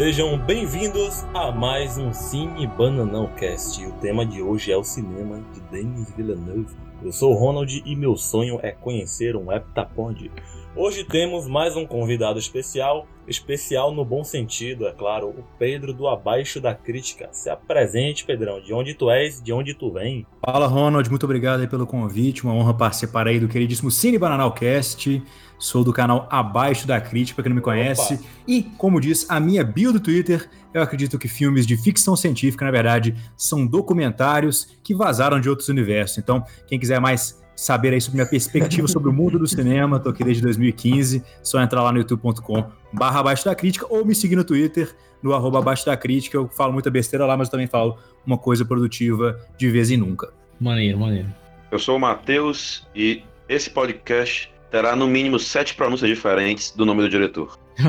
Sejam bem-vindos a mais um Cine Bananão Cast. O tema de hoje é o cinema de Denis Villeneuve. Eu sou o Ronald e meu sonho é conhecer um heptapod. Hoje temos mais um convidado especial, especial no bom sentido, é claro, o Pedro do Abaixo da Crítica. Se apresente, Pedrão, de onde tu és, de onde tu vem. Fala, Ronald, muito obrigado pelo convite, uma honra participar aí do queridíssimo Cine Bananalcast. Sou do canal Abaixo da Crítica, para quem não me conhece. Opa. E, como diz a minha bio do Twitter, eu acredito que filmes de ficção científica, na verdade, são documentários que vazaram de outros universos. Então, quem quiser mais saber aí sobre minha perspectiva sobre o mundo do cinema, tô aqui desde 2015, só entrar lá no youtube.com barra abaixo da crítica ou me seguir no Twitter, no arroba abaixo da crítica, eu falo muita besteira lá, mas eu também falo uma coisa produtiva de vez em nunca. Maneiro, maneiro. Eu sou o Matheus e esse podcast terá no mínimo sete pronúncias diferentes do nome do diretor.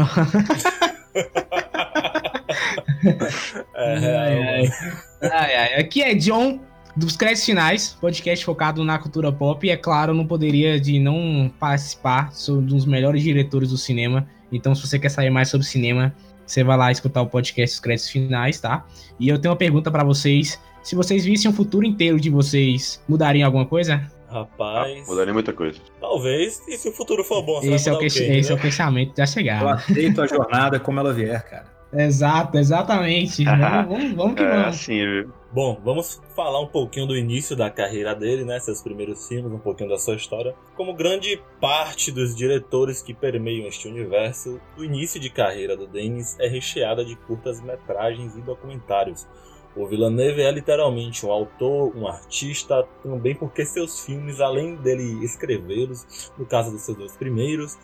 é, ai, ai. ai, ai. Aqui é John dos créditos finais, podcast focado na cultura pop. E é claro, não poderia de não participar sou um dos melhores diretores do cinema. Então, se você quer saber mais sobre cinema, você vai lá escutar o podcast dos créditos finais, tá? E eu tenho uma pergunta para vocês. Se vocês vissem o futuro inteiro de vocês, mudariam alguma coisa? Rapaz. Ah, mudaria muita coisa. Talvez. E se o futuro for bom, esse, é o, que, esse né? é o pensamento da chegada. Eu aceito a jornada como ela vier, cara. Exato, exatamente. vamos, vamos, vamos que é, vamos. Assim, Bom, vamos falar um pouquinho do início da carreira dele, né? Seus primeiros filmes, um pouquinho da sua história. Como grande parte dos diretores que permeiam este universo, o início de carreira do Denis é recheada de curtas-metragens e documentários. O Villeneuve é literalmente um autor, um artista, também porque seus filmes, além dele escrevê-los, no caso dos seus dois primeiros,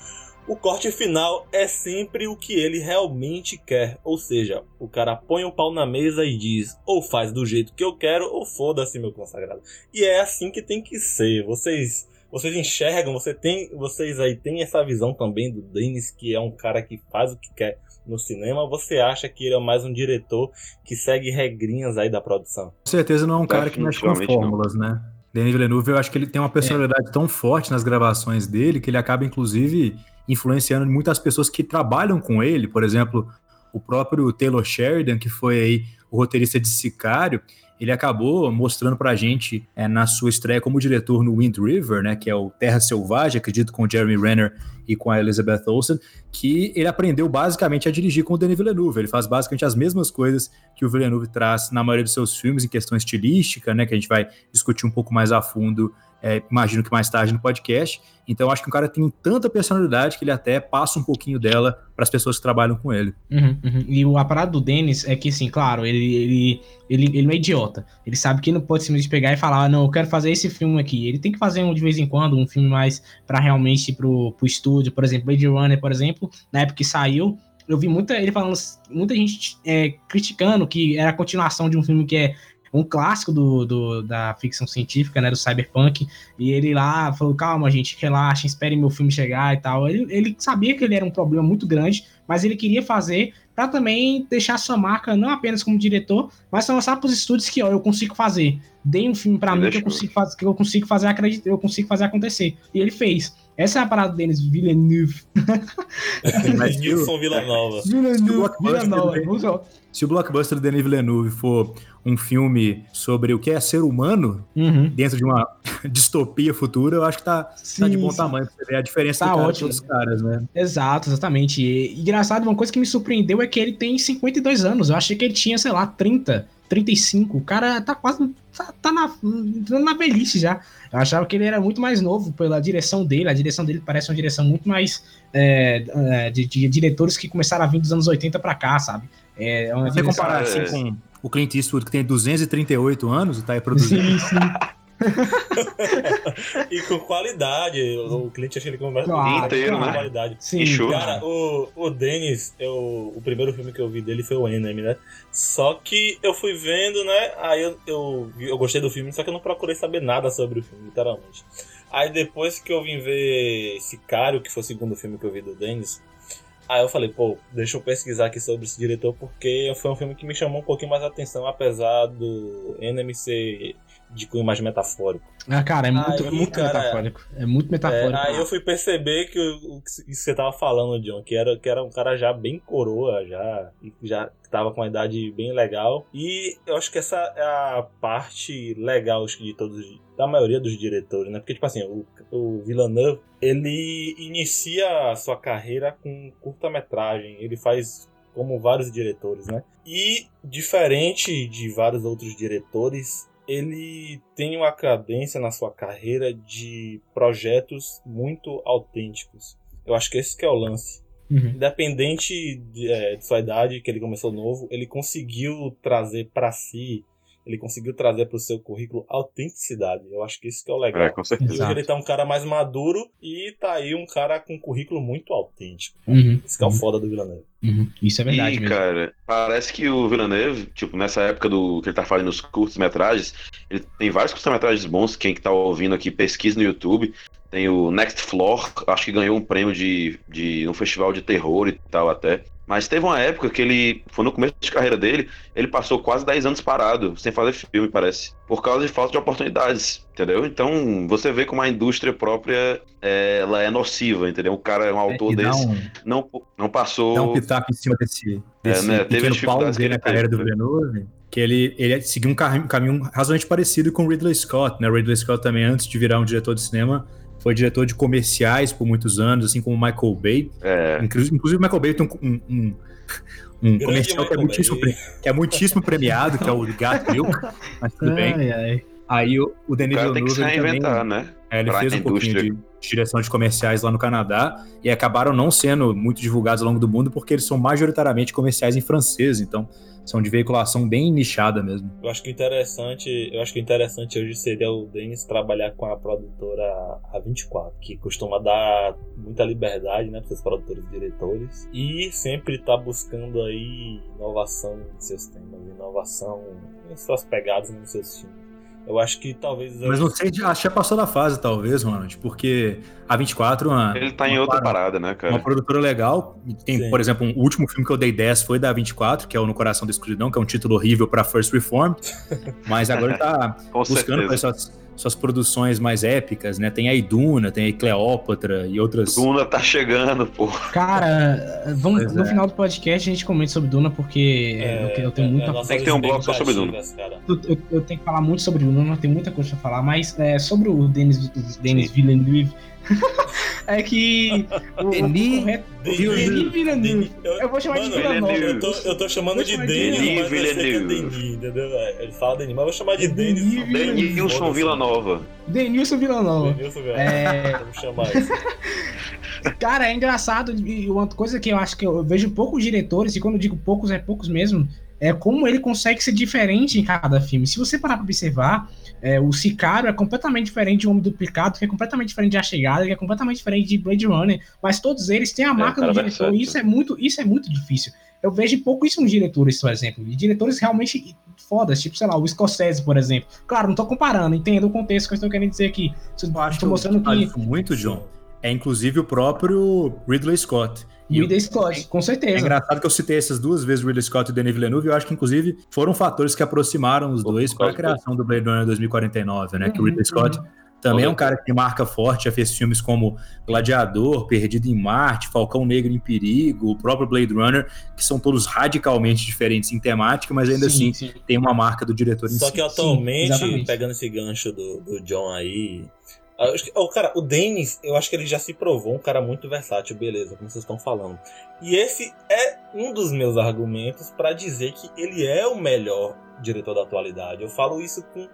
o corte final é sempre o que ele realmente quer. Ou seja, o cara põe o pau na mesa e diz: ou faz do jeito que eu quero, ou foda-se, meu consagrado. E é assim que tem que ser. Vocês. Vocês enxergam, você tem, vocês aí têm essa visão também do Dennis, que é um cara que faz o que quer no cinema. Você acha que ele é mais um diretor que segue regrinhas aí da produção? Com certeza não é um cara que mexe com fórmulas, não. né? Denis Villeneuve, eu acho que ele tem uma personalidade é. tão forte nas gravações dele que ele acaba, inclusive, influenciando muitas pessoas que trabalham com ele, por exemplo, o próprio Taylor Sheridan, que foi aí o roteirista de Sicário, ele acabou mostrando pra gente é, na sua estreia como diretor no Wind River, né, que é o Terra Selvagem, acredito com o Jeremy Renner e com a Elizabeth Olsen, que ele aprendeu basicamente a dirigir com o Denis Villeneuve. Ele faz basicamente as mesmas coisas que o Villeneuve traz na maioria dos seus filmes em questão estilística, né, que a gente vai discutir um pouco mais a fundo é, imagino que mais tarde no podcast. Então, acho que o cara tem tanta personalidade que ele até passa um pouquinho dela para as pessoas que trabalham com ele. Uhum, uhum. E o aparato do Dennis é que, assim, claro, ele, ele, ele, ele não é idiota. Ele sabe que não pode simplesmente pegar e falar, ah, não, eu quero fazer esse filme aqui. Ele tem que fazer um de vez em quando, um filme mais para realmente pro, pro estúdio. Por exemplo, Blade Runner, por exemplo, na época que saiu, eu vi muita ele falando, muita gente é, criticando que era a continuação de um filme que é um clássico do, do, da ficção científica, né, do cyberpunk, e ele lá falou, calma gente, relaxa, espere meu filme chegar e tal. Ele, ele sabia que ele era um problema muito grande, mas ele queria fazer para também deixar sua marca não apenas como diretor, mas mostrar para os estúdios que ó, eu consigo fazer. Dei um filme para mim que eu consigo fazer, que eu consigo fazer acreditar, eu consigo fazer acontecer. E ele fez. Essa é a parada deles, Villeneuve. Nilson Villanova. Villeneuve, Villanova. Se o blockbuster do Denis Villeneuve for um filme sobre o que é ser humano uhum. dentro de uma distopia futura, eu acho que tá, sim, tá de bom sim. tamanho pra você ver a diferença tá ótimo. dos caras, né? Exato, exatamente. E, engraçado, uma coisa que me surpreendeu é que ele tem 52 anos. Eu achei que ele tinha, sei lá, 30. 35. O cara tá quase. Tá, tá na, na velhice já. Eu achava que ele era muito mais novo pela direção dele. A direção dele parece uma direção muito mais é, é de, de, diretores que começaram a vir dos anos 80 para cá, sabe? É, é uma Você comparar assim com o Clint Eastwood, que tem 238 anos e tá aí produzindo. Sim, sim. e com qualidade. O cliente acha ele com claro, inteiro, né? qualidade. Sim, cara, o, o Dennis, eu, o primeiro filme que eu vi dele foi o Enemy, né? Só que eu fui vendo, né? Aí eu, eu, eu gostei do filme, só que eu não procurei saber nada sobre o filme, literalmente. Aí depois que eu vim ver Sicário, que foi o segundo filme que eu vi do Dennis, Aí eu falei, pô, deixa eu pesquisar aqui sobre esse diretor, porque foi um filme que me chamou um pouquinho mais a atenção, apesar do Enemy ser de cunho mais metafórico. Ah, cara, é muito, aí, é muito cara, metafórico. É muito metafórico. É, aí eu fui perceber que o, que você tava falando, John, que era, que era um cara já bem coroa, já, já tava com uma idade bem legal. E eu acho que essa é a parte legal acho que, de todos, da maioria dos diretores, né? Porque, tipo assim, o, o Villeneuve, ele inicia a sua carreira com curta-metragem. Ele faz como vários diretores, né? E diferente de vários outros diretores, ele tem uma cadência na sua carreira de projetos muito autênticos. Eu acho que esse que é o lance. Uhum. Independente de, é, de, sua idade, que ele começou novo, ele conseguiu trazer para si ele conseguiu trazer para o seu currículo autenticidade. Eu acho que isso que é o legal. É, com certeza. Ele tá um cara mais maduro e tá aí um cara com um currículo muito autêntico. Uhum. Isso que é o foda do Villeneuve. Uhum. Isso é verdade e, mesmo. cara, parece que o Villeneuve, tipo, nessa época do que ele tá fazendo os curtos-metragens, ele tem vários curtos-metragens bons, quem que tá ouvindo aqui, pesquisa no YouTube. Tem o Next Floor, acho que ganhou um prêmio de, de um festival de terror e tal até. Mas teve uma época que ele, foi no começo de carreira dele, ele passou quase 10 anos parado, sem fazer filme, parece. Por causa de falta de oportunidades, entendeu? Então, você vê como a indústria própria é, ela é nociva, entendeu? O cara é um autor é, desse, um, não, não passou... Dá um pitaco em cima desse, desse é, né? pau dele na carreira do Villeneuve, que ele, ele seguiu um caminho razoavelmente parecido com Ridley Scott, né? Ridley Scott também, antes de virar um diretor de cinema, foi diretor de comerciais por muitos anos, assim como Michael Bay. É. Inclusive, Michael Bay tem um, um, um comercial que é, muitíssimo, que é muitíssimo premiado, que é o Gato Milk, mas tudo ai, bem. Ai. Aí o, o Denis Villeneuve tem que se reinventar, também, né? É, ele pra fez um pouquinho de, de, direção de comerciais lá no Canadá e acabaram não sendo muito divulgados ao longo do mundo porque eles são majoritariamente comerciais em francês, então são de veiculação bem nichada mesmo. Eu acho que interessante, eu acho que interessante hoje seria o Denis trabalhar com a produtora A24, que costuma dar muita liberdade, né, para os produtores e diretores e sempre está buscando aí inovação em seus temas, inovação em suas pegadas nos seus filmes. Eu acho que talvez. Mas não sei, acho que já passou da fase, talvez, Ronald, porque a 24. Uma, Ele tá em outra parada, né, cara? Uma produtora legal. Tem, Sim. por exemplo, um, o último filme que eu dei 10 foi da 24, que é o No Coração da Escuridão, que é um título horrível pra First Reform. Mas agora ele tá buscando essas suas produções mais épicas, né? Tem a Iduna, tem a Cleópatra e outras. Duna tá chegando, pô. Cara, vamos, no é. final do podcast a gente comenta sobre Duna, porque é, eu, eu, tenho é, muita coisa. Tem que ter um bloco só sobre Duna. Eu, eu, eu, tenho que falar muito sobre Duna, tem muita coisa pra falar, mas é, sobre o Denis, Denis Villeneuve, é que. O, Denis Villeneuve. Eu vou chamar de Villeneuve. Eu tô, eu tô chamando de Denis, mas Villeneuve. entendeu? Ele fala Denis, mas eu vou chamar de Denis. Denilson Villanova. Denilson Villanova. Denilson Villanova. É... Vamos chamar isso. Cara, é engraçado. E uma coisa que eu acho que eu vejo poucos diretores, e quando eu digo poucos, é poucos mesmo, é como ele consegue ser diferente em cada filme. Se você parar pra observar, é, o Sicário é completamente diferente de Homem Duplicado, que é completamente diferente de A Chegada, que é completamente diferente de Blade Runner, mas todos eles têm a é, marca é, do diretor, e isso é, muito, isso é muito difícil. Eu vejo pouco isso nos diretores, por exemplo, de diretores realmente fodas, tipo, sei lá, o Scorsese, por exemplo. Claro, não tô comparando, entendo o contexto que eu estou querendo dizer aqui. Eu tô mostrando que... muito, John, é inclusive o próprio Ridley Scott e Ridley Scott, com certeza. É engraçado que eu citei essas duas vezes, Ridley Scott e Denis Villeneuve, e eu acho que, inclusive, foram fatores que aproximaram os dois para a criação do Blade Runner 2049, né? Uhum, que o Ridley uhum. Scott uhum. também é um cara que marca forte, já fez filmes como Gladiador, Perdido em Marte, Falcão Negro em Perigo, o próprio Blade Runner, que são todos radicalmente diferentes em temática, mas ainda sim, assim sim. tem uma marca do diretor em Só si. que atualmente, sim, pegando esse gancho do, do John aí, o cara, o Dennis, eu acho que ele já se provou um cara muito versátil, beleza, como vocês estão falando. E esse é um dos meus argumentos para dizer que ele é o melhor diretor da atualidade. Eu falo isso com,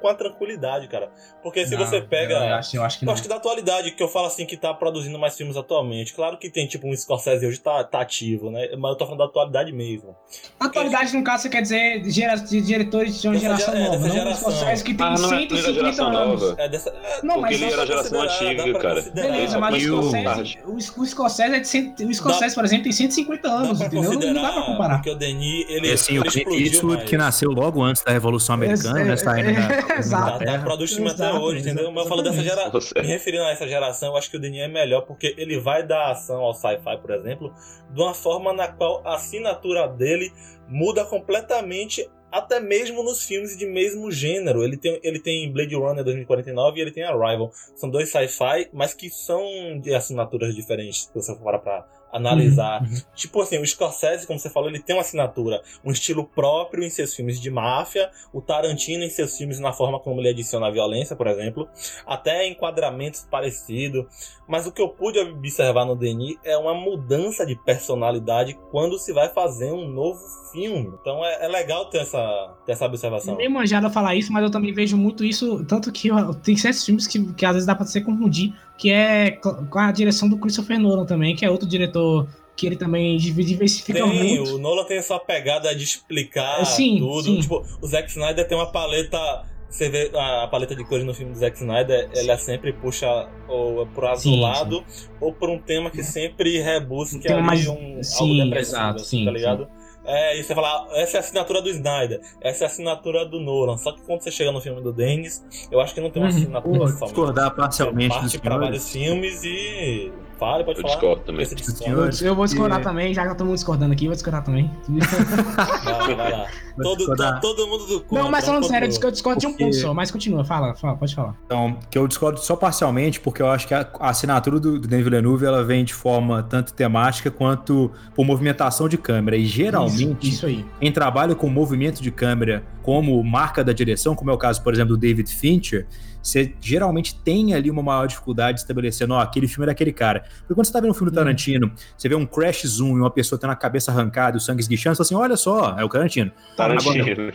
com a tranquilidade, cara. Porque se não, você pega. Eu acho, eu acho que eu acho que da atualidade, que eu falo assim, que tá produzindo mais filmes atualmente. Claro que tem, tipo, um Scorsese hoje tá, tá ativo, né? Mas eu tô falando da atualidade mesmo. Atualidade, Porque... no caso, você quer dizer de, gera, de diretores de uma geração é, nova, não geração. Scorsese que tem ah, não 150 é, anos. Nova. É dessa, é, não, mas ele era geração antiga, cara. Beleza, mas o Scorsese, o, o Scorsese é de cento, o Scorsese, dá, por exemplo, tem 150 anos, entendeu? Não, não dá pra comparar. Porque o Denis, ele, assim, ele o explodiu. Isso que nasceu logo antes da Revolução Americana, né? Saindo é, Exato. Tá, tá produz filme até hoje, entendeu? Mas eu falo dessa geração. Me referindo a essa geração, eu acho que o Denis é melhor porque ele vai dar ação ao sci-fi, por exemplo, de uma forma na qual a assinatura dele muda completamente até mesmo nos filmes de mesmo gênero. Ele tem, ele tem Blade Runner 2049 e ele tem Arrival. São dois sci-fi, mas que são de assinaturas diferentes, se você for parar pra analisar. Uhum. Tipo assim, o Scorsese, como você falou, ele tem uma assinatura, um estilo próprio em seus filmes de máfia, o Tarantino em seus filmes na forma como ele adiciona a violência, por exemplo, até enquadramentos parecidos. Mas o que eu pude observar no Denis é uma mudança de personalidade quando se vai fazer um novo filme. Então é, é legal ter essa, ter essa observação. Nem manjada falar isso, mas eu também vejo muito isso, tanto que tem certos filmes que, que às vezes dá pra se confundir que é com a direção do Christopher Nolan também, que é outro diretor que ele também diversifica tem, muito. O Nolan tem essa pegada de explicar sim, tudo. Sim. Tipo, o Zack Snyder tem uma paleta. Você vê a paleta de cores no filme do Zack Snyder, ela sempre puxa ou pro azulado sim, ou por um tema que sempre rebusca ali mais... um, sim, algo depressivo, exato, assim, sim, tá ligado? É, e você fala, essa é a assinatura do Snyder, essa é a assinatura do Nolan. Só que quando você chega no filme do Dennis, eu acho que não tem uma uhum. assinatura uhum. discordar parcialmente. Você parte pra vários filmes e. Fale, pode eu falar. Discordo também. Discordo. Eu vou discordar também, já que todo mundo discordando aqui, vou discordar também. vai, vai lá. Todo, todo, todo, mundo do contra, Não, mas falando sério, eu discordo de um ponto só, mas continua, fala, fala, pode falar. Então, que eu discordo só parcialmente, porque eu acho que a, a assinatura do, do Denis Villeneuve, ela vem de forma tanto temática quanto por movimentação de câmera. E geralmente, isso, isso aí. em trabalho com movimento de câmera como marca da direção, como é o caso, por exemplo, do David Fincher, você geralmente tem ali uma maior dificuldade de estabelecer, ó, aquele filme é daquele cara. Porque quando você tá vendo um filme do uhum. Tarantino, você vê um crash zoom e uma pessoa tendo a cabeça arrancada e o sangue esguichando, você fala assim, olha só, é o Tarantino. Tarantino. Agora,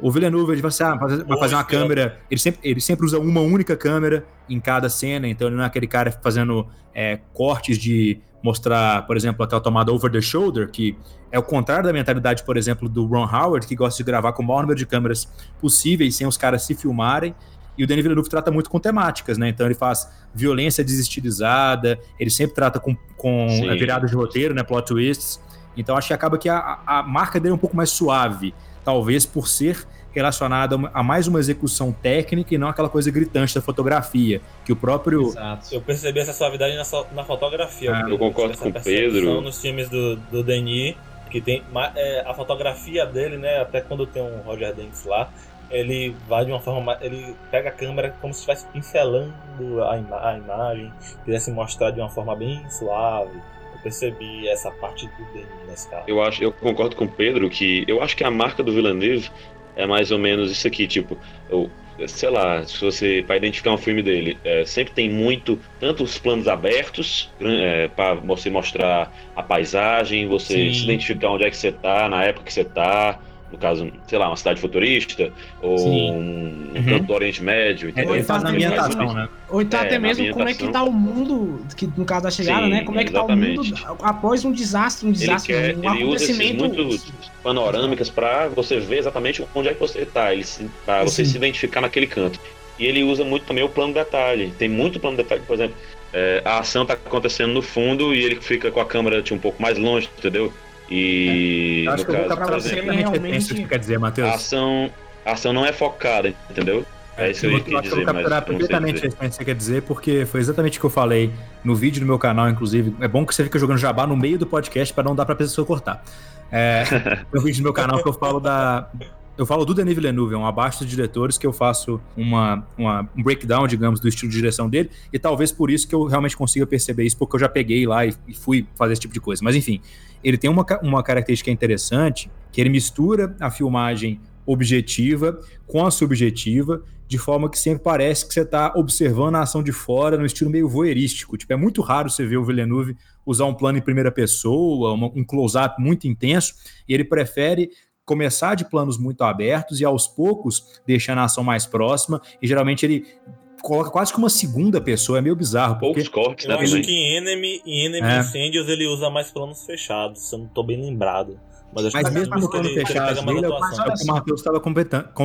o Villeneuve, ele vai, assim, ah, vai fazer uma câmera. Ele sempre, ele sempre usa uma única câmera em cada cena, então ele não é aquele cara fazendo é, cortes de mostrar, por exemplo, aquela tomada over the shoulder, que é o contrário da mentalidade, por exemplo, do Ron Howard, que gosta de gravar com o maior número de câmeras possíveis, sem os caras se filmarem. E o Denis Villeneuve trata muito com temáticas, né? Então ele faz violência desestilizada, ele sempre trata com, com virada de roteiro, né? Plot twists. Então acho que acaba que a, a marca dele é um pouco mais suave, talvez por ser relacionada a mais uma execução técnica e não aquela coisa gritante da fotografia, que o próprio... Exato. Eu percebi essa suavidade na, na fotografia. Ah, eu concordo com o Pedro. nos filmes do, do Denis, que tem é, a fotografia dele, né, até quando tem um Roger Deakins lá, ele vai de uma forma. Ele pega a câmera como se estivesse pincelando a, ima a imagem, quisesse mostrar de uma forma bem suave. Eu percebi essa parte do Denis nesse caso. Eu, acho, eu concordo com o Pedro que eu acho que a marca do Villeneuve é mais ou menos isso aqui, tipo, eu, sei lá, se você para identificar um filme dele, é, sempre tem muito, tanto os planos abertos é, para você mostrar a paisagem, você Sim. se identificar onde é que você está, na época que você está no caso, sei lá, uma cidade futurista, ou Sim. um, um uhum. canto do Oriente Médio. Entendeu? É, ou então até mesmo, né? Ou então é, até mesmo como é que tá o mundo, que no caso da chegada, Sim, né? Como é que exatamente. tá o mundo após um desastre, um desastre, ele quer, um ele acontecimento. Usa muito panorâmicas para você ver exatamente onde é que você está, para você se identificar naquele canto. E ele usa muito também o plano detalhe. Tem muito plano detalhe, por exemplo, é, a ação está acontecendo no fundo e ele fica com a câmera tipo, um pouco mais longe, entendeu? E. É. Acho que eu vou pra você realmente... que quer dizer, Matheus. A ação, a ação não é focada, entendeu? É isso que eu, eu dizer, vou capturar perfeitamente isso que você quer dizer, porque foi exatamente o que eu falei no vídeo do meu canal, inclusive. É bom que você fica jogando jabá no meio do podcast para não dar pra pessoa cortar. É, no vídeo do meu canal que eu falo da. Eu falo do Denis Villeneuve, é um abaixo dos diretores que eu faço uma, uma, um breakdown, digamos, do estilo de direção dele, e talvez por isso que eu realmente consiga perceber isso, porque eu já peguei lá e, e fui fazer esse tipo de coisa. Mas enfim, ele tem uma, uma característica interessante, que ele mistura a filmagem objetiva com a subjetiva, de forma que sempre parece que você está observando a ação de fora no estilo meio voyeurístico. Tipo, é muito raro você ver o Villeneuve usar um plano em primeira pessoa, um close-up muito intenso, e ele prefere começar de planos muito abertos e aos poucos deixando a ação mais próxima, e geralmente ele coloca quase que uma segunda pessoa, é meio bizarro. Poucos cortes, né? Eu acho que em Enemy, em Enemy é. Incêndios ele usa mais planos fechados, se eu não tô bem lembrado. Mas, acho Mas que mesmo no plano fechado dele, é o que o Matheus estava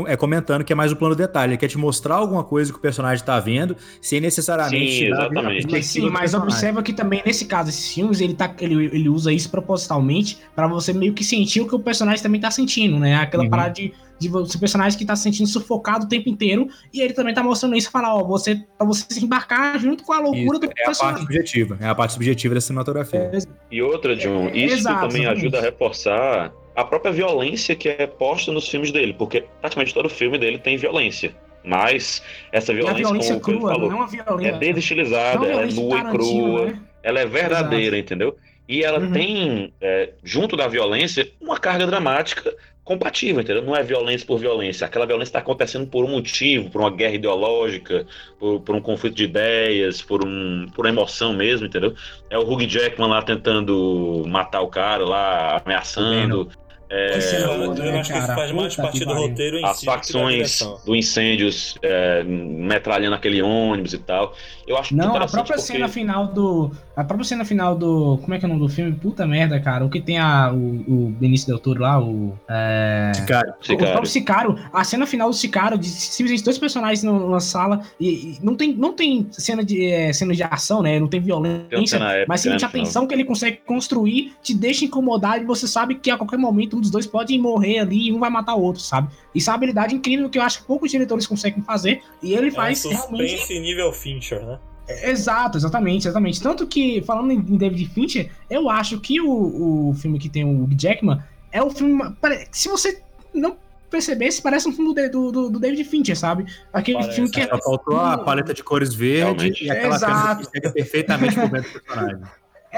é, comentando, que é mais o plano detalhe. Ele quer te mostrar alguma coisa que o personagem está vendo, sem necessariamente sim, exatamente. Mas, sim, mas observa que também, nesse caso, esses filmes, ele, tá, ele, ele usa isso propositalmente para você meio que sentir o que o personagem também está sentindo, né? Aquela uhum. parada de de você personagem que tá se sentindo sufocado o tempo inteiro, e ele também tá mostrando isso e falar, ó, você, pra você se embarcar junto com a loucura isso, do é personagem. a parte subjetiva, é a parte subjetiva da cinematografia. É, E outra, John, É, isso exato, também exatamente. ajuda a reforçar a própria violência que é posta nos filmes dele, porque praticamente todo filme dele tem violência. Mas essa violência, violência como crua, falou, não é uma violência. é desestilizada, não é ela é nua e crua, né? ela é verdadeira, entendeu? E ela Uhum. tem, é, junto da violência, uma carga dramática compatível, entendeu? Não é violência por violência. Aquela violência está acontecendo por um motivo, por uma guerra ideológica, por, por um conflito de ideias, por, um, por uma emoção mesmo, entendeu? É o Hugh Jackman lá tentando matar o cara, lá ameaçando. É, Esse é Eu, o- eu né, acho que isso faz mais parte do roteiro em as si. facções do incêndios é, metralhando aquele ônibus e tal. Eu acho Não, a própria porque- cena final do. A própria cena final do. Como é que é o nome do filme? Puta merda, cara. O que tem a, o, o Benício Del Toro lá, o. É... Cara, O Sicário. próprio Sicário, a cena final do Sicário, de simplesmente dois personagens no- numa sala, e, e não, tem, não tem cena de, é, cena de ação, né? Não tem violência, épica, mas simplesmente né, a tensão que ele consegue construir te deixa incomodado e você sabe que a qualquer momento um dos dois pode morrer ali e um vai matar o outro, sabe? Isso é uma habilidade incrível que eu acho que poucos diretores conseguem fazer, e ele É um faz realmente suspense nível Fincher, né? Exato, exatamente, exatamente. Tanto que, falando em David Fincher, eu acho que o, o filme que tem o Jackman é o filme. Se você não percebesse, parece um filme do, do, do- David Fincher, sabe? Aquele Parece, filme que é. só faltou a paleta de cores verde Realmente. e aquela Exato. que chega perfeitamente pro momento do personagem.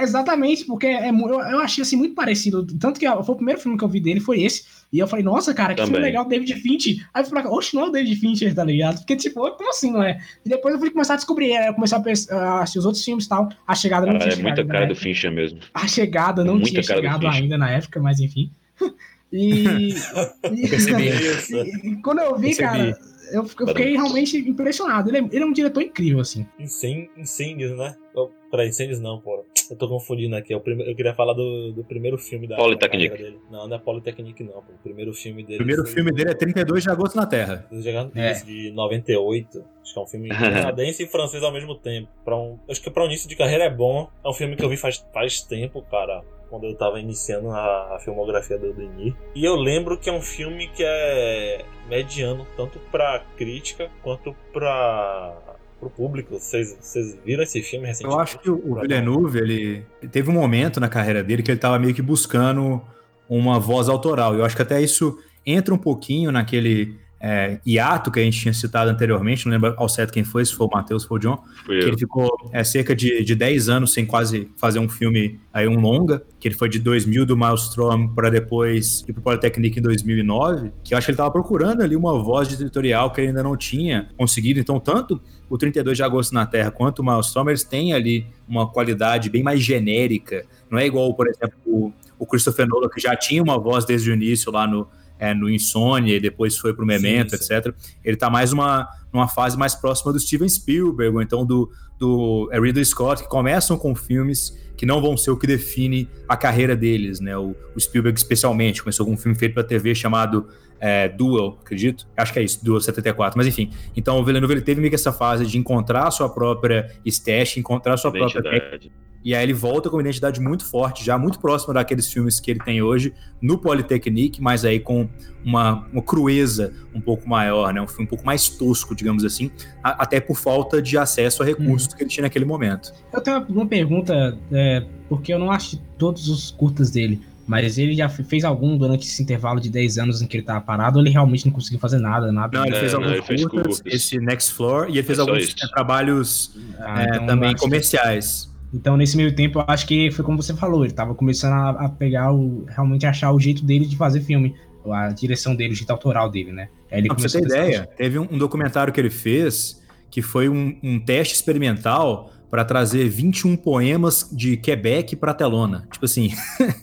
Exatamente, porque é, eu, eu achei assim muito parecido. Tanto que ó, foi o primeiro filme que eu vi dele, foi esse. E eu falei, nossa, cara, que filme Também. legal, David Fincher. Aí eu falei, oxe, não é o David Fincher, tá ligado? Porque, tipo, como assim, não é? E depois eu fui começar a descobrir, aí eu comecei a, pens- a assistir os outros filmes e tal. A chegada não Cara, tinha é muita cara do. Fincher mesmo. A chegada não Muita tinha chegado ainda na época, mas enfim. E, e- Percebi. Isso. e- e quando eu vi, Percebi. cara, eu, eu fiquei realmente impressionado. Ele é, ele é um diretor incrível, assim. Incên- Incêndios, né? Oh, Peraí, incêndios não, pô. Eu tô confundindo aqui. é o prime- Eu queria falar do, do primeiro filme da Polytechnic. dele. Não, não é Polytechnic, não. Pô. O primeiro filme O dele. primeiro foi filme o- dele é 32 de agosto na Terra. Gigantes É. de 98. Acho que é um filme canadense e francês ao mesmo tempo. Pra um, acho que pra um início de carreira é bom. É um filme que eu vi faz, faz tempo, cara. Quando eu tava iniciando a, a filmografia do Denis. E eu lembro que é um filme que é mediano, tanto pra crítica quanto pra. Pro público, vocês vocês viram esse filme recentemente? Eu acho que o o Villeneuve, ele teve um momento na carreira dele que ele estava meio que buscando uma voz autoral. Eu acho que até isso entra um pouquinho naquele é, hiato que a gente tinha citado anteriormente, não lembro ao certo quem foi, se foi o Matheus, se foi o John, que ele ficou é, cerca de, de 10 anos sem quase fazer um filme, aí um longa, que ele foi de 2000 do Maelstrom para depois ir pro Polytechnic em 2009, que eu acho que ele estava procurando ali uma voz de editorial que ele ainda não tinha conseguido. Então, tanto o 32 de agosto na Terra quanto o Maelstrom, eles têm ali uma qualidade bem mais genérica. Não é igual, por exemplo, o, o Christopher Nolan, que já tinha uma voz desde o início lá no, é, no Insônia e depois foi pro Memento, Sim, sim. etc. Ele tá mais uma, numa fase mais próxima do Steven Spielberg, ou então do, do é, Ridley Scott, que começam com filmes que não vão ser o que define a carreira deles, né? O, o Spielberg, especialmente, começou com um filme feito para TV chamado é, Duel, acredito. Acho que é isso, Duel 74. Mas enfim, então o Villeneuve ele teve meio que essa fase de encontrar a sua própria estética, encontrar a sua própria Identidade. E aí ele volta com uma identidade muito forte, já muito próxima daqueles filmes que ele tem hoje no Polytechnique, mas aí com uma, uma crueza um pouco maior, né? Um filme um pouco mais tosco, digamos assim, a- até por falta de acesso a recursos que ele tinha naquele momento. Eu tenho uma, pergunta, é, porque eu não acho todos os curtas dele, mas ele já fe- fez algum durante esse intervalo de 10 anos em que ele tava parado, ou ele realmente não conseguiu fazer nada, nada. Não, ele É, fez não, alguns ele fez curtas, curtas. esse Next Floor, e ele fez É alguns é, trabalhos Ah, é, então também comerciais. Então, nesse meio tempo, eu acho que foi como você falou, ele tava começando a, a pegar o. realmente achar o jeito dele de fazer filme. A direção dele, o jeito autoral dele, né? Aí ele Não, pra você ter testar- ideia, teve um, um documentário que ele fez que foi um, um teste experimental para trazer 21 poemas de Quebec para Telona. Tipo assim,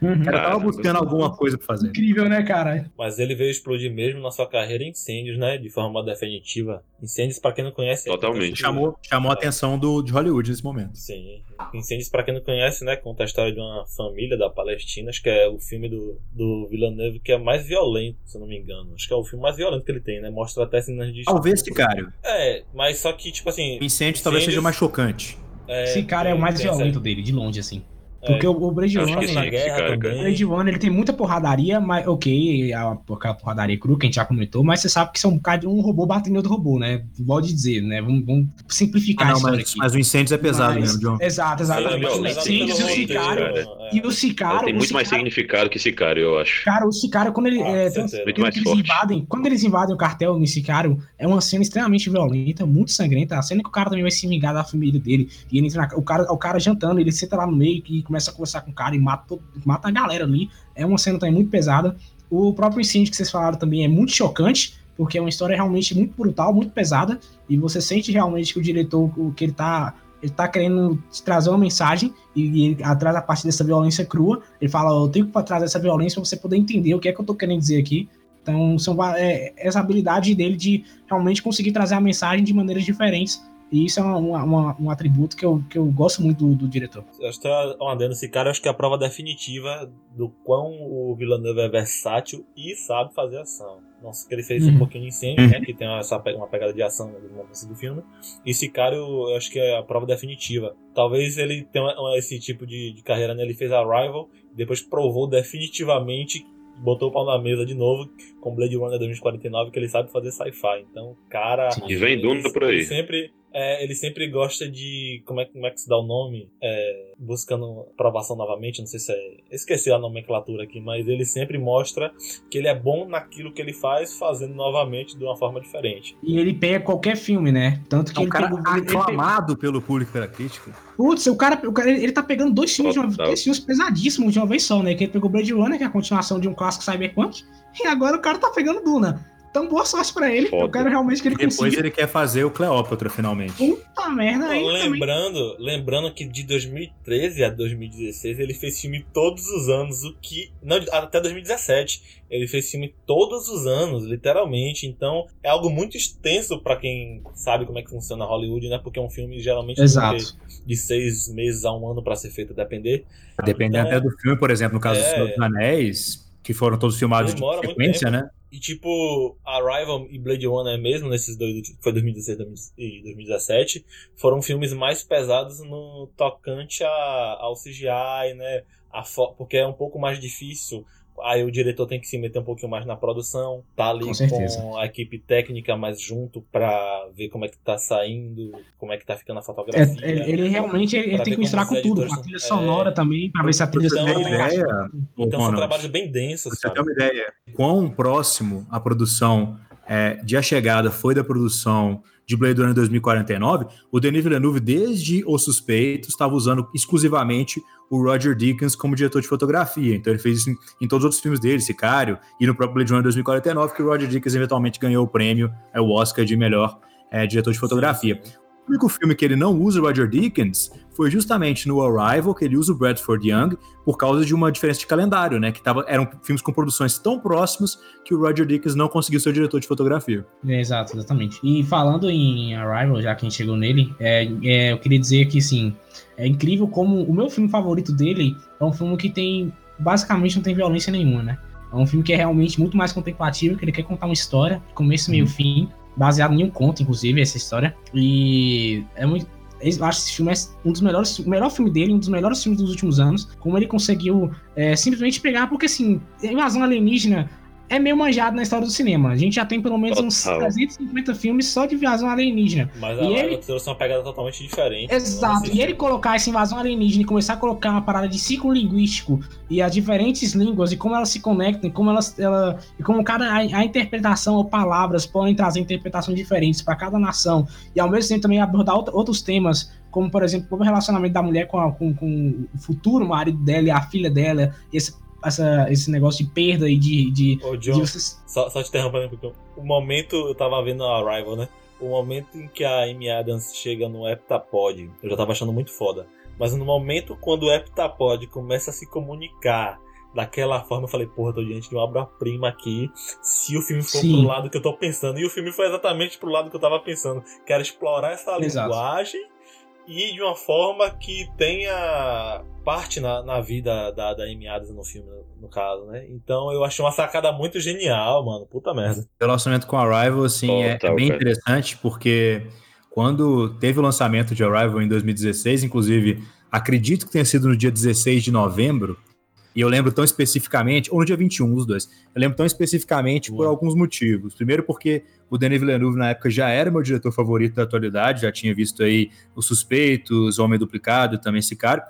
Uhum. cara tava buscando alguma coisa para fazer. Incrível, né, cara? Mas ele veio explodir mesmo na sua carreira em incêndios, né? De forma definitiva. Incêndios, pra quem não conhece. é Totalmente. Chamou, chamou a atenção do, de Hollywood nesse momento. Sim. Incêndios, pra quem não conhece, né? Conta a história de uma família da Palestina. Acho que é o filme do, do Villeneuve que é mais violento, se eu não me engano. Acho que é o filme mais violento que ele tem, né? Mostra até cenas de. Talvez, Sicário. É, mas só que, tipo assim. O incêndio talvez seja Incêndios- mais chocante. É, Esse cara é o mais violento dele, de longe, assim. Porque é, o, o Blade Runner. Guerra, o Blade Runner ele tem muita porradaria, mas ok, a, aquela porradaria crua que a gente já comentou, mas você sabe que são um bocado de um robô batendo em outro robô, né? Pode dizer, né? Vamos, vamos simplificar ah, não, mas, mas, o incêndio é pesado mas, mesmo, John. Exato, exatamente. É, os incêndios e o Sicário. É. E o Sicário. Tem muito mais significado que Sicário, eu acho. Cara, o Sicário, quando ele. Ah, é, tem, muito mais eles invadem, quando eles invadem o cartel no Sicário, é uma cena extremamente violenta, muito sangrenta. A cena que o cara também vai se vingar da família dele. E ele entra na, o, cara, o cara jantando, ele senta lá no meio e começa a conversar com o cara e mata, mata a galera ali. É uma cena também muito pesada. O próprio incêndio que vocês falaram também é muito chocante, porque é uma história realmente muito brutal, muito pesada, e você sente realmente que o diretor, que ele tá, ele tá querendo trazer uma mensagem, e, ele atrás a partir dessa violência crua, ele fala, eu tenho que trazer essa violência para você poder entender o que é que eu tô querendo dizer aqui. Então, são, é, essa habilidade dele de realmente conseguir trazer a mensagem de maneiras diferentes e isso é uma, uma, um atributo que eu, que eu gosto muito do, do diretor. Eu estou andando esse cara, acho que é a prova definitiva do quão o Villeneuve é versátil e sabe fazer ação. Nossa, que ele fez uhum. um pouquinho de incêndio, né? Que tem essa, uma pegada de ação no momento do filme. E esse cara, eu acho que é a prova definitiva. Talvez ele tenha esse tipo de, de carreira, né? Ele fez Arrival, depois provou definitivamente botou o pau na mesa de novo com Blade Runner 2049, que ele sabe fazer sci-fi. Então, cara. E vem Duna por aí. Sempre é, ele sempre gosta de. Como é, como é que se dá o nome? É, buscando aprovação novamente, não sei se é. Esqueci a nomenclatura aqui, mas ele sempre mostra que ele é bom naquilo que ele faz, fazendo novamente de uma forma diferente. E ele pega qualquer filme, né? Tanto que é um ele cara pegou, aclamado ele pelo público pela crítica. Putz, o cara, o cara ele tá pegando dois filmes, de uma, dois filmes pesadíssimos de uma vez só, né? Que ele pegou Blade Runner, que é a continuação de um clássico cyberpunk, e agora o cara tá pegando Duna. Então, boa sorte pra ele. Foda. Eu quero realmente que ele Depois consiga. ele quer fazer o Cleópatra, finalmente. Puta merda aí. Lembrando, lembrando que de 2013 a 2016 ele fez filme todos os anos, o que. Não, até 2017. Ele fez filme todos os anos, literalmente. Então, é algo muito extenso para quem sabe como é que funciona Hollywood, né? Porque é um filme geralmente de seis meses a um ano para ser feito, a depender. Dependendo então, até do filme, por exemplo, no caso é... do Senhor dos Anéis, que foram todos filmados de sequência, né? E tipo, Arrival e Blade Runner mesmo, nesses dois, foi 2016 e 2017, foram filmes mais pesados no tocante a, ao CGI, né? A porque é um pouco mais difícil aí o diretor tem que se meter um pouquinho mais na produção, tá ali com, com a equipe técnica mais junto para ver como é que tá saindo, como é que tá ficando a fotografia. É, ele, ele realmente ele, tem que misturar com tudo, com a trilha sonora é, também, para ver se a trilha então, sonora ideia, Então são trabalhos bem densos, Você tem uma ideia quão próximo a produção é, de A Chegada foi da produção de Blade Runner 2049, o Denis Villeneuve, desde Os Suspeitos, estava usando exclusivamente o Roger Deakins como diretor de fotografia. Então ele fez isso em, em, todos os outros filmes dele, Sicário, e no próprio Blade Runner 2049, que o Roger Deakins eventualmente ganhou o prêmio, é o Oscar de melhor é, diretor de fotografia. O único filme que ele não usa o Roger Deakins foi justamente no Arrival, que ele usa o Bradford Young, por causa de uma diferença de calendário, né? Que tava, eram filmes com produções tão próximas que o Roger Deakins não conseguiu ser o diretor de fotografia. É, exato, exatamente. E falando em Arrival, já que a gente chegou nele, é, é, eu queria dizer que, assim, é incrível como o meu filme favorito dele é um filme que tem, basicamente, não tem violência nenhuma, né? É um filme que é realmente muito mais contemplativo, que ele quer contar uma história, começo, meio, uhum. fim, baseado em um conto, inclusive, essa história. E é muito. Eu acho esse filme é um dos melhores, o melhor filme dele, um dos melhores filmes dos últimos anos. Como ele conseguiu é, simplesmente pegar, porque assim, invasão alienígena é meio manjado na história do cinema. A gente já tem pelo menos Total. uns 350 filmes só de invasão alienígena. Mas a e ele trouxe uma pegada totalmente diferente. Exato. E ele colocar essa invasão alienígena e começar a colocar uma parada de ciclo linguístico e as diferentes línguas e como elas se conectam, e como elas ela e como cada a, a interpretação ou palavras podem trazer interpretações diferentes para cada nação e ao mesmo tempo também abordar outros temas como por exemplo o relacionamento da mulher com, a, com, com o futuro marido dela e a filha dela, e esse essa, esse negócio de perda e de. de, Ô, John, de vocês... só, só te interrompendo, porque o momento eu tava vendo a Arrival, né? O momento em que a Amy Adams chega no Heptapod, eu já tava achando muito foda. Mas no momento quando o Heptapod começa a se comunicar daquela forma, eu falei, porra, tô diante de uma obra-prima aqui. Se o filme for Sim. pro lado que eu tô pensando. E o filme foi exatamente pro lado que eu tava pensando. Quero explorar essa Exato. linguagem e de uma forma que tenha parte na, na vida da, da Amy Adams no filme, no caso, né? Então eu achei uma sacada muito genial, mano. Puta merda. O relacionamento com Arrival, assim, oh, é, tá, é, bem interessante, porque quando teve o lançamento de Arrival em 2016, inclusive acredito que tenha sido no dia 16 de novembro, e eu lembro tão especificamente, ou no dia 21, os dois. Eu lembro tão especificamente por alguns motivos. Primeiro, porque o Denis Villeneuve, na época, já era meu diretor favorito da atualidade, já tinha visto aí Os Suspeitos, Homem Duplicado, também esse cara.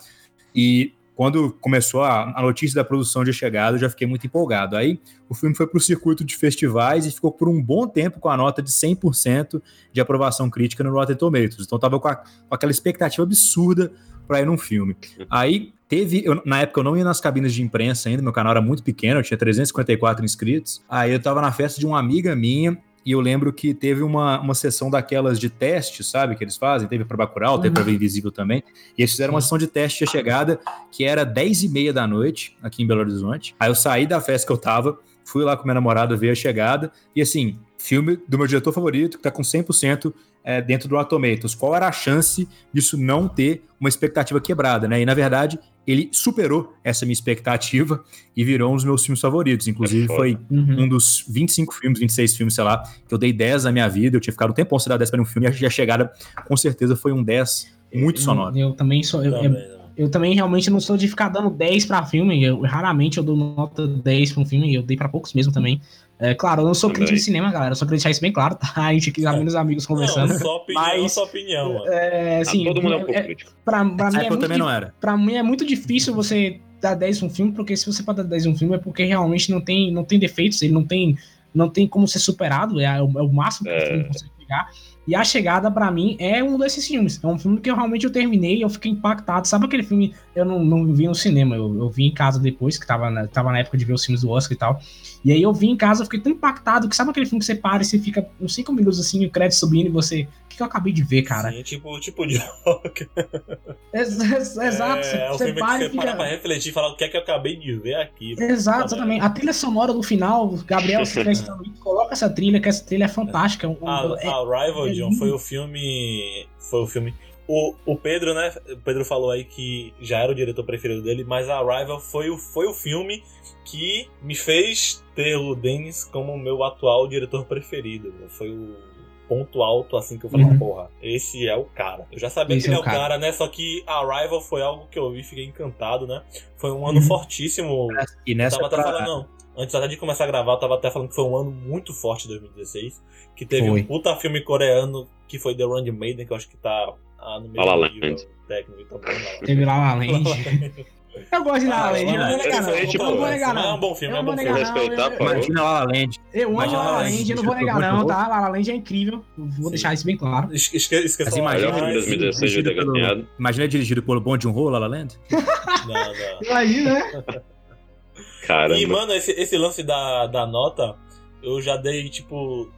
E quando começou a, a, notícia da produção de chegada, eu já fiquei muito empolgado. Aí o filme foi para o circuito de festivais e ficou por um bom tempo com a nota de 100% de aprovação crítica no Rotten Tomatoes. Então tava com, com aquela expectativa absurda para ir num filme. Aí teve, eu, na época eu não ia nas cabines de imprensa ainda, meu canal era muito pequeno, eu tinha 354 inscritos. Aí eu tava na festa de uma amiga minha e eu lembro que teve uma, uma sessão daquelas de teste, sabe, que eles fazem, teve para Bacurau, uhum. teve para Invisível também, e eles fizeram uma sessão de teste de chegada que era 10 e meia da noite, aqui em Belo Horizonte. Aí eu saí da festa que eu tava, fui lá com minha namorada ver a chegada, e assim, filme do meu diretor favorito, que tá com 100% é, dentro do Rotten Tomatoes. Qual era a chance disso não ter uma expectativa quebrada, né? E na verdade, ele superou essa minha expectativa e virou um dos meus filmes favoritos. Inclusive, é foi uhum. um dos 25 filmes, 26 filmes, sei lá, que eu dei 10 na minha vida. Eu tinha ficado um tempão sem dar 10 para um filme e a chegada, com certeza, foi um 10 muito sonoro. Eu, eu também sou. Eu, eu, eu também realmente não sou de ficar dando 10 para filme. Eu, raramente eu dou nota 10 para um filme, eu dei para poucos mesmo também. É, claro, eu não sou crítico de cinema, galera. Eu só queria deixar isso bem claro, tá? A gente aqui, meus amigos conversando. Não, só opinião, mas, só opinião. Mano. É, assim, ah, todo mundo é um pouco é, crítico. Pra, pra mim é muito, também não era. Pra mim é muito difícil você dar 10 um filme, porque se você pode dar 10 um filme é porque realmente não tem, não tem defeitos, ele não tem, não tem como ser superado, é, é o, é o máximo que o filme consegue pegar. E A Chegada, para mim, é um desses filmes. É um filme que eu realmente eu terminei eu fiquei impactado. Sabe aquele filme eu não, não vi no cinema, eu, eu vi em casa depois, que tava na, tava na época de ver os filmes do Oscar e tal. E aí eu vi em casa, eu fiquei tão impactado que sabe aquele filme que você para e você fica uns 5 minutos assim, o crédito subindo e você. O que, que eu acabei de ver, cara? Sim, tipo, tipo Joker. Exato. É, é um filme para que você fica... para pra refletir e falar o que é que eu acabei de ver aqui. Exato, exatamente. A trilha sonora do final, Gabriel, se coloca essa trilha, que essa trilha é fantástica. Um, a, é, a Rival, é John, foi o filme. Foi o filme o, o Pedro, né? O Pedro falou aí que já era o diretor preferido dele, mas a Arrival foi o, foi o filme que me fez ter o Dennis como meu atual diretor preferido. Foi o ponto alto, assim, que eu falei, uhum. porra, esse é o cara. Eu já sabia esse que ele é, é o cara. cara. né? Só que a Arrival foi algo que eu vi e fiquei encantado, né? Foi um ano uhum. fortíssimo. E nessa eu tava pra... falando, não. Antes até de começar a gravar, eu tava até falando que foi um ano muito forte 2016. Que teve foi. um puta filme coreano que foi The Run Maiden, que eu acho que tá ah, no mesmo La nível técnico. Então, Teve La La Land. Eu gosto de La La Land, não vou negar não. Não vou negar não. É um bom filme, é um bom filme. Respeitar, Imagina La La Land. Eu amo La La Land, eu não vou negar não, tá? La La Land é incrível. Vou deixar isso bem claro. Esqueça Imagina dirigido pelo Bom de um Rolo, La La Land? Não, não. Imagina, né? Caramba. E, mano, esse, esse lance da, da nota, eu já dei, tipo,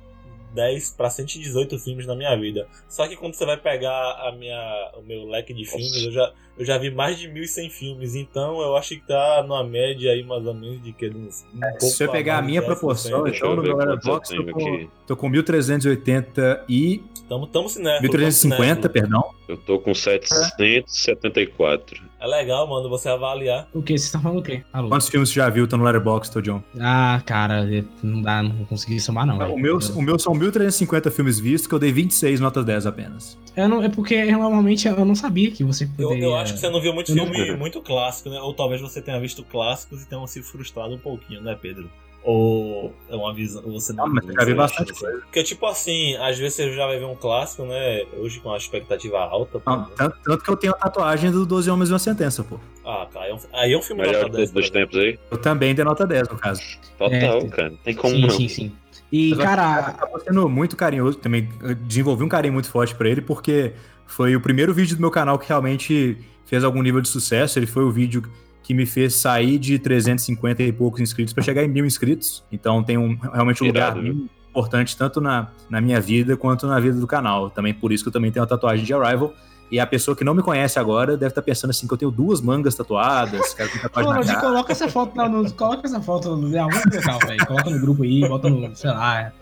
10 para 118 filmes na minha vida. Só que quando você vai pegar a minha, o meu leque de filmes, eu já, eu já vi mais de 1.100 filmes. Então eu acho que tá numa média aí mais ou menos de que uns, um é, Se eu pegar a minha proporção, então no meu Letterboxd tô, com, tô com 1.380 e. Tamo, tamo cinéfilo. 1350, perdão. Eu tô com 774. É legal, mano, você avaliar. O que? Você tá falando o quê? Alô? Quantos filmes você já viu? Tá no Letterboxd, tô, John? Ah, cara, não dá, não consegui somar, não. não o, meu, o meu são 1.350 filmes vistos, que eu dei 26 notas 10 apenas. Eu não, é porque normalmente eu não sabia que você poderia... Eu, eu acho que você não viu muito eu filme muito clássico, né? Ou talvez você tenha visto clássicos e tenha se frustrado um pouquinho, né, Pedro? Ou é uma visão. Você não, mas já vi bastante assim. coisa. Porque, tipo assim, às vezes você já vai ver um clássico, né? Hoje com a expectativa alta. Pô, não, tanto, tanto, que eu tenho a tatuagem do 12 Homens e uma Sentença, pô. Ah, cara, é um, aí é um filme Melhor nota 10. dos tempos aí? Eu também dei nota 10, no caso. Total, é, cara. Tem como sim, não. Sim, sim, E, mas cara. Acabou sendo muito carinhoso também. Desenvolvi um carinho muito forte pra ele, porque foi o primeiro vídeo do meu canal que realmente fez algum nível de sucesso. Ele foi o vídeo que me fez sair de 350 e poucos inscritos para chegar em mil inscritos. Então tem um, realmente um Irado, lugar né? importante tanto na, na minha vida quanto na vida do canal. Também por isso que eu também tenho a tatuagem de Arrival. E a pessoa que não me conhece agora deve estar tá pensando assim que eu tenho duas mangas tatuadas, quero tatuagem Pô, coloca essa foto no, coloca essa foto em algum local, velho. Coloca no grupo aí, bota no, sei lá,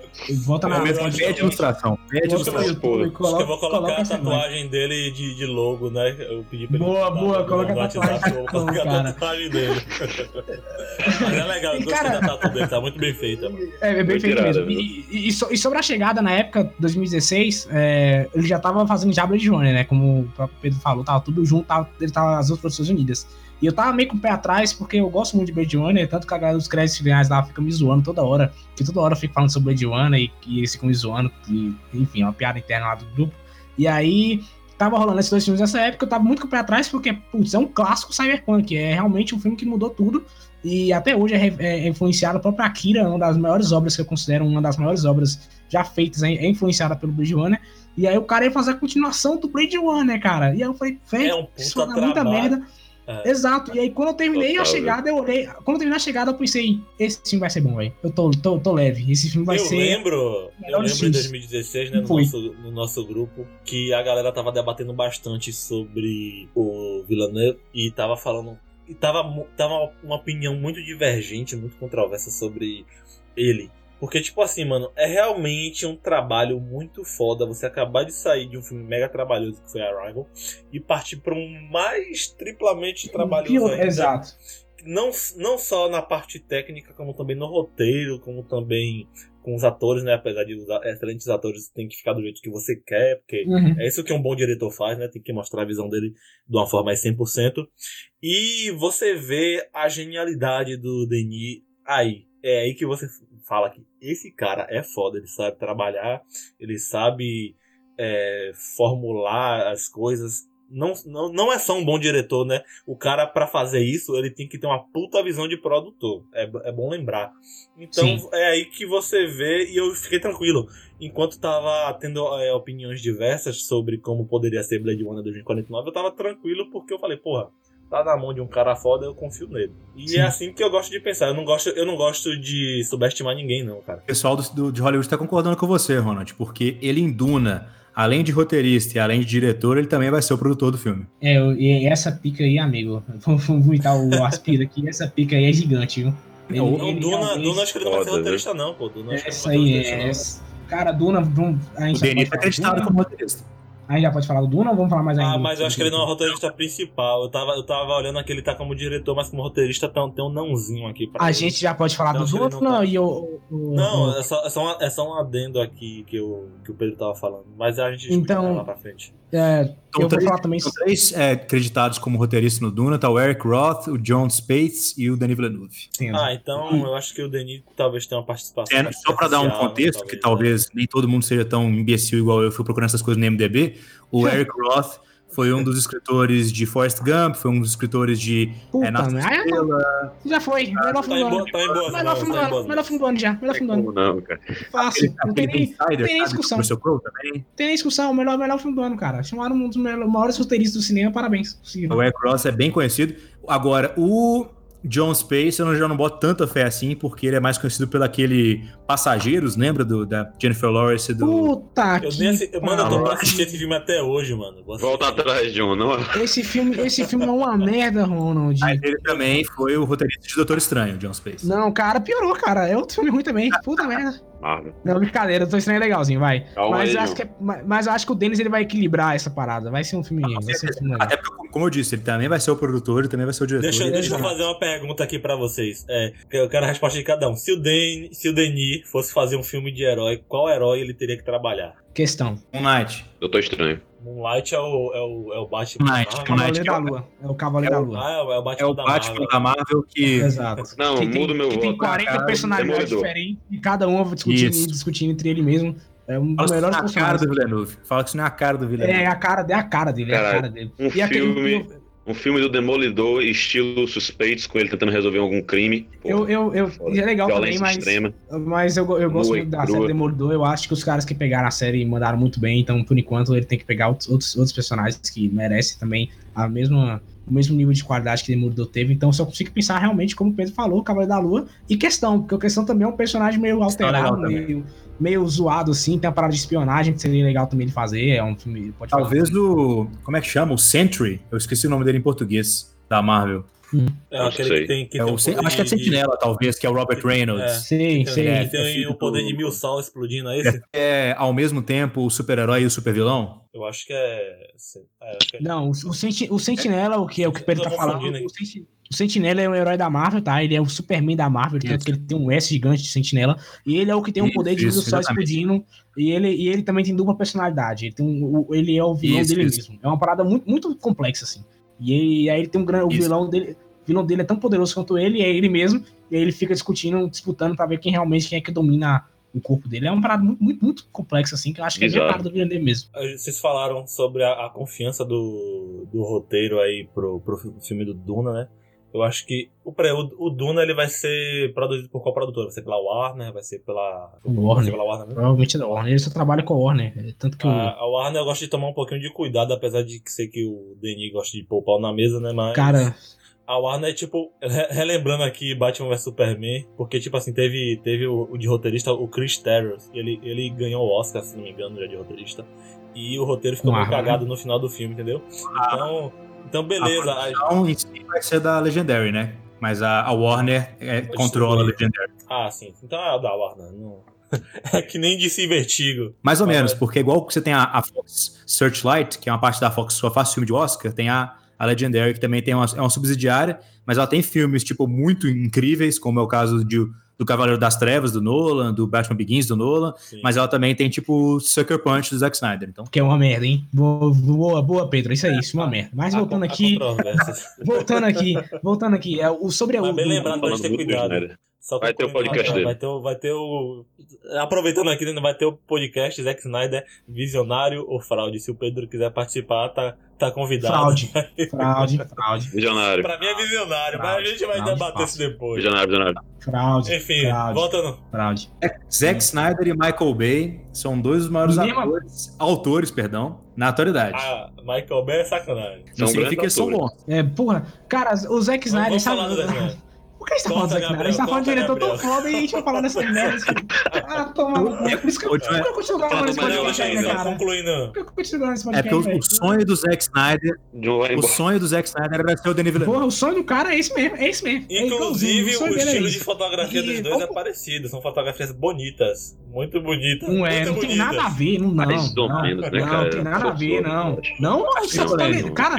Volta na Pede ilustração. Pede ilustração. Eu vou colocar a tatuagem dele de, de logo, né? Eu pedi pra ele. Boa, boa, coloca a tatuagem. Vou colocar a tatuagem dele. Mas é legal, eu gostei da tatuagem dele, tá muito bem feita. É, é bem feito mesmo. E, e, e, sobre a chegada na época, 2016, é, ele já tava fazendo Diablo de Johnny, né? Como o próprio Pedro falou, tava tudo junto, tava, ele tava as duas produções unidas. E eu tava meio com o pé atrás, porque eu gosto muito de Blade Runner, tanto que a galera dos créditos finais lá fica me zoando toda hora. Que toda hora eu fico falando sobre Blade Runner e, e eles ficam me zoando. E, enfim, é uma piada interna lá do grupo. E aí, tava rolando esses dois filmes nessa época, eu tava muito com o pé atrás, porque, putz, é um clássico cyberpunk. É realmente um filme que mudou tudo. E até hoje é, é influenciado. A própria Akira, uma das maiores obras que eu considero uma das maiores obras já feitas, é, é influenciada pelo Blade Runner. E aí o cara ia fazer a continuação do Blade Runner, cara. E aí eu falei, velho, é um isso é muita merda. É. Exato. E aí, quando eu terminei Total, a chegada, eu olhei. Quando eu terminei a chegada, eu pensei, esse filme vai ser bom, velho. Eu tô, tô, tô leve. Esse filme vai eu ser. Lembro, eu lembro em 2016, né, no nosso, no nosso grupo, que a galera tava debatendo bastante sobre o Villeneuve e tava falando. E tava, tava uma opinião muito divergente, muito controversa sobre ele. Porque, tipo assim, mano, é realmente um trabalho muito foda você acabar de sair de um filme mega trabalhoso que foi Arrival e partir para um mais triplamente trabalhoso ainda. Exato. Não, não só na parte técnica, como também no roteiro, como também com os atores, né? Apesar de os excelentes atores, tem que ficar do jeito que você quer, porque uhum. é isso que um bom diretor faz, né? Tem que mostrar a visão dele de uma forma mais 100%. E você vê a genialidade do Denis aí. É aí que você fala que esse cara é foda, ele sabe trabalhar, ele sabe é, formular as coisas. Não, não, não é só um bom diretor, né? O cara, para fazer isso, ele tem que ter uma puta visão de produtor. É, é bom lembrar. Então, Sim. é aí que você vê, e eu fiquei tranquilo. Enquanto tava tendo é, opiniões diversas sobre como poderia ser Blade Runner 2049, eu tava tranquilo porque eu falei, porra, tá na mão de um cara foda, eu confio nele. E Sim. é assim que eu gosto de pensar. Eu não gosto, eu não gosto de subestimar ninguém, não, cara. O pessoal do, do, de Hollywood tá concordando com você, Ronald, porque ele em Duna, além de roteirista e além de diretor, ele também vai ser o produtor do filme. É, e essa pica aí, amigo, vamos vomitar o aspira aqui, essa pica aí é gigante, viu? Ele, não, ele Duna, Duna acho que ele não vai ser roteirista, não, pô. Duna, essa aí, é. Cara, Duna, a gente o Denis é acreditado como roteirista. Aí já pode falar do Duna ou vamos falar mais ainda? Ah, mas eu acho que ele não é o roteirista principal. Eu tava, eu tava olhando aqui, ele tá como diretor, mas como roteirista tem um, tem um nãozinho aqui. Pra a ele. gente já pode falar então, do Duna tá... e o, o, Não, é só, é, só uma, é só um adendo aqui que, eu, que o Pedro tava falando. Mas a gente então, lá pra frente. É, então, eu três, vou falar também. São três é, acreditados como roteirista no Duna: tá o Eric Roth, o John Spates e o Denis Villeneuve. Sim, ah, então eu acho que o Denis talvez tenha uma participação. É, só para dar um contexto, talvez, que talvez é. nem todo mundo seja tão imbecil igual eu fui procurando essas coisas no MDB, o Eric Roth foi um dos escritores de Forrest Gump, foi um dos escritores de Puta, é, Nossa Estrela. Já foi, melhor filme do ano. Melhor filme do ano, melhor filme do ano já, melhor filme do ano. Não, cara. Fácil, não tem nem, tem nem discussão. Tem nem discussão, melhor, melhor filme do ano, cara. Chamaram um dos maiores roteiristas do cinema, parabéns. O Eric Ross é bem conhecido. Agora, o John Space eu já não boto tanta fé assim, porque ele é mais conhecido pelo aquele Passageiros, lembra do, da Jennifer Lawrence? Do... Puta eu que nem Mano, eu tô pra assistir esse filme até hoje, mano. Volta atrás, John. Não... Esse, filme, esse filme é uma merda, Ronald. Mas ele também foi o roteirista de Doutor Estranho, John Space. Não, cara, piorou, cara. É outro filme ruim também. Puta merda. Marvel. Não, brincadeira, Doutor Estranho é legalzinho, vai. Calma mas, aí, acho que é, mas eu acho que o Denis ele vai equilibrar essa parada. Vai ser um filme. Não, vai ser um filme Até porque, como eu disse, ele também vai ser o produtor, ele também vai ser o diretor. Deixa, deixa eu fazer uma pergunta aqui pra vocês. É, eu quero a resposta de cada um. Se o, Den, se o Denis fosse fazer um filme de herói, qual herói ele teria que trabalhar? Questão. Moonlight. Doutor Estranho. Moonlight é o, é o, é o Batman Moonlight, da Cavaleiro da Lua. É o Cavaleiro é o, da Lua. Ah, é o Batman, é o da, Batman Marvel. da Marvel que... Exato. Não, que muda o meu voto. Tem 40 cara, personalidades diferentes e cada um discutindo, discutindo entre ele mesmo. É um dos melhores personagens. a cara do Villeneuve. Fala que isso não é a cara do Villeneuve. É a cara, é a cara dele, é a cara dele. Um e filme... Aquele, um filme do Demolidor, estilo suspeitos, com ele tentando resolver algum crime. Pô, eu, eu, eu é legal também, mas, extrema. mas eu, eu gosto muito da crua. série Demolidor. Eu acho que os caras que pegaram a série mandaram muito bem, então por enquanto ele tem que pegar outros, outros, outros personagens que merecem também a mesma, o mesmo nível de qualidade que Demolidor teve. Então só consigo pensar realmente, como o Pedro falou, Cavaleiro da Lua e Questão, porque o Questão também é um personagem meio alterado, meio, meio zoado assim, tem a parada de espionagem que seria legal também de fazer, é um filme... Pode Talvez falar. o... como é que chama? O Sentry, eu esqueci o nome dele em português, da Marvel. Hum. É aquele que tem. Que é tem o, acho que é Sentinela, de... talvez, que é o Robert Reynolds. É, sim, sim. É, tem o poder de mil sol explodindo, é esse? É, ao mesmo tempo, o super-herói e o super-vilão? Eu acho que é. é acho que é... Não, o, o, o Sentinela, o que é o que o Pedro tá falando. O, Sentinela, o Sentinela é um herói da Marvel, tá? Ele é o Superman da Marvel, tanto que ele tem um S gigante de Sentinela. E ele é o que tem o um poder de isso, sol explodindo. E ele, e ele também tem dupla personalidade. Ele, tem um, ele é o vilão isso, dele isso. mesmo. É uma parada muito, muito complexa, assim. E, e aí ele tem um grande. O vilão dele, vilão dele é tão poderoso quanto ele, é ele mesmo. E aí ele fica discutindo, disputando para ver quem realmente quem é que domina o corpo dele. É uma parada muito, muito, muito complexa, assim, que eu acho que Exato. é a parada do Villeneuve mesmo. Vocês falaram sobre a, a, confiança do, do roteiro aí pro, pro filme do Duna, né? Eu acho que o, o, Duna ele vai ser produzido por qual produtor? Vai ser pela Warner? Vai ser pela. Warner. Ser pela Warner mesmo? Provavelmente é da Warner. Ele só trabalha com a Warner. É tanto que a, o... a Warner eu gosto de tomar um pouquinho de cuidado, apesar de que sei que o Denis gosta de pôr o pau na mesa, né? Mas. Cara. A Warner, tipo, relembrando aqui Batman vs Superman, porque, tipo assim, teve, teve o, o de roteirista, o Chris Terrors, ele, ele ganhou o Oscar, se não me engano, já de roteirista, e o roteiro ficou meio cagado no final do filme, entendeu? Então, então, beleza. A produção em si vai ser da Legendary, né? Mas a, a Warner é, controla a Legendary. Ah, sim. Então é a da Warner. Não... é que nem disse Vertigo. Mais ou Mas... menos, porque igual que você tem a, a, Fox Searchlight, que é uma parte da Fox que só faz filme de Oscar, tem a, a Legendary, que também tem uma, é uma subsidiária, mas ela tem filmes, tipo, muito incríveis, como é o caso de do Cavaleiro das Trevas, do Nolan, do Batman Begins, do Nolan, Sim. mas ela também tem, tipo, Sucker Punch do Zack Snyder, então... Que é uma merda, hein? Boa, boa, boa Pedro, isso aí, isso é uma merda. Mas voltando aqui... voltando aqui, voltando aqui, é, o, sobre a... Mas bem lembrado pra gente ter cuidado. Vai ter o podcast dele. Vai ter, vai ter o. Aproveitando aqui, vai ter o podcast Zack Snyder, Visionário ou Fraude. Se o Pedro quiser participar, tá, tá convidado. Fraude, fraude, fraude. Visionário. Pra mim é visionário, fraude, mas a gente vai fraude, debater fraude. isso depois. Visionário, visionário. Fraude. Enfim, fraude, voltando. Fraude. É, Zack Snyder e Michael Bay são dois dos maiores atores, autores, perdão, na atualidade. Ah, Michael Bay é sacanagem. Não significa que são bons. É, porra, cara, o Zack Snyder, sabe? Que a gente tá falando disso aqui, A gente tá falando de diretor tão foda e a gente vai falar dessas merdas. Ah, toma. É por isso que eu, eu continuo gravando esse podcast ainda, cara. Concluindo. Eu continuo gravando esse podcast. É porque o, sonho do Zack Snyder. O sonho do Zack Snyder era ser o Denis Villeneuve. Porra, o sonho do cara é esse mesmo. É esse mesmo. É Inclusive, o, estilo de fotografia dos dois é parecido. São fotografias bonitas. Muito bonitas. Não é, não tem nada a ver. Não, não. Não tem nada a ver, não. Não, cara.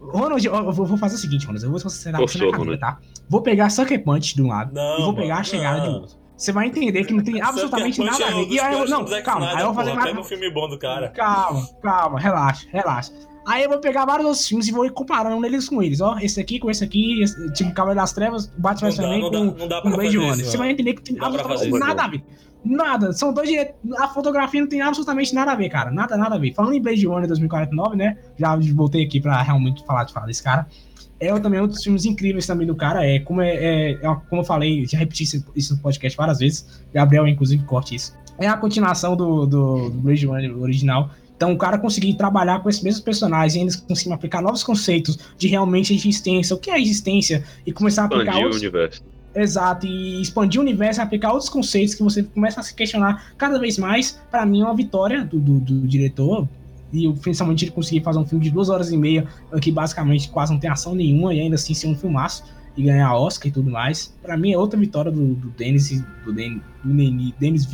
Ronald, eu vou fazer o seguinte, Ronald. Eu vou ser na cadeira, tá? Vou pegar Sucker Punch de um lado não, e vou pegar a chegada não. de outro. Você vai entender que não tem absolutamente nada a ver. E aí eu, não, calma, aí eu vou fazer mais. Um filme bom do cara. Calma, calma, relaxa, relaxa. Aí eu vou pegar vários outros filmes e vou ir comparando eles com eles. Ó, esse aqui com esse aqui, esse, tipo Cavaleiro das Trevas, Batman também com, com Blade Runner. Você vai entender que tem absolutamente nada a ver. Nada, são dois diretos. A fotografia não tem absolutamente nada a ver, cara. Nada, nada a ver. Falando em Blade Runner 2049, né? Já voltei aqui pra realmente falar de falar desse cara é também um dos filmes incríveis também do cara. É como é, é, é como eu falei, já repeti isso no podcast várias vezes. Gabriel, inclusive, corte isso. É a continuação do, do, do Blade Runner original. Então, o cara conseguir trabalhar com esses mesmos personagens e eles conseguirem aplicar novos conceitos de realmente existência, o que é existência, e começar a aplicar Expandir outros... o universo. Exato, e expandir o universo, aplicar outros conceitos que você começa a se questionar cada vez mais. Para mim, é uma vitória do, do, do diretor, e principalmente ele conseguir fazer um filme de duas horas e meia, que basicamente quase não tem ação nenhuma, e ainda assim ser um filmaço e ganhar Oscar e tudo mais. Para mim é outra vitória do, do Denis, do Denis, Denis,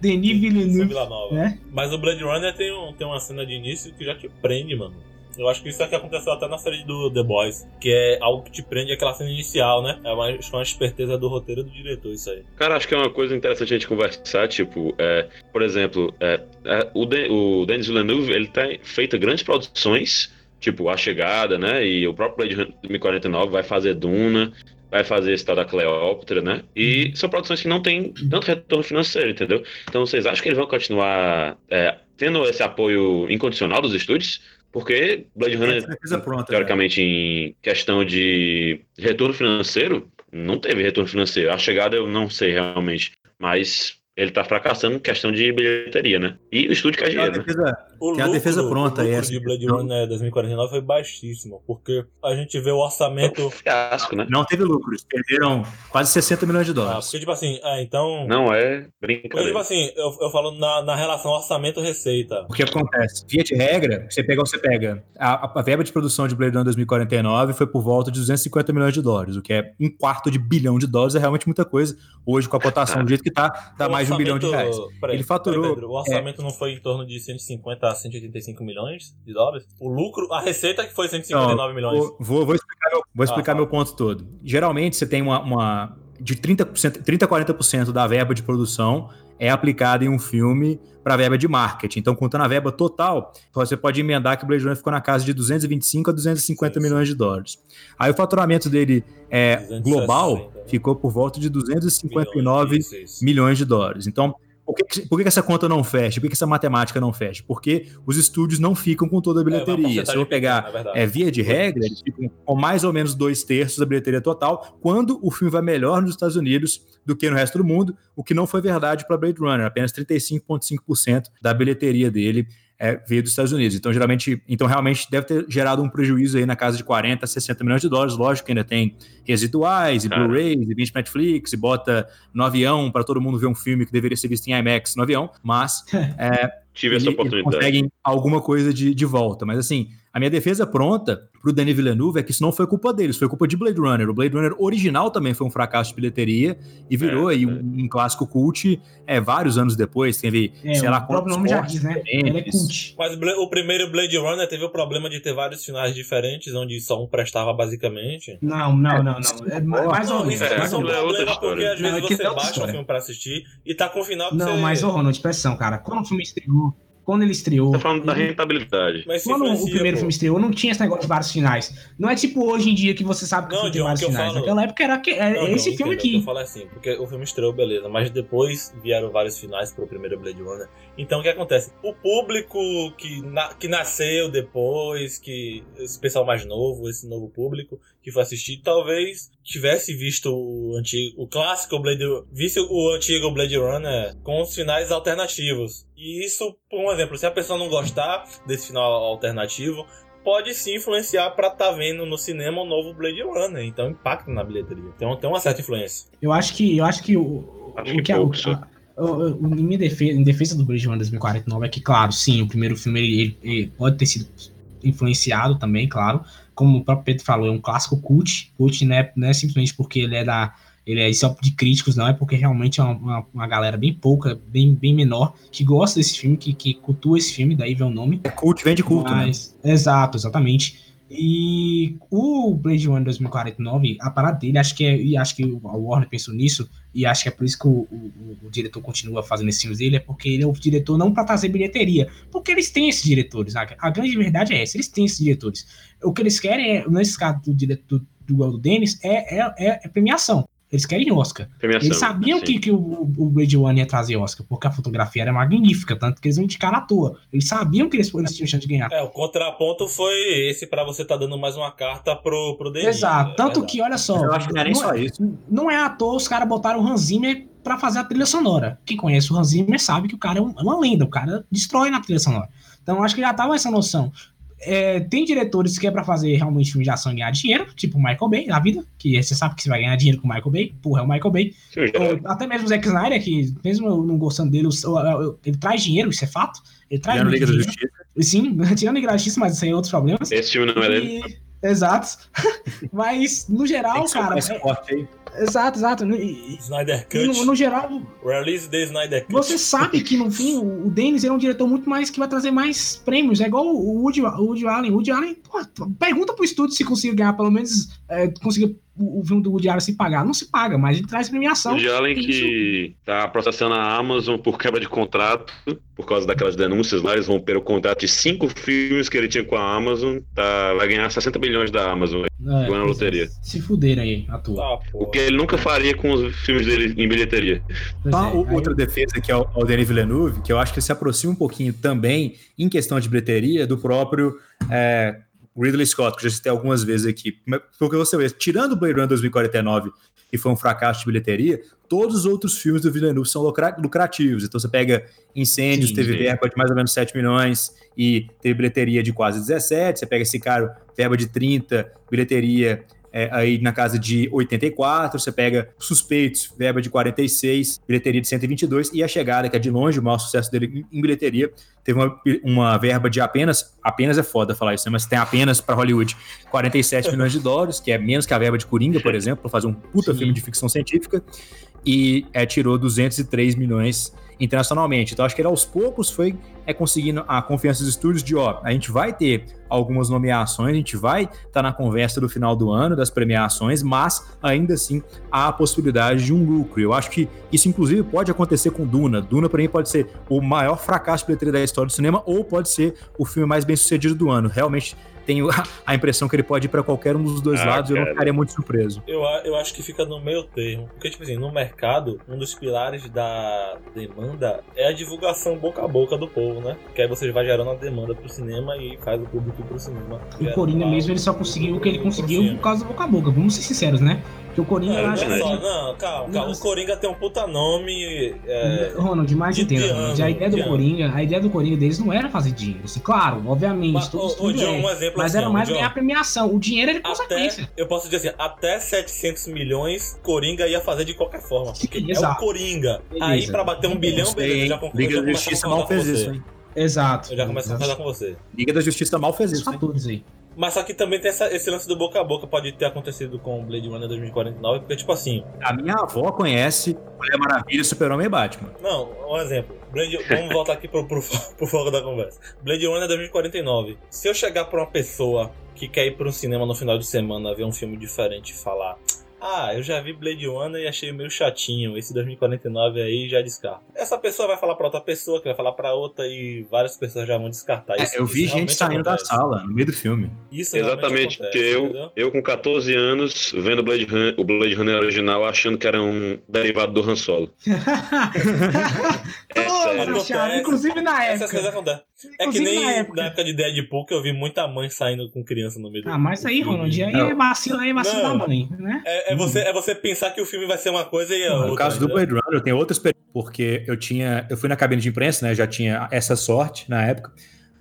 Denis Villeneuve. Né? Mas o Blade Runner tem, um, tem uma cena de início que já te prende, mano. Eu acho que isso é que aconteceu até na série do The Boys, que é algo que te prende aquela cena inicial, né? É uma, uma esperteza do roteiro do diretor, isso aí. Cara, acho que é uma coisa interessante a gente conversar, tipo, é, por exemplo, é, é, o, de, o Denis Villeneuve, ele tem feito grandes produções, tipo A Chegada, né? E o próprio Blade Runner 2049 vai fazer Duna, vai fazer esse tal da Cleópatra, né? E são produções que não têm tanto retorno financeiro, entendeu? Então vocês acham que eles vão continuar é, tendo esse apoio incondicional dos estúdios? Porque Blade Runner, pronta, teoricamente, né? em questão de retorno financeiro, não teve retorno financeiro. A chegada eu não sei realmente, mas ele tá fracassando em questão de bilheteria, né? E o estúdio quer dinheiro, né? O lucro, a defesa pronta, o lucro de Blade Runner 2049 foi baixíssimo, porque a gente vê o orçamento... É um fiasco, né? Não teve lucro, eles perderam quase 60 milhões de dólares. Ah, porque, tipo assim, ah, então... Não é brincadeira. Porque, tipo assim, eu, eu falo na, na relação orçamento-receita. O que acontece? Via de regra, você pega, você pega a, a verba de produção de Blade Runner 2049 foi por volta de 250 milhões de dólares, o que é um quarto de bilhão de dólares, é realmente muita coisa. Hoje, com a cotação do jeito que tá, dá mais de um bilhão de reais. Ele faturou. Pedro, o orçamento é... não foi em torno de 150 a 185 milhões de dólares? O lucro, a receita que foi 159 não, milhões. Vou, vou explicar, meu, vou explicar ah, meu ponto todo. Geralmente você tem uma, uma de 30%, 30 a 40% da verba de produção é aplicada em um filme para verba de marketing. Então, contando a verba total, você pode emendar que o Blade Runner ficou na casa de 225 a 250 sim, milhões de dólares. Aí o faturamento dele é, global ficou por volta de 259 milhões, milhões de dólares. Então, por que, por que essa conta não fecha? Por que essa matemática não fecha? Porque os estúdios não ficam com toda a é, bilheteria. É, Se eu pegar é, via de regra, eles ficam com mais ou menos dois terços da bilheteria total, quando o filme vai melhor nos Estados Unidos do que no resto do mundo, o que não foi verdade para Blade Runner, apenas 35,5% da bilheteria dele é, veio dos Estados Unidos. Então, geralmente, então realmente deve ter gerado um prejuízo aí na casa de 40, 60 milhões de dólares. Lógico que ainda tem residuais e Blu-rays e 20 Netflix e bota no avião para todo mundo ver um filme que deveria ser visto em IMAX no avião, mas é, tive essa oportunidade. conseguem alguma coisa de, de volta. Mas assim, a minha defesa pronta pro Denis Villeneuve é que isso não foi culpa deles, foi culpa de Blade Runner. O Blade Runner original também foi um fracasso de bilheteria e virou é, aí é. Um, um, clássico cult é, vários anos depois. Teve, é, sei lá, quantos nome já diz, né? Ele é cult. Mas o primeiro Blade Runner teve o problema de ter vários finais diferentes, onde só um prestava basicamente. Não, não, não, não. É mais ou menos. Isso é um problema porque às vezes você baixa o filme pra assistir e tá com o final que Não, você... mas, ô Ronald, pressão, cara. Quando o filme estreou, quando ele estreou. Tá falando da rentabilidade. Mas quando o primeiro pô. filme estreou, não tinha esse negócio de vários finais. Não é tipo hoje em dia que você sabe que não, tem vários finais. Falo... Naquela época era que, é, não, esse não, filme entendo, aqui. Eu falo assim, porque o filme estreou, beleza, mas depois vieram vários finais pro primeiro Blade Runner. Então o que acontece? O público que, na, que nasceu depois, que esse pessoal mais novo, esse novo público que foi assistir, talvez tivesse visto o antigo, o clássico Blade, visse o antigo Blade Runner com os finais alternativos. E isso, por um exemplo, se a pessoa não gostar desse final alternativo, pode sim influenciar para estar tá vendo no cinema o um novo Blade Runner, então impacta na bilheteria. Então tem uma certa influência. Eu acho que eu acho que o, acho o que, que é, o, em minha defesa, em defesa do Blade Runner 2049 é que, claro, sim, o primeiro filme ele, ele, ele pode ter sido influenciado também, claro. Como o próprio Pedro falou, é um clássico cult. Cult não é, não é simplesmente porque ele é da. Ele é só de críticos, não, é porque realmente é uma, uma, uma, galera bem pouca, bem, bem menor, que gosta desse filme, que, que cultua esse filme, daí vem o nome. É cult, vem de culto, né? Mas, né? Exato, exatamente. E o Blade Runner 2049, a parada dele, acho que é, e acho que o Warner pensou nisso, e acho que é por isso que o, o, o diretor continua fazendo esses filmes dele, é porque ele é o diretor não para trazer bilheteria, porque eles têm esses diretores, a, a, grande verdade é essa, eles têm esses diretores. O que eles querem, é, nesse caso do diretor do, do, do é, é, é premiação. Eles querem Oscar. Premiação, eles sabiam que, que o, o Blade One ia trazer Oscar, porque a fotografia era magnífica, tanto que eles não indicaram à toa. Eles sabiam que eles, eles tinham chance de ganhar. É, o contraponto foi esse para você tá dando mais uma carta pro, pro Denis. Exato. É tanto que, olha só. Eu acho que não é nem só isso. Não é à toa os caras botaram o Hans Zimmer pra fazer a trilha sonora. Quem conhece o Hans Zimmer sabe que o cara é, é uma lenda, o cara destrói na trilha sonora. Então acho que já tava essa noção é, tem diretores que é pra fazer realmente filme de ação e ganhar dinheiro, tipo o Michael Bay na vida, que você sabe que você vai ganhar dinheiro com o Michael Bay, porra, é o Michael Bay. Ou, até mesmo o Zack Snyder, que mesmo eu não gostando dele, ele traz dinheiro, isso é fato. Ele traz Tirando Liga da Justiça. Sim, tirando Liga da Justiça, mas aí é outros problemas. Esse filme não é dele. Exato. mas, no geral, cara. É, Exato, exato. E, Snyder Cut. No, no, geral. Release the Snyder Cut. Você sabe que no fim o Dennis é um diretor muito mais que vai trazer mais prêmios. É igual o Woody, o Woody Allen. O Woody Allen, pô, pergunta pro estúdio se conseguir ganhar pelo menos. É, conseguir o, filme do Woody Allen se pagar. Não se paga, mas ele traz premiação. Woody Allen que tá processando a Amazon por quebra de contrato, por causa daquelas denúncias lá, eles romperam o contrato de cinco filmes que ele tinha com a Amazon, tá, vai ganhar 60 bilhões da Amazon é, na loteria. Se fuderam aí, à toa. Ah, o que ele nunca faria com os filmes dele em bilheteria. Ah, é, outra aí... defesa que é o, o Denis Villeneuve, que eu acho que ele se aproxima um pouquinho também, em questão de bilheteria, do próprio é, Ridley Scott, que já citei algumas vezes aqui, porque você vê, tirando o Blade Runner 2049, que foi um fracasso de bilheteria, todos os outros filmes do Villeneuve são lucrativos. Então você pega Incêndios, Sim, teve verba de mais ou menos 7 milhões e teve bilheteria de quase 17. Você pega esse cara, verba de 30, bilheteria é, aí na casa de 84, você pega Suspeitos, verba de 46, bilheteria de 122, e A Chegada, que é de longe o maior sucesso dele em bilheteria, teve uma, uma verba de apenas, apenas é foda falar isso, né? mas tem apenas para Hollywood 47 milhões de dólares, que é menos que a verba de Coringa, por exemplo, para fazer um puta Sim. filme de ficção científica, e é, tirou 203 milhões internacionalmente. Então, acho que ele aos poucos foi é, conseguindo a confiança dos estúdios de, ó, a gente vai ter algumas nomeações, a gente vai estar tá na conversa do final do ano, das premiações, mas ainda assim há a possibilidade de um lucro. Eu acho que isso, inclusive, pode acontecer com Duna. Duna, para mim, pode ser o maior fracasso bilheteria da história do cinema ou pode ser o filme mais bem sucedido do ano. Realmente tenho a impressão que ele pode ir para qualquer um dos dois ah, lados e eu não ficaria muito surpreso. Eu, eu acho que fica no meio termo. Porque, tipo assim, no mercado, um dos pilares da demanda é a divulgação boca a boca do povo, né? Que aí você vai gerando a demanda pro cinema e faz o público ir pro cinema. O Coringa mesmo, ele só conseguiu o que ele conseguiu por causa do boca a boca. Vamos ser sinceros, né? Que o Coringa. Não, acha só, não, calma, calma. O Coringa tem um puta nome. É, Ronald, mais entenda. A ideia do Coringa, a ideia do Coringa deles não era fazer dinheiro. Assim, claro, obviamente. Mas, o, o John, é, um exemplo mas assim, era mais ganhar premiação. O dinheiro era consequência. Eu posso dizer assim, até 700 milhões, Coringa ia fazer de qualquer forma. Porque Sim, é o Coringa. Beleza. Aí pra bater um bilhão, beleza, já concluí. Liga da Justiça mal fez isso, hein? Exato. Eu já começo a falar com você. Liga da Justiça mal fez isso. Fatores aí. Mas só que também tem essa, esse lance do boca a boca, pode ter acontecido com Blade Runner 2049, porque, tipo assim. A minha avó conhece Mulher Maravilha, Super-Homem e Batman. Não, um exemplo. Blade, vamos voltar aqui pro, pro, pro foco da conversa. Blade Runner 2049. Se eu chegar pra uma pessoa que quer ir pra um cinema no final de semana ver um filme diferente e falar. Ah, eu já vi Blade Runner e achei meio chatinho. Esse 2049 aí já descarta. Essa pessoa vai falar pra outra pessoa, que vai falar pra outra e várias pessoas já vão descartar. É, isso, eu vi isso gente saindo da sala, no meio do filme. Isso Exatamente, porque eu, eu com 14 anos, vendo Blade Runner, o Blade Runner original, achando que era um derivado do Han Solo. é sério. Cara, inclusive na época. Essas coisas acontecem. É que nem na época. na época de Deadpool que eu vi muita mãe saindo com criança no meio do Ah, mas aí, Ronald, aí é vacilo, aí é vacilo da mãe, né? É, é, você, é você pensar que o filme vai ser uma coisa e a outra. No caso do Blade Runner, eu tenho outra experiência, porque eu tinha. Eu fui na cabine de imprensa, né? Já tinha essa sorte na época.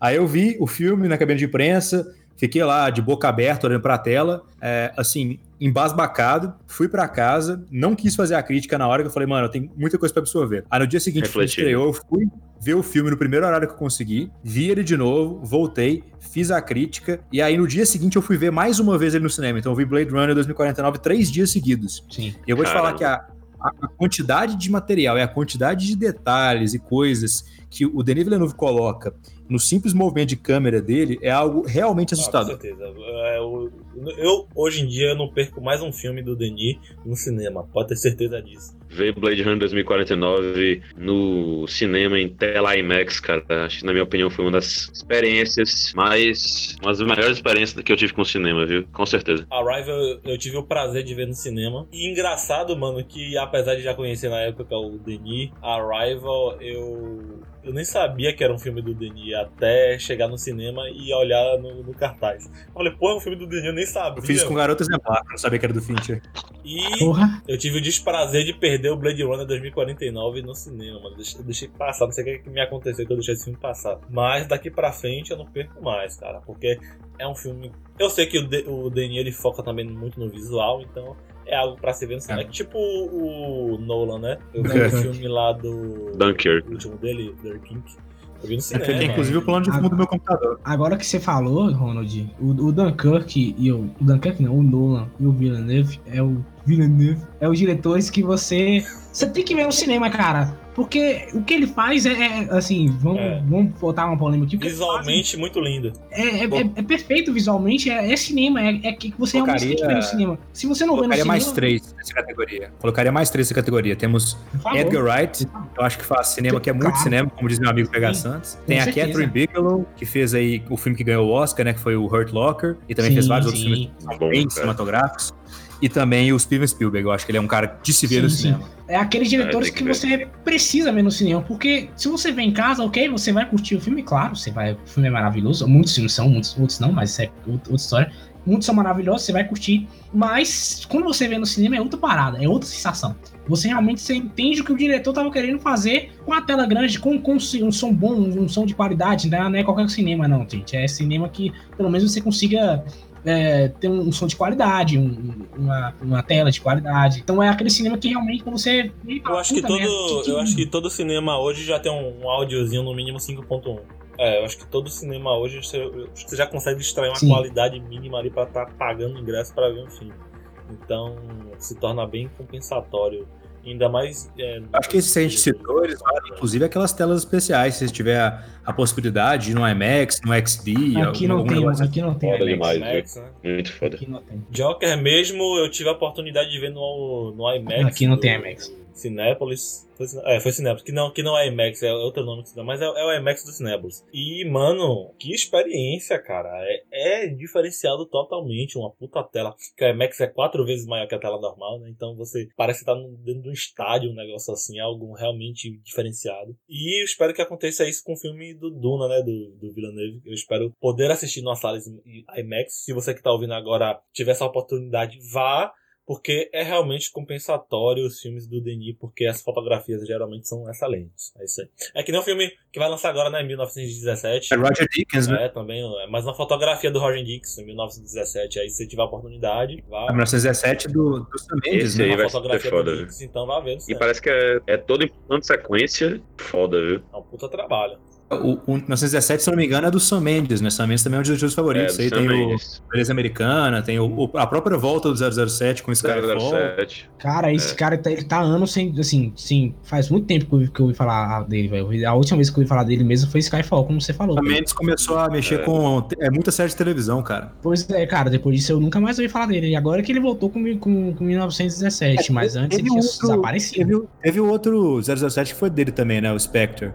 Aí eu vi o filme na cabine de imprensa, fiquei lá de boca aberta, olhando para a tela, é, assim, embasbacado, fui para casa, não quis fazer a crítica na hora que eu falei, mano, eu tenho muita coisa para absorver. Aí no dia seguinte, o estreou, eu fui ver o filme no primeiro horário que eu consegui, vi ele de novo, voltei, fiz a crítica, e aí no dia seguinte eu fui ver mais uma vez ele no cinema. Então eu vi Blade Runner 2049 três dias seguidos. Sim. E eu vou Caramba. te falar que a, a quantidade de material e a quantidade de detalhes e coisas que o Denis Villeneuve coloca no simples movimento de câmera dele é algo realmente assustador. Ah, com certeza. É, eu, eu, hoje em dia, não perco mais um filme do Denis no cinema, pode ter certeza disso. Ver Blade Runner 2049 no cinema em tela IMAX, cara, acho que na minha opinião foi uma das experiências mais. uma das melhores experiências que eu tive com o cinema, viu? Com certeza. Arrival eu tive o prazer de ver no cinema. E engraçado, mano, que apesar de já conhecer na época o Denis, Arrival eu eu nem sabia que era um filme do Denis até chegar no cinema e olhar no, no cartaz. Eu falei, pô, é um filme do Denis, eu nem sabia. Eu fiz com Garoto Exemplar, não sabia que era do Fincher. E Porra. eu tive o desprazer de perder o Blade Runner 2049 no cinema, mano. Eu deixei passar, não sei o que me aconteceu que eu deixei esse filme passar. Mas daqui pra frente eu não perco mais, cara, porque é um filme. Eu sei que o, De o Denis ele foca também muito no visual, então é algo pra se ver no cinema. É. Tipo o Nolan, né? Eu vi o filme lá do. Dunkirk. O último dele, Dunkirk. Eu vi no cinema. É, inclusive o plano de fundo do meu computador. Agora que você falou, Ronald, o, o Dunkirk e o. O Dunkirk não, o Nolan e o Villeneuve é o. Villeneuve é os diretores que você. Você tem que ver no cinema, cara. Porque o que ele faz é, é assim, vamos, é. vamos botar uma polêmica aqui. Visualmente faz, muito lindo. É, é, é, é, perfeito visualmente, é, é cinema, é, é que você Colocaria, realmente tem que ver no cinema. Se você não vê no cinema... Colocaria mais três nessa categoria. Colocaria mais três nessa categoria. Temos Edgar Wright, eu acho que faz cinema que é muito claro. cinema, como diz meu amigo Pega Santos. Tem a Catherine Bigelow, que fez aí o filme que ganhou o Oscar, né, que foi o Hurt Locker, e também sim, fez vários sim. outros filmes bem cinematográficos. E também o Steven Spielberg. Eu acho que ele é um cara de se ver sim, no cinema. Sim. É aqueles diretores é, que, que você precisa ver no cinema, porque se você vê em casa, ok, você vai curtir o filme, claro, você vai, o filme é maravilhoso, muitos filmes são, muitos outros não, mas é outra história. Muitos são maravilhosos, você vai curtir, mas quando você vê no cinema é outra parada, é outra sensação. Você realmente você entende o que o diretor estava querendo fazer com a tela grande, com, com um som bom, um som de qualidade, né? não é qualquer cinema não, gente, é cinema que pelo menos você consiga é, ter um, som de qualidade, um, uma, uma, tela de qualidade. Então é aquele cinema que realmente você. Eu acho que todo, que, eu acho que todo cinema hoje já tem um, áudiozinho no mínimo 5.1. É, eu acho que todo cinema hoje você, você já consegue extrair uma Sim. qualidade mínima ali para estar tá pagando ingresso para ver um filme. Então se torna bem compensatório Ainda mais. É, Acho que esses a gente citou, eles valem, inclusive aquelas telas especiais, se tiver a, a possibilidade de no IMAX, no XD. Aqui não tem, aqui não tem. Foda demais, IMAX, né? Muito foda. Aqui não tem. Joker mesmo, eu tive a oportunidade de ver no, no IMAX. Aqui não do, tem IMAX. Cinépolis. Foi, é, foi Cinépolis, que não, que não é IMAX, é outro nome que se dá, mas é, é o IMAX do Cinépolis. E, mano, que experiência, cara. É, é diferenciado totalmente, uma puta tela. Que o IMAX é quatro vezes maior que a tela normal, né? Então você parece estar dentro de um estádio, um negócio assim, algo realmente diferenciado. E eu espero que aconteça isso com o filme do Duna, né? Do, do Villeneuve. Eu espero poder assistir numa sala IMAX. Se você que tá ouvindo agora tiver essa oportunidade, vá porque é realmente compensatório os filmes do Denis, porque as fotografias geralmente são excelentes. É isso aí. É que nem o filme que vai lançar agora, né, em 1917. É Roger Dickens, né? É, também. É mais uma fotografia do Roger Dickens, em 1917. Aí, se você tiver a oportunidade, vá. É 1917 do, do Sam Mendes, né? Aí vai fotografia ser foda, Dickens, então vá ver. E parece que é, é todo em plano sequência. Foda, viu? É um puta trabalho. O, o 1917, se não me engano, é do Sam Mendes, né? Sam Mendes também é um dos meus favoritos. É, aí tem Mendes. o Beleza Americana, tem o, a própria volta do 007 com o Skyfall. 007. Cara, esse é. cara tá, ele tá anos sem, assim, sim, faz muito tempo que eu, que eu ouvi falar dele, velho. A última vez que eu ouvi falar dele mesmo foi Skyfall, como você falou. Sam Mendes começou a mexer é. com é, muita série de televisão, cara. Pois é, cara, depois disso eu nunca mais ouvi falar dele. E agora que ele voltou com, com, com 1917, é, mas antes ele tinha desaparecido. Teve, teve outro 007 que foi dele também, né? O Spectre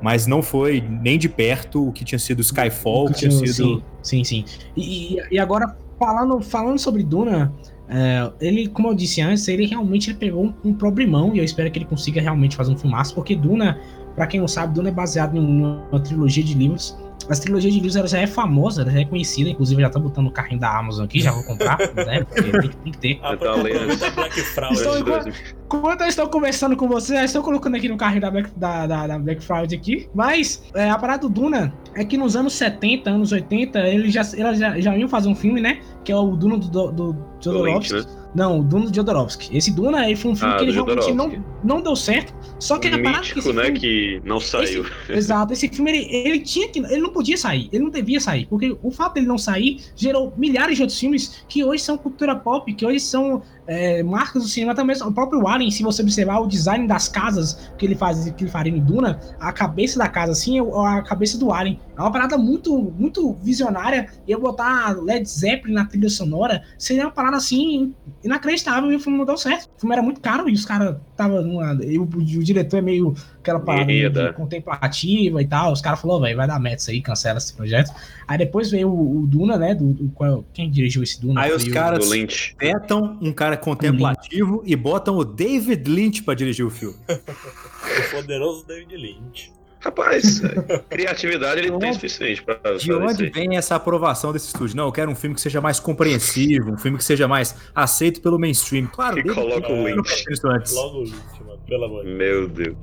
mas não foi nem de perto o que tinha sido Skyfall, que tinha sido. Sim, sim. sim. E, e agora, falando, falando sobre Duna, é, ele, como eu disse antes, ele realmente ele pegou um, um, problemão e eu espero que ele consiga realmente fazer um filmaço, porque Duna, para quem não sabe, Duna é baseado em uma trilogia de livros a trilogia de livros ela já é famosa, ela já é conhecida, inclusive já tá botando o carrinho da Amazon aqui, já vou comprar, né? Porque tem, tem que ter. Ah, então, Black Friday. Estou, enquanto, enquanto eu estou conversando com vocês, já estou colocando aqui no carrinho da Black, da, da, da Black Friday aqui. Mas é, a parada do Duna é que nos anos 70, anos 80, eles já, eles já, já iam fazer um filme, né? Que é o Duna do, do, do Jodorowsky. Né? Não, o Duna do Jodorowsky. Esse Duna ele foi um filme ah, que ele realmente não, não deu certo. Só que um a parada mítico, né, filme, que não saiu. Esse, exato, esse filme ele, ele tinha que ele não podia sair, ele não devia sair, porque o fato dele não sair gerou milhares de outros filmes que hoje são cultura pop, que hoje são é, marcas do cinema também. O próprio Alien, se você observar o design das casas que ele faz, que ele faria em Duna, a cabeça da casa assim é a cabeça do Alien. É uma parada muito, muito visionária. E eu botar Led Zeppelin na trilha sonora seria uma parada assim inacreditável e o filme não deu certo. O filme era muito caro e os caras estavam. O, o diretor é meio aquela parada contemplativa e tal. Os caras falaram, velho, vai dar meta isso aí, cancela esse projeto. Aí depois veio o, o Duna, né? Do, do, qual, quem dirigiu esse Duna? Aí os caras petam um cara contemplativo e botam o David Lynch para dirigir o filme. o poderoso David Lynch. Rapaz, criatividade ele tem suficiente pra De onde vem essa aprovação desse estúdio? Não, eu quero um filme que seja mais compreensivo, um filme que seja mais aceito pelo mainstream. Claro, que coloca o Lynch. Logo o Lynch, mano, pelo amor de Deus. Meu Deus.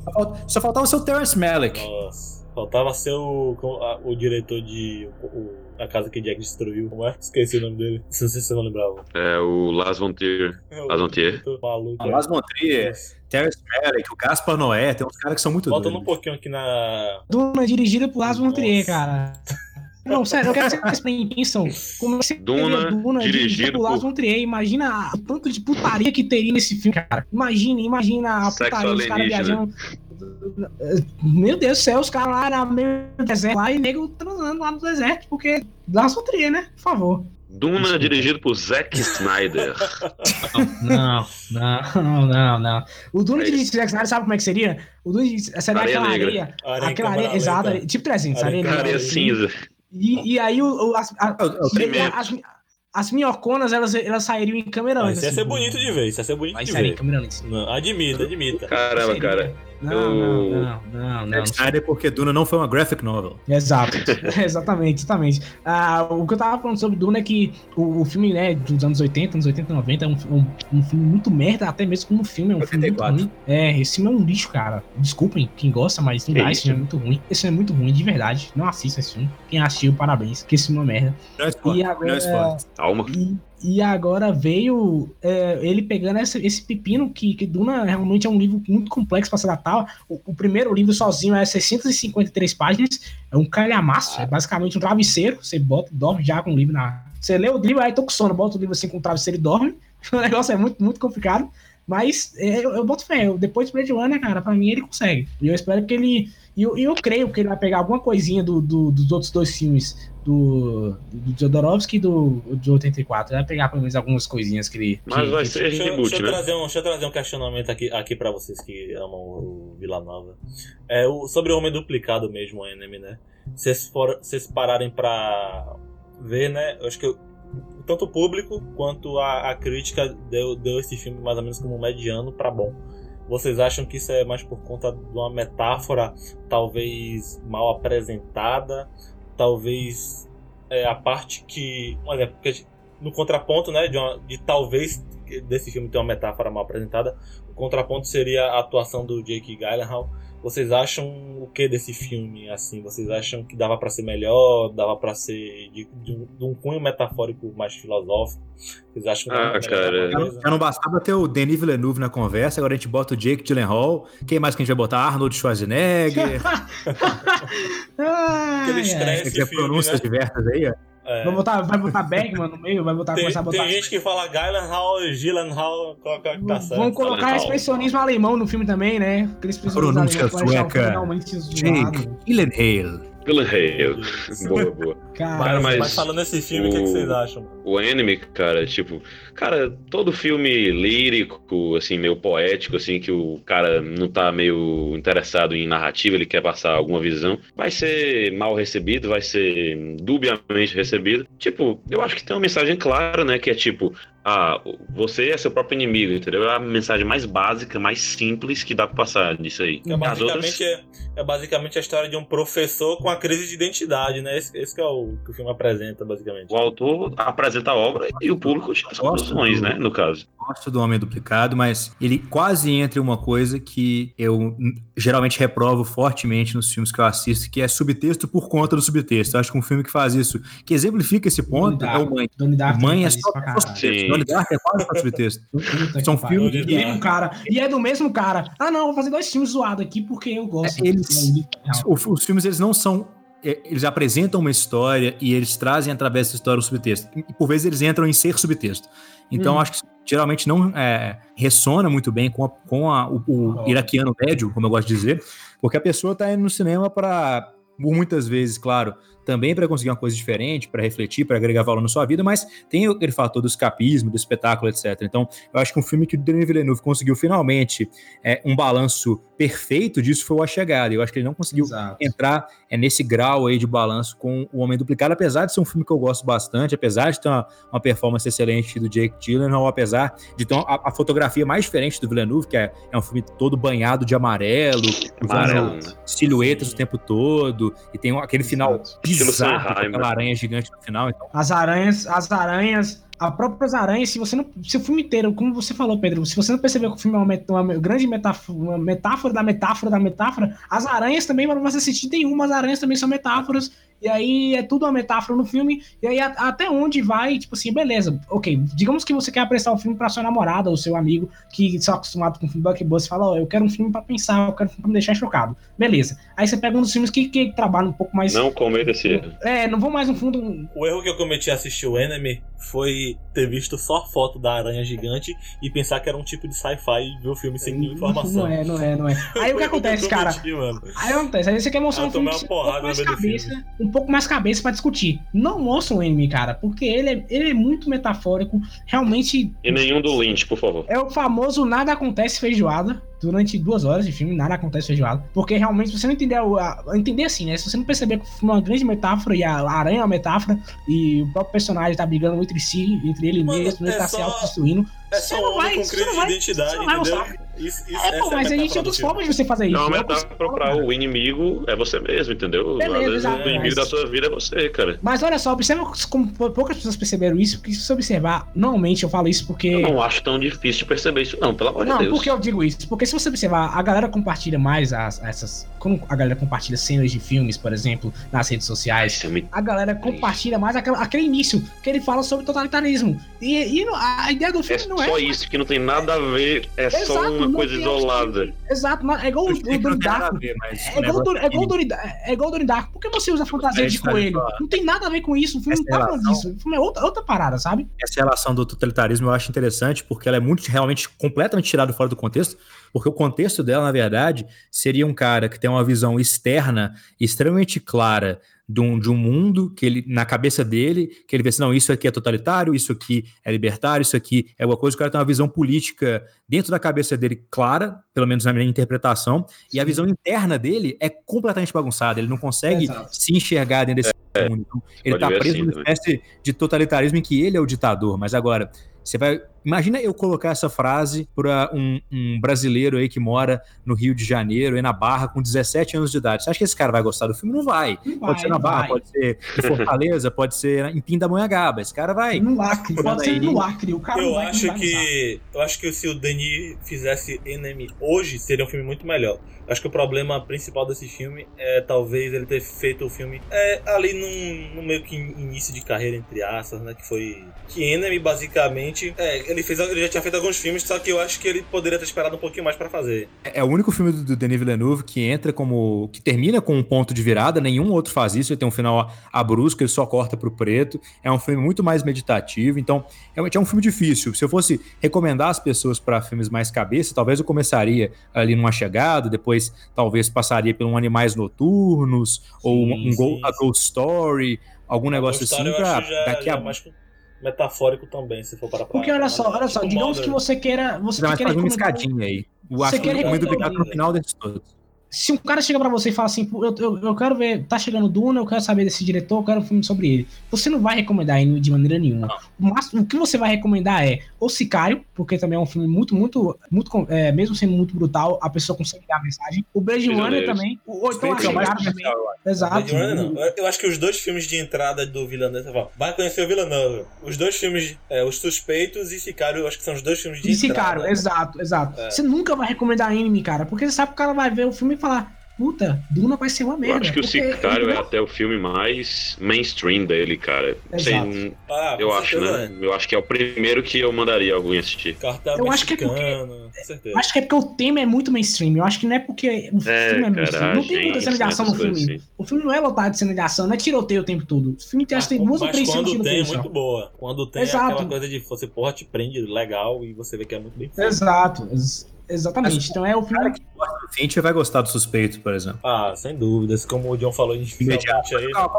Só faltava o seu Terrence Malick. Nossa. Faltava ser o, o, o diretor de. O, a casa que Jack destruiu. Como é? Esqueci o nome dele. Não sei se você não lembrava. É o Las von Trier. É, Las von Trier. Maluco, ah, Las von Trier. Terrence Malick, o Gaspar Noé, tem uns caras que são muito Faltando um pouquinho aqui na. Duna dirigida por Las von Trier, cara. Não, sério, eu quero que vocês pensam como você Duna, Duna dirigido por Lars von Trier. Imagina o tanto de putaria que teria nesse filme, cara. Imagina, imagina a putaria dos caras viajando meu Deus do céu, os caras lá no meio do deserto lá e nego transando lá no deserto, porque lá sofria, né? Por favor. Duna Desculpa. dirigido por Zack Snyder. Não, não, não, não. O Duna é dirigido por Zack Snyder, sabe como é que seria? O Duna seria areia aquela negra. areia. areia aquela areia, exata, tipo 300, areia, areia, areia cinza. E, e aí o, as, a, as, as minhoconas, elas, elas sairiam em câmera lenta. Isso ia ser assim, bonito de ver, isso ia ser bonito vai de sair ver. em câmera lenta. Admita, admita. Caramba, cara. Não, não, não, não, não. Snyder porque Duna não foi uma graphic novel. Exato, exatamente, exatamente. Ah, o que eu tava falando sobre Duna é que o, o filme, né, dos anos 80, anos 80, 90, é um, um, um filme muito merda, até mesmo como filme, é um filme muito 84. ruim. É, esse filme é um lixo, cara. Desculpem quem gosta, mas não Que dá, isso? esse filme é muito ruim. Esse filme é muito ruim, de verdade. Não assista esse filme. Quem assistiu, parabéns, porque esse filme é uma merda. Não é spoiler, E não agora- é spoiler. Calma. E, e agora veio é, ele pegando essa- esse pepino que, que Duna realmente é um livro muito complexo para se adaptar. O, o primeiro livro sozinho é 653 páginas, é um calhamaço, é basicamente um travesseiro. Você bota, dorme já com o livro na. Você lê o livro, aí tô com sono, bota o livro assim com o travesseiro e dorme. O negócio é muito, muito complicado. Mas é, eu, eu boto fé. eu- Depois do Blade Runner, cara, pra mim ele consegue. E eu espero que ele. E eu, eu creio que ele vai pegar alguma coisinha do, do- dos outros dois filmes, do, do Jodorowsky e do, de 84. Ele vai pegar pelo menos algumas coisinhas que ele. Mas que- vai que- ser Deixa, eu- reboot, deixa eu né? trazer um, deixa eu trazer um questionamento aqui, aqui pra vocês que amam o Vila Nova. É, o, sobre o Homem Duplicado mesmo, o Enemy, né? Se vocês for- se vocês pararem pra ver, né? Eu acho que eu- tanto o público quanto a, a crítica deu, deu esse filme mais ou menos como mediano pra bom. Vocês acham que isso é mais por conta de uma metáfora talvez mal apresentada? Talvez é, a parte que. Exemplo, porque no contraponto, né, de, uma- de talvez desse filme ter uma metáfora mal apresentada, o contraponto seria a atuação do Jake Gyllenhaal. Vocês acham o que desse filme, assim? Vocês acham que dava pra ser melhor, dava pra ser de, de um, de um cunho metafórico mais filosófico? Vocês acham que Ah, cara, Já não, coisa? já não bastava ter o Denis Villeneuve na conversa, agora a gente bota o Jake Gyllenhaal. Quem mais que a gente vai botar? Arnold Schwarzenegger. Aquele estresse. Filme, pronúncias né? diversas aí, ó. É. Vai botar, vai botar Bergman no meio, vai botar, Tem, começar a botar. tem gente que fala Gyllenhaal, Gyllenhaal, qual que tá certo? Vamos colocar expressionismo alemão no filme também, né? Aquele expressionismo Pronúncia alemão sueca. zoado. Jake Gyllenhaal. Pelo rei. Isso. Boa, boa. Cara, Cara, mas, mas falando nesse filme, o que, que o- vocês acham? O Enemy, cara, tipo, cara, todo filme lírico, assim, meio poético, assim, que o cara não tá meio interessado em narrativa, ele quer passar alguma visão, vai ser mal recebido, vai ser dubiamente recebido. Tipo, eu acho que tem uma mensagem clara, né, que é tipo, ah, você é seu próprio inimigo, entendeu? É a mensagem mais básica, mais simples que dá pra passar disso aí. É As basicamente, outras, é, é basicamente a história de um professor com a crise de identidade, né? Esse, esse que é o que o filme apresenta, basicamente. o autor apresenta a obra e o público tira as conclusões, né, no caso. Gosto do Homem Duplicado, mas ele quase entra em uma coisa que eu geralmente reprovo fortemente nos filmes que eu assisto, que é subtexto por conta do subtexto. Eu acho que um filme que faz isso, que exemplifica esse ponto, é o Mãe. Donnie Darko Mãe é só, subtexto. Sim. Donnie Darko é quase só subtexto. São filmes do que- mesmo cara. E é do mesmo cara. Ah, não, vou fazer dois filmes zoados aqui porque eu gosto. É, eles- Os, os filmes, eles não são. é, Eles apresentam uma história e eles trazem através dessa história um subtexto. E por vezes eles entram em ser subtexto. Então, Hum. acho que geralmente não é, ressona muito bem com, a- com a- o, o Oh. iraquiano médio, como eu gosto de dizer, porque a pessoa está indo no cinema para, muitas vezes, claro, também para conseguir uma coisa diferente, para refletir, para agregar valor na sua vida, mas tem aquele fator do escapismo, do espetáculo, etc. Então, eu acho que um filme que o Denis Villeneuve conseguiu finalmente é, um balanço perfeito disso foi o A Chegada. Eu acho que ele não conseguiu Exato. entrar é, nesse grau aí de balanço com o Homem Duplicado, apesar de ser um filme que eu gosto bastante, apesar de ter uma, uma performance excelente do Jake Gyllenhaal, apesar de ter a, a fotografia mais diferente do Villeneuve, que é, é um filme todo banhado de amarelo, Amarelo, silhuetas o tempo todo, e tem aquele final Exato. Bizarro, aquela aranha gigante no final. Então, As aranhas, as aranhas, as próprias aranhas, se você não. Se o filme inteiro, como você falou, Pedro, se você não percebeu que o filme é uma, met- uma grande metáfora, uma metáfora da metáfora da metáfora, as aranhas também, para você assistir, tem uma, as aranhas também são metáforas. E aí é tudo uma metáfora no filme. E aí a- até onde vai, tipo assim, beleza, ok. Digamos que você quer apreciar o filme pra sua namorada ou seu amigo que está acostumado com o filme blockbuster e fala, ó, eu quero um filme pra pensar, eu quero um filme pra me deixar chocado. Beleza. Aí você pega um dos filmes que, que trabalha um pouco mais. Não cometa esse erro. É, não vou mais no fundo. O erro que eu cometi assistir o Enemy foi ter visto só foto da aranha gigante e pensar que era um tipo de sci-fi e ver o filme sem nenhuma informação. Não é, não é, não é. Aí o que acontece, cara? mano. Aí acontece, aí você quer mostrar Ah, um filme uma porrada um pouco mais cabeça, um um pouco mais cabeça para discutir. Não mostra o anime, cara, porque ele é, ele é muito metafórico, realmente. E nenhum do Lynch, por favor. É o famoso nada acontece feijoada durante duas horas de filme, nada acontece feijoada. Porque realmente, se você não entender, a, a, entender assim, né? Se você não perceber que o filme é uma grande metáfora e a, a aranha é uma metáfora e o próprio personagem tá brigando entre si, entre ele Mano, mesmo, é ele tá só... se autodestruindo. É só um homem com crise de identidade, entendeu? Isso, isso, é, pô, mas é a gente tem outras formas de você fazer isso. Não, mas dá pra comprar o inimigo é você mesmo, entendeu? Beleza, Às vezes exato, o inimigo mas... da sua vida é você, cara. Mas olha só, observa como poucas pessoas perceberam isso, porque se você observar, normalmente eu falo isso porque. Eu não acho tão difícil de perceber isso, não, pelo amor de Deus. Não, porque eu digo isso? Porque se você observar, a galera compartilha mais as, essas. Quando a galera compartilha cenas de filmes, por exemplo, nas redes sociais, é a galera compartilha mais aquele, aquele início que ele fala sobre totalitarismo. E, e a ideia do filme é não é. Só isso que não tem nada a ver, é Exato, só uma coisa isolada. Exato, é igual o Donnie Darko. É igual o Donnie é Darko. Por que você usa fantasia de coelho? Não tem nada a ver com isso. O filme não tá falando disso. O filme é outra, outra parada, sabe? Essa relação do totalitarismo eu acho interessante, porque ela é muito realmente completamente tirada fora do contexto. Porque o contexto dela, na verdade, seria um cara que tem uma visão externa extremamente clara de um, de um mundo que ele, na cabeça dele, que ele vê assim, não, isso aqui é totalitário, isso aqui é libertário, isso aqui é alguma coisa, o cara tem uma visão política dentro da cabeça dele clara, pelo menos na minha interpretação, Sim. e a visão interna dele é completamente bagunçada, ele não consegue é se enxergar dentro desse é, mundo. Então, ele está preso assim, numa espécie de totalitarismo em que ele é o ditador, mas agora, você vai Imagina eu colocar essa frase para um, um, brasileiro aí que mora no Rio de Janeiro, aí na Barra, com 17 anos de idade. Você acha que esse cara vai gostar do filme? Não vai. Não pode vai, ser na Barra, vai. pode ser em Fortaleza, pode ser em Pindamonhangaba. Esse cara vai. No Acre, pode ser no Acre. O cara eu vai acho que Eu acho que se o Denis fizesse Enemy hoje, seria um filme muito melhor. Acho que o problema principal desse filme é talvez ele ter feito o filme é, ali num, num meio que início de carreira, entre aspas, né? Que foi. Que Enemy, basicamente. É, ele fez ele já tinha feito alguns filmes, só que eu acho que ele poderia ter esperado um pouquinho mais para fazer. É, é, o único filme do, do Denis Villeneuve que entra como. que termina com um ponto de virada, nenhum outro faz isso, ele tem um final abrusco, ele só corta pro preto. É um filme muito mais meditativo, então realmente é um filme difícil. Se eu fosse recomendar as pessoas para filmes mais cabeça, talvez eu começaria ali numa chegada, depois talvez passaria por um Animais Noturnos, sim, ou um, um sim, a Ghost Story, algum negócio assim, pra daqui a. Mais metafórico também, se for para Porque olha só, olha só, digamos que você queira. Você Não, queira uma escadinha aí. O acho que recomendo ficar no final desses todos se um cara chega para você e fala assim, eu, eu, eu, quero ver, tá chegando Duna, eu quero saber desse diretor, eu quero um filme sobre ele. Você não vai recomendar ele de maneira nenhuma. Mas o que você vai recomendar é O Sicário, porque também é um filme muito, muito, muito, é, mesmo sendo muito brutal, a pessoa consegue dar a mensagem. O Blade Runner também. O, então a Chegada também. Exato. Eu acho que os dois filmes de entrada do Villeneuve, vai conhecer o Villeneuve. Os dois filmes, é, Os Suspeitos e Sicário, eu acho que são os dois filmes de e entrada. Sicário, exato, exato. É. Você nunca vai recomendar anime, cara, porque você sabe que o cara vai ver o filme falar, puta, Duna vai ser uma merda. Eu acho que o Sicário é até o filme mais mainstream dele, cara. Sei, ah, eu acho, né? É. Eu acho que é o primeiro que eu mandaria alguém assistir. Cartão eu acho que é porque, acho que é porque o tema é muito mainstream. Eu acho que não é porque o é, filme é mainstream. Não tem muita cena de ação no filme. Assim. O filme não é lotado de cena de ação, não é tiroteio o tempo todo. O filme tem, tem duas ou três cenas de tem, é muito boa. Quando tem, Exato. é aquela coisa de você, porra, te prende legal e você vê que é muito bem feito. Exato. Exatamente. Mas, então é o filme. que gosta do Fincher vai gostar do suspeito, por exemplo. Ah, sem dúvidas. Como o John falou inicialmente aí. Não,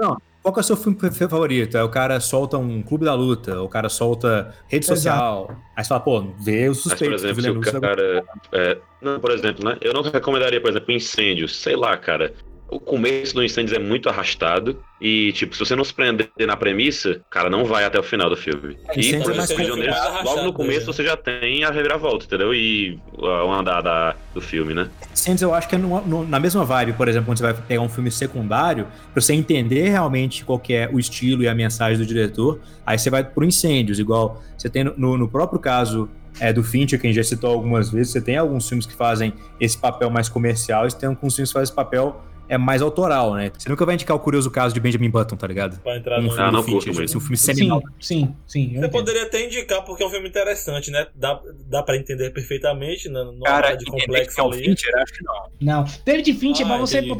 não, qual que é o seu filme favorito? É o cara solta um clube da luta, o cara solta rede social. Exato. Aí você fala, pô, vê o suspeito. Mas, por exemplo, se o cara. É, não, por exemplo, né? Eu não recomendaria, por exemplo, incêndio. Sei lá, cara o começo do Incêndios é muito arrastado. E, tipo, se você não se prender na premissa, cara, não vai até o final do filme. É, e, por exemplo, logo no começo né? você já tem a reviravolta, entendeu? E o andar da, do filme, né? Incêndios eu acho que é no, no, na mesma vibe, por exemplo, quando você vai pegar um filme secundário, pra você entender realmente qual é o estilo e a mensagem do diretor, aí você vai pro Incêndios, igual você tem no, no próprio caso é, do Fincher, que a gente já citou algumas vezes, você tem alguns filmes que fazem esse papel mais comercial e você tem alguns filmes que fazem esse papel é mais autoral, né? Você nunca vai indicar o curioso caso de Benjamin Button, tá ligado? Pra entrar um no filme ah, não curto, mas... um filme seminal. Sim, sim, sim. Você poderia até indicar porque é um filme interessante, né? Dá, dá pra entender perfeitamente, né? Não Cara, de complexo é o Fincher, acho que não. Não. David Fincher, ah, pra você... Entendi,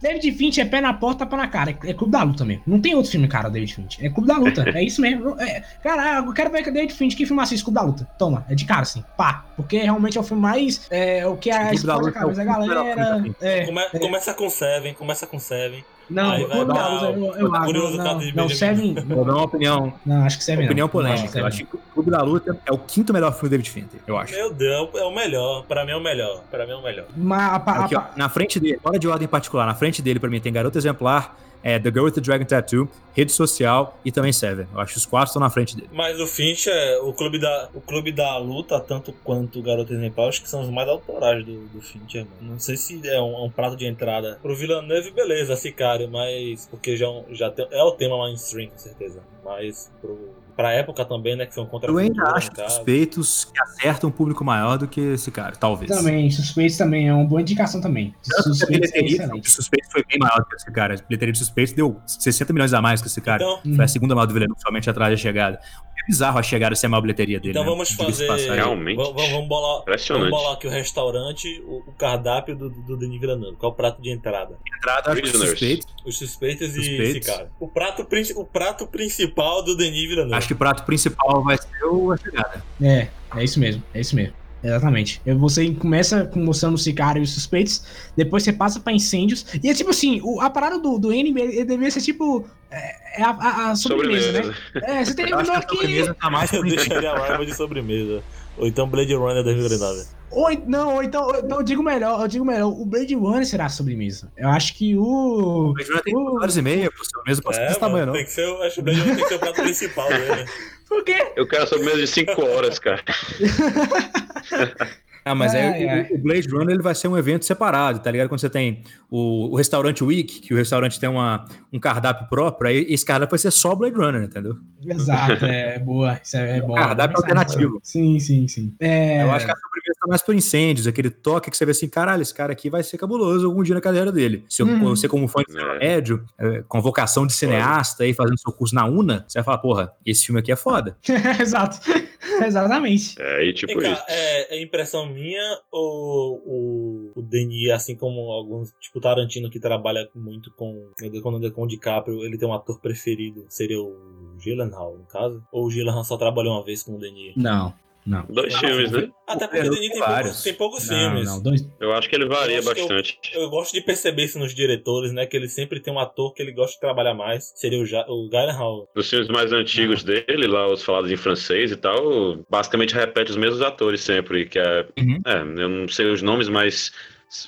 David Finch é pé na porta, tapa na cara. É, é Clube da Luta mesmo. Não tem outro filme, cara, David Finch. É Clube da Luta. é isso mesmo. É, cara, eu quero ver que David Finch, que filme assiste Clube da Luta? Toma, é de cara, assim. Pá. Porque realmente é o filme mais. É, o que a explode a cabeça da galera. É, Come, é. Começa com Seven, começa com Seven. Não, Aí vai Clube da dar Luta, eu, eu curioso Não, não, Benjamin. Seven. Vou dar uma opinião, Não, acho que Seven não. opinião Não, polêmica. Seven eu não. acho que o Clube da Luta é o quinto melhor filme do David Fincher, eu acho. Meu Deus, é o melhor. Pra mim é o melhor. Pra mim é o melhor. Mas a, a, Aqui, ó, na frente dele, fora de ordem particular, na frente dele, pra mim, tem Garota Exemplar, é, The Girl with the Dragon Tattoo, Rede Social e também Seven. Eu acho que os quatro estão na frente dele. Mas o Finch é o clube da, o clube da luta, tanto quanto o Garoto Exemplar, acho que são os mais autorais do, do Fincher, mano. Não sei se é um, um prato de entrada. Pro Villeneuve, beleza, Sicário, mas. Porque já, é já tem- é o tema mainstream, com certeza. Mas pro, pra época também, né? Que são contra Eu ainda acho suspeitos que acertam um público maior do que esse cara, talvez. também, Suspeitos também é uma boa indicação também. A Suspeitos é de. Suspeitos foi bem maior do que esse cara. A bilheteria de Suspeitos deu 60 milhões a mais que esse cara. Então, Foi a segunda maior do Villeneuve, somente atrás da chegada. É bizarro a chegada ser a maior bilheteria dele. então né? vamos fazer. Realmente. Vamos, vamos, bolar. Vamos bolar aqui o restaurante, o, o cardápio do, do Denis Villeneuve. Qual é o prato de entrada? Entrada, acho que Prisoners. Suspeitos. Os suspeitos, e Suspeitos. esse cara. O prato, o prato principal do Denis Villeneuve. Acho que o prato principal vai ser o a chegada. É, é isso meso, é isso mesmo. Exatamente. Você começa com mostrando o Sicário e os suspeitos, depois você passa pra incêndios. E é tipo assim, o, a parada do, do anime ele deveria ser tipo. É, é a, a- a sobremesa, Sobremesa. né? É, você terminou acho que a aqui. sobremesa tá mais Eu deixaria a Rival de sobremesa. Ou então Blade Runner 2049. Ou, não, ou então, ou então eu digo melhor, eu digo melhor, o Blade Runner será a sobremesa. Eu acho que o. Mas já tem o- duas horas e meia, sobremesa pode ser É, desse mano, tamanho, não. tem que ser, eu acho que o Blade Runner tem que ser o prato principal dele. Por quê? Eu quero sobremesa de 5 horas, cara. Ah, mas Ai, aí o- ai. o Blade Runner ele vai ser um evento separado, tá ligado? Quando você tem o, o restaurante Week, que o restaurante tem uma, um cardápio próprio, aí esse cardápio vai ser só Blade Runner, entendeu? Exato, é boa. Isso é, é bom. Cardápio alternativo. Sim, sim, sim. É, Eu acho que a sobremesa mais por incêndios, aquele toque que você vê assim, caralho, esse cara aqui vai ser cabuloso algum dia na carreira dele. Se eu- Uhum. você, como fã de É. médio, é, com vocação de cineasta aí, fazendo seu curso na UNA, você vai falar, porra, esse filme aqui é foda. Exato. Exatamente. É, e tipo Vem isso. cá, é, é impressão minha ou o, o Denis, assim como alguns, tipo Tarantino que trabalha muito com, com, com o DiCaprio, ele tem um ator preferido, seria o Gyllenhaal, no caso? Ou o Gyllenhaal só trabalhou uma vez com o Denis? Não, não. Dois filmes, né? Até porque o Denis tem vários. poucos, tem poucos Não, filmes. não, dois. Eu acho que ele varia Eu que eu- bastante. Eu gosto de perceber isso nos diretores, né? Que ele sempre tem um ator que ele gosta de trabalhar mais. Seria o, ja o Gyllenhaal. Nos filmes mais antigos dele, lá os falados em francês e tal, basicamente repete os mesmos atores sempre, que é, Uhum. é eu não sei os nomes, mas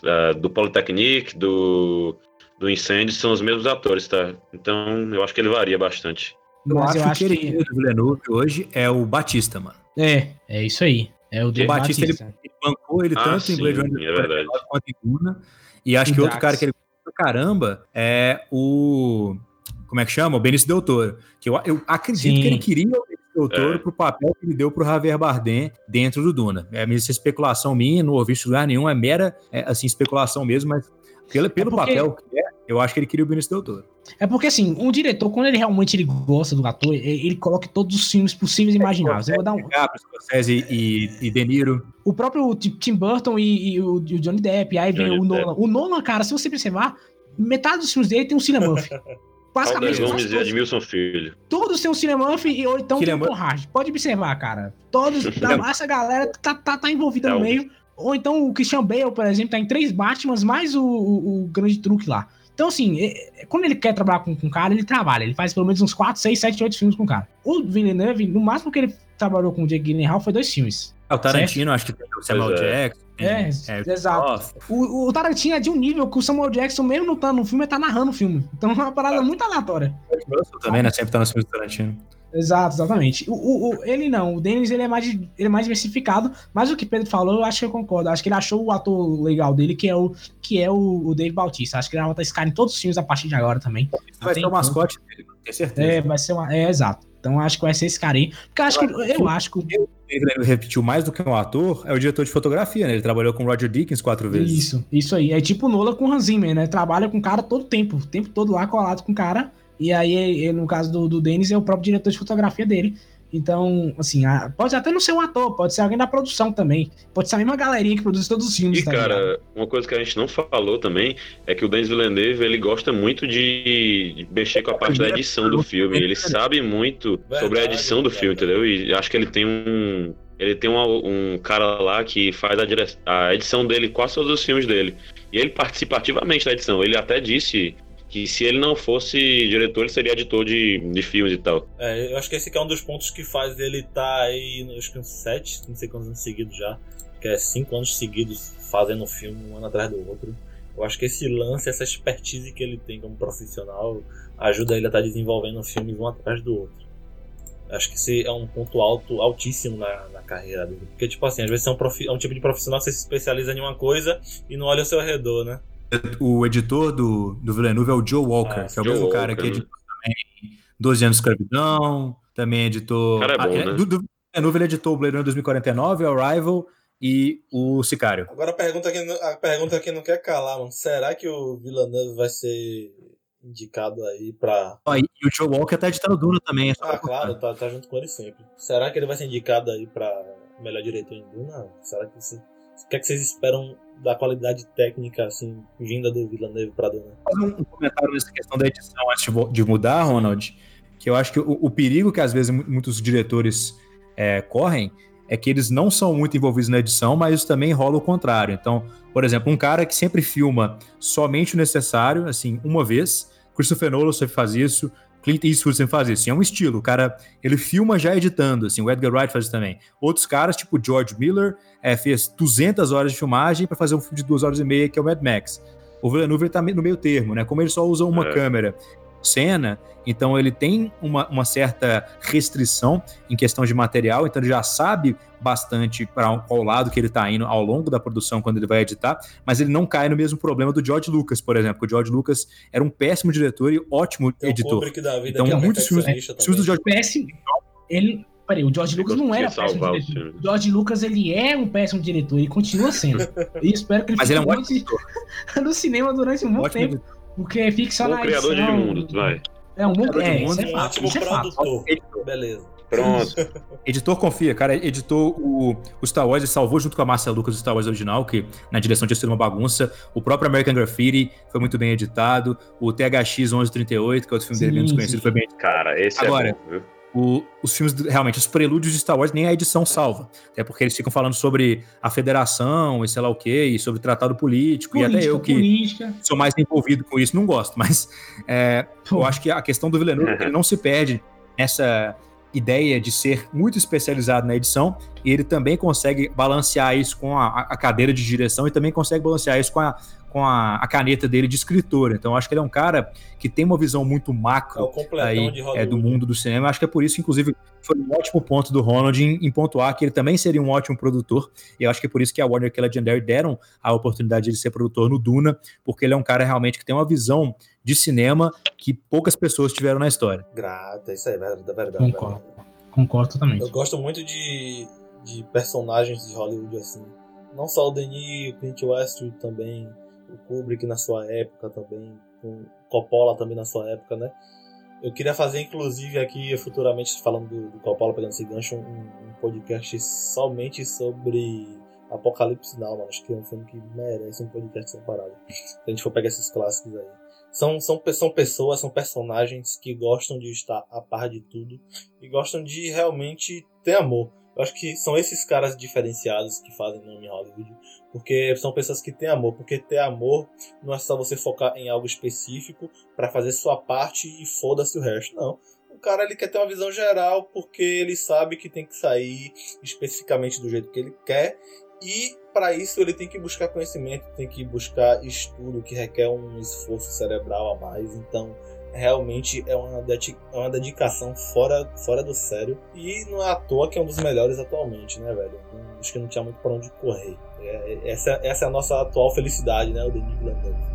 é, do Polytechnique, do do Incêndio são os mesmos atores, tá? Então eu acho que ele varia bastante. Eu Mas acho, eu acho que ele que. do Villeneuve hoje é o Batista, mano. É, é isso aí. É o O Batista, Batista. Ele bancou ele Ah, tanto em sim, Blade Runner é quanto em Duna. E acho que outro cara que ele caramba é o. Como é que chama? O Benício Del Toro. Que eu, eu acredito Sim. que ele queria o Benício Del Toro É. pro papel que ele deu pro Javier Bardem dentro do Duna. É isso é especulação minha, não ouvi isso em lugar nenhum, é mera é, assim, especulação mesmo, mas pelo, pelo porque- papel que é, eu acho que ele queria o Benício Del Toro. É porque assim, um diretor, quando ele realmente ele gosta do ator, ele ele coloca todos os filmes possíveis e imagináveis. Eu vou dar um, DiCaprio, Scorsese e, e De Niro. o próprio Ti- Tim Burton e, e o, e o Johnny Depp, aí vem Johnny o Nolan. O Nolan, cara, se você observar, metade dos filmes dele tem um Cinemuff. Basicamente, Gomes e todos, Edmilson Filho. todos têm um Cinemuff e ou então tem um. Conrad. Pode observar, cara. Todos, Cinemuff. essa galera tá, tá, tá envolvida É no um- meio. Ou então o Christian Bale, por exemplo, tá em três Batmans, mais o, o, o grande truque lá. Então, assim, é- é- quando ele quer trabalhar com o cara, ele trabalha. Ele faz pelo menos uns 4, 6, 7, 8 filmes com o cara. O Villeneuve, no máximo que ele trabalhou com o Jake Gyllenhaal foi dois filmes. Ah, o Tarantino, acho que tem o Samuel Pois é. Jackson. É, tem, exato. O, o Tarantino é de um nível que o Samuel Jackson, mesmo não tá no filme, ele tá narrando o filme. Então é uma parada muito aleatória. Russell também, né? Sempre tá nos filmes do Tarantino. Exato, exatamente. O, o- o- ele não, o Dennis ele é, mais, ele é mais diversificado, mas o que Pedro falou, eu acho que eu concordo. Acho que ele achou o ator legal dele, que é o, que é o, o Dave Bautista. Acho que ele vai botar esse cara em todos os filmes a partir de agora também. Vai ser o mascote dele, tenho certeza. É, vai ser uma. É, exato. Então acho que vai ser esse cara aí. Porque eu acho que. Eu acho que. Ele repetiu mais do que um ator, é o diretor de fotografia, né? Ele trabalhou com Roger Dickens quatro vezes. Isso, isso aí. É tipo Nola com o Hans Zimmer, né? Trabalha com o cara todo tempo. O tempo todo lá colado com o cara. E aí, ele, no caso do, do Denis, é o próprio diretor de fotografia dele. Então, assim, a- pode até não ser um ator, pode ser alguém da produção também. Pode ser a mesma galerinha que produz todos os filmes, E, tá ligado? cara, uma coisa que a gente não falou também é que o Denis Villeneuve, ele gosta muito de mexer com a parte da edição do filme. Ele sabe muito sobre a edição do filme, entendeu? E acho que ele tem um... Ele tem uma- um cara lá que faz a, dire- a edição dele, quase todos os filmes dele. E ele participa ativamente da edição. Ele até disse que se ele não fosse diretor, ele seria editor de, de filmes e tal. É, eu acho que esse é um dos pontos que faz ele estar tá aí, acho que uns sete, não sei quantos anos seguidos já, que é cinco anos seguidos fazendo um filme, um ano atrás do outro. Eu acho que esse lance, essa expertise que ele tem como profissional, ajuda ele a estar tá desenvolvendo filmes um atrás do outro. Acho que esse é um ponto alto, altíssimo na, na carreira dele. Porque, tipo assim, às vezes é um, profi é um tipo de profissional que você se especializa em uma coisa e não olha ao seu redor, né? O editor do, do Villeneuve é o Joe Walker, ah, que é o Joe mesmo Walker, cara que editou também 12 anos de escravidão, também editou. Cara é bom, ah, né? Do, do Villeneuve ele editou o Blade Runner 2049, o Arrival e o Sicário. Agora a pergunta que, a pergunta que não quer calar, mano. Será que o Villeneuve vai ser indicado aí pra. Ah, e o Joe Walker tá editando Duna também. É ah, claro, tá, tá junto com ele sempre. Será que ele vai ser indicado aí pra melhor diretor em Duna? Será que você. O que, é que vocês esperam da qualidade técnica, assim, vinda do Villeneuve Duna? Fazer um comentário nessa questão da edição antes de mudar, Ronald, que eu acho que o, o perigo que às vezes muitos diretores é, correm é que eles não são muito envolvidos na edição, mas isso também rola o contrário. Então, por exemplo, um cara que sempre filma somente o necessário, assim, uma vez, Christopher Nolan sempre faz isso, Clint Eastwood sempre faz isso. Assim, é um estilo. O cara, ele filma já editando, assim, o Edgar Wright faz isso também. Outros caras, tipo George Miller, é, fez 200 horas de filmagem para fazer um filme de duas horas e meia, que é o Mad Max. O Villeneuve tá no meio termo, né? Como ele só usa uma é. câmera cena, então ele tem uma, uma, certa restrição em questão de material, então ele já sabe bastante para qual lado que ele está indo ao longo da produção quando ele vai editar, mas ele não cai no mesmo problema do George Lucas, por exemplo. O George Lucas era um péssimo diretor e ótimo tem editor. então é muitos filmes, filmes do George péssimo. Ele Peraí, o George Lucas não era péssimo diretor. O George Lucas, ele é um péssimo diretor, ele continua sendo. E espero que ele Mas ele é um ótimo no cinema durante um bom tempo. Porque ficcionar. O criador de mundos, vai. É um mundo, é, mundo, é fato. Isso é fato. Beleza. Pronto. editor confia, cara. Editou o, o Star Wars e salvou junto com a Marcia Lucas o Star Wars original, que na direção tinha sido uma bagunça. O próprio American Graffiti foi muito bem editado. O THX 1138, que é outro filme sim, dele menos conhecido, foi bem editado. Cara, esse Agora, é bom, viu? O, os filmes, realmente, os prelúdios de Star Wars, nem a edição salva. Até porque eles ficam falando sobre a federação e sei lá o quê, e sobre tratado político, política, e até eu que política. sou mais envolvido com isso, não gosto. Mas é, eu acho que a questão do Villeneuve ele não se perde nessa ideia de ser muito especializado na edição, e ele também consegue balancear isso com a, a cadeira de direção e também consegue balancear isso com a, com a, a, caneta dele de escritor. Então, acho que ele é um cara que tem uma visão muito macro é aí, é, do mundo do cinema. Acho que é por isso, inclusive, foi um ótimo ponto do Ronald em, em pontuar que ele também seria um ótimo produtor. E eu acho que é por isso que a Warner e a Legendary deram a oportunidade de ser produtor no Duna, porque ele é um cara realmente que tem uma visão de cinema que poucas pessoas tiveram na história. Grata, isso aí é verdade. verdade Concordo. Concordo totalmente. Eu gosto muito de, de personagens de Hollywood assim. Não só o Denis, o Clint Westwood também o Kubrick na sua época também, com Coppola também na sua época, né? Eu queria fazer, inclusive, aqui futuramente, falando do, do Coppola, pegando esse gancho, um, um, podcast somente sobre Apocalipse Now, mano. Acho que é um filme que merece um podcast separado. Se a gente for pegar esses clássicos aí. São, são, são pessoas, são personagens que gostam de estar a par de tudo e gostam de realmente ter amor. Eu acho que são esses caras diferenciados que fazem nome Hollywood, porque são pessoas que têm amor. Porque ter amor não é só você focar em algo específico para fazer sua parte e foda-se o resto. Não. O cara ele quer ter uma visão geral porque ele sabe que tem que sair especificamente do jeito que ele quer e para isso ele tem que buscar conhecimento, tem que buscar estudo que requer um esforço cerebral a mais. Então realmente é uma, é uma dedicação fora, fora do sério. E não é à toa que é um dos melhores atualmente, né, velho? Acho que não tinha muito para onde correr. É, é, essa, essa é a nossa atual felicidade, né, o Denis Villeneuve.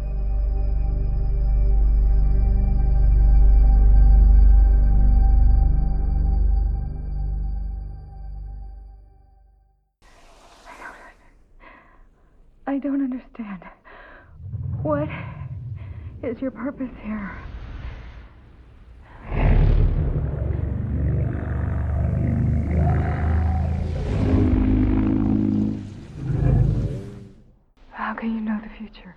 I don't understand. What is your purpose here? How can you know the future?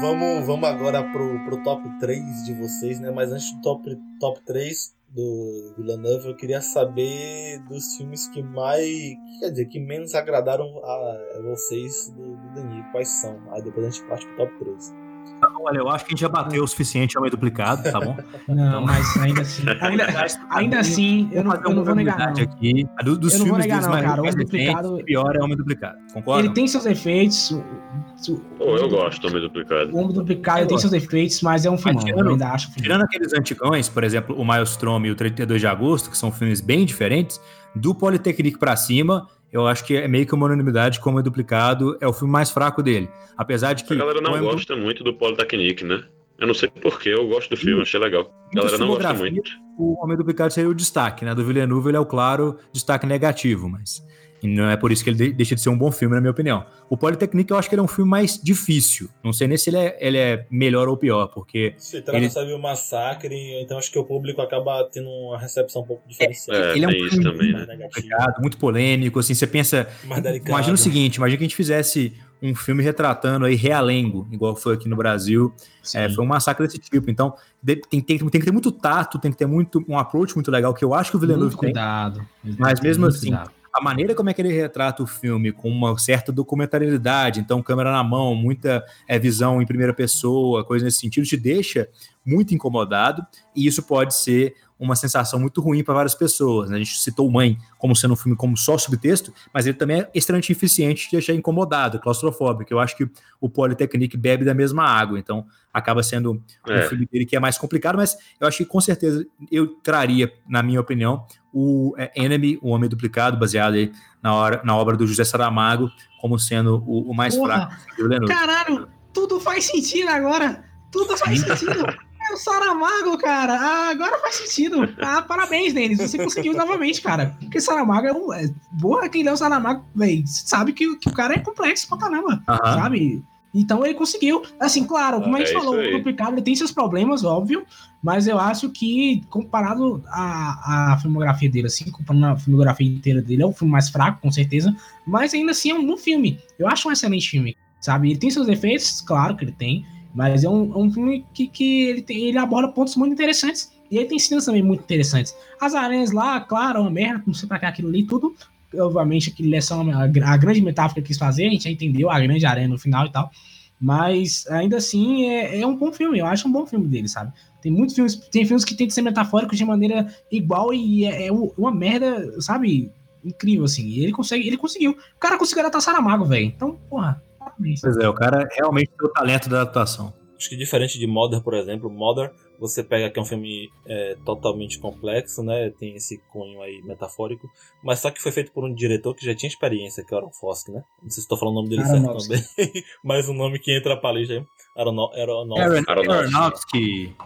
Vamos agora pro, pro top 3 de vocês, né? Mas antes do top, top 3 do Villeneuve, eu queria saber dos filmes que mais. Quer dizer, que menos agradaram a vocês do, do Denis. Quais são? Aí depois a gente parte pro top 3. Olha, eu acho que a gente já bateu o suficiente ao meio duplicado, tá bom? Não, então... mas ainda assim, ainda, ainda assim, eu não, eu não vou negar. Não. Aqui, do, dos eu não vou negar, não, cara. O duplicado. pior é o homem duplicado. Concorda? Ele tem seus efeitos. Pô, eu gosto do homem duplicado. O homem duplicado tem seus efeitos, mas é um filme. Eu ainda acho. Tirando aqueles antigões, por exemplo, o Maelstrom e o 32 de agosto, que são filmes bem diferentes, do Polytechnique pra cima, eu acho que é meio que uma unanimidade como é duplicado, é o filme mais fraco dele. Apesar de que. A galera não gosta do... muito do Polytechnique, né? Eu não sei porquê, eu gosto do filme, achei legal. A galera não gosta muito. O Homem Duplicado seria o destaque, né? Do Villeneuve ele é o claro destaque negativo, mas e não é por isso que ele deixa de ser um bom filme, na minha opinião. O Polytechnique eu acho que ele é um filme mais difícil. Não sei nem se ele é, ele é melhor ou pior, porque. Se trata ele... sobre o massacre, então acho que o público acaba tendo uma recepção um pouco diferenciada. É, ele é um filme também, muito, né? complicado, muito polêmico, assim, você pensa. Imagina o seguinte, imagina que a gente fizesse um filme retratando aí realengo, igual foi aqui no Brasil. É, foi um massacre desse tipo. Então, tem, tem, tem, que ter muito tato, tem que ter muito um approach muito legal, que eu acho que o Villeneuve muito cuidado. tem. Mas mesmo assim, cuidado a maneira como é que ele retrata o filme, com uma certa documentariedade, então câmera na mão, muita é, visão em primeira pessoa, coisa nesse sentido, te deixa muito incomodado, e isso pode ser uma sensação muito ruim para várias pessoas. Né? A gente citou Mãe como sendo um filme como só subtexto, mas ele também é extremamente eficiente de deixar incomodado, claustrofóbico. Eu acho que o Polytechnique bebe da mesma água, então acaba sendo é. um filme dele que é mais complicado, mas eu acho que com certeza eu traria, na minha opinião, o é, Enemy, o Homem Duplicado, baseado aí na, hora, na obra do José Saramago, como sendo o, o mais Porra, fraco. Caralho, tudo faz sentido agora. Tudo faz sentido. É o Saramago, cara. Ah, agora faz sentido. Ah, parabéns, Denis. Você conseguiu novamente, cara. Porque Saramago é um. É, boa, quem lê o Saramago, véio, sabe que, que o cara é complexo pra caramba. Sabe? Então ele conseguiu. Assim, claro, como ah, a gente é falou, o complicado ele tem seus problemas, óbvio. Mas eu acho que, comparado à, à filmografia dele, assim, comparando a filmografia inteira dele, é um filme mais fraco, com certeza. Mas ainda assim é um bom filme. Eu acho um excelente filme. Sabe? Ele tem seus defeitos, claro que ele tem. Mas é um, é um filme que, que ele, tem, ele aborda pontos muito interessantes. E ele tem cenas também muito interessantes. As aranhas lá, claro, é uma merda, não sei pra que aquilo ali, tudo. Obviamente, aquilo é só uma, a grande metáfora que quis fazer, a gente já entendeu a grande aranha no final e tal. Mas ainda assim é, é um bom filme, eu acho um bom filme dele, sabe? Tem muitos filmes, tem filmes que tentam ser metafóricos de maneira igual e é, é uma merda, sabe? Incrível, assim. E ele consegue, ele conseguiu. O cara conseguiu adaptar Saramago, velho. Então, porra, Pois é, o cara realmente tem o talento da adaptação. Acho que diferente de Mother, por exemplo, Mother, você pega que é um filme é, totalmente complexo, né? Tem esse cunho aí metafórico, mas só que foi feito por um diretor que já tinha experiência, que é o Aaron Fosk, né? Não sei se estou falando o nome dele certo também, mas o nome que entra pra ali já é Aronofsky. Aronofsky.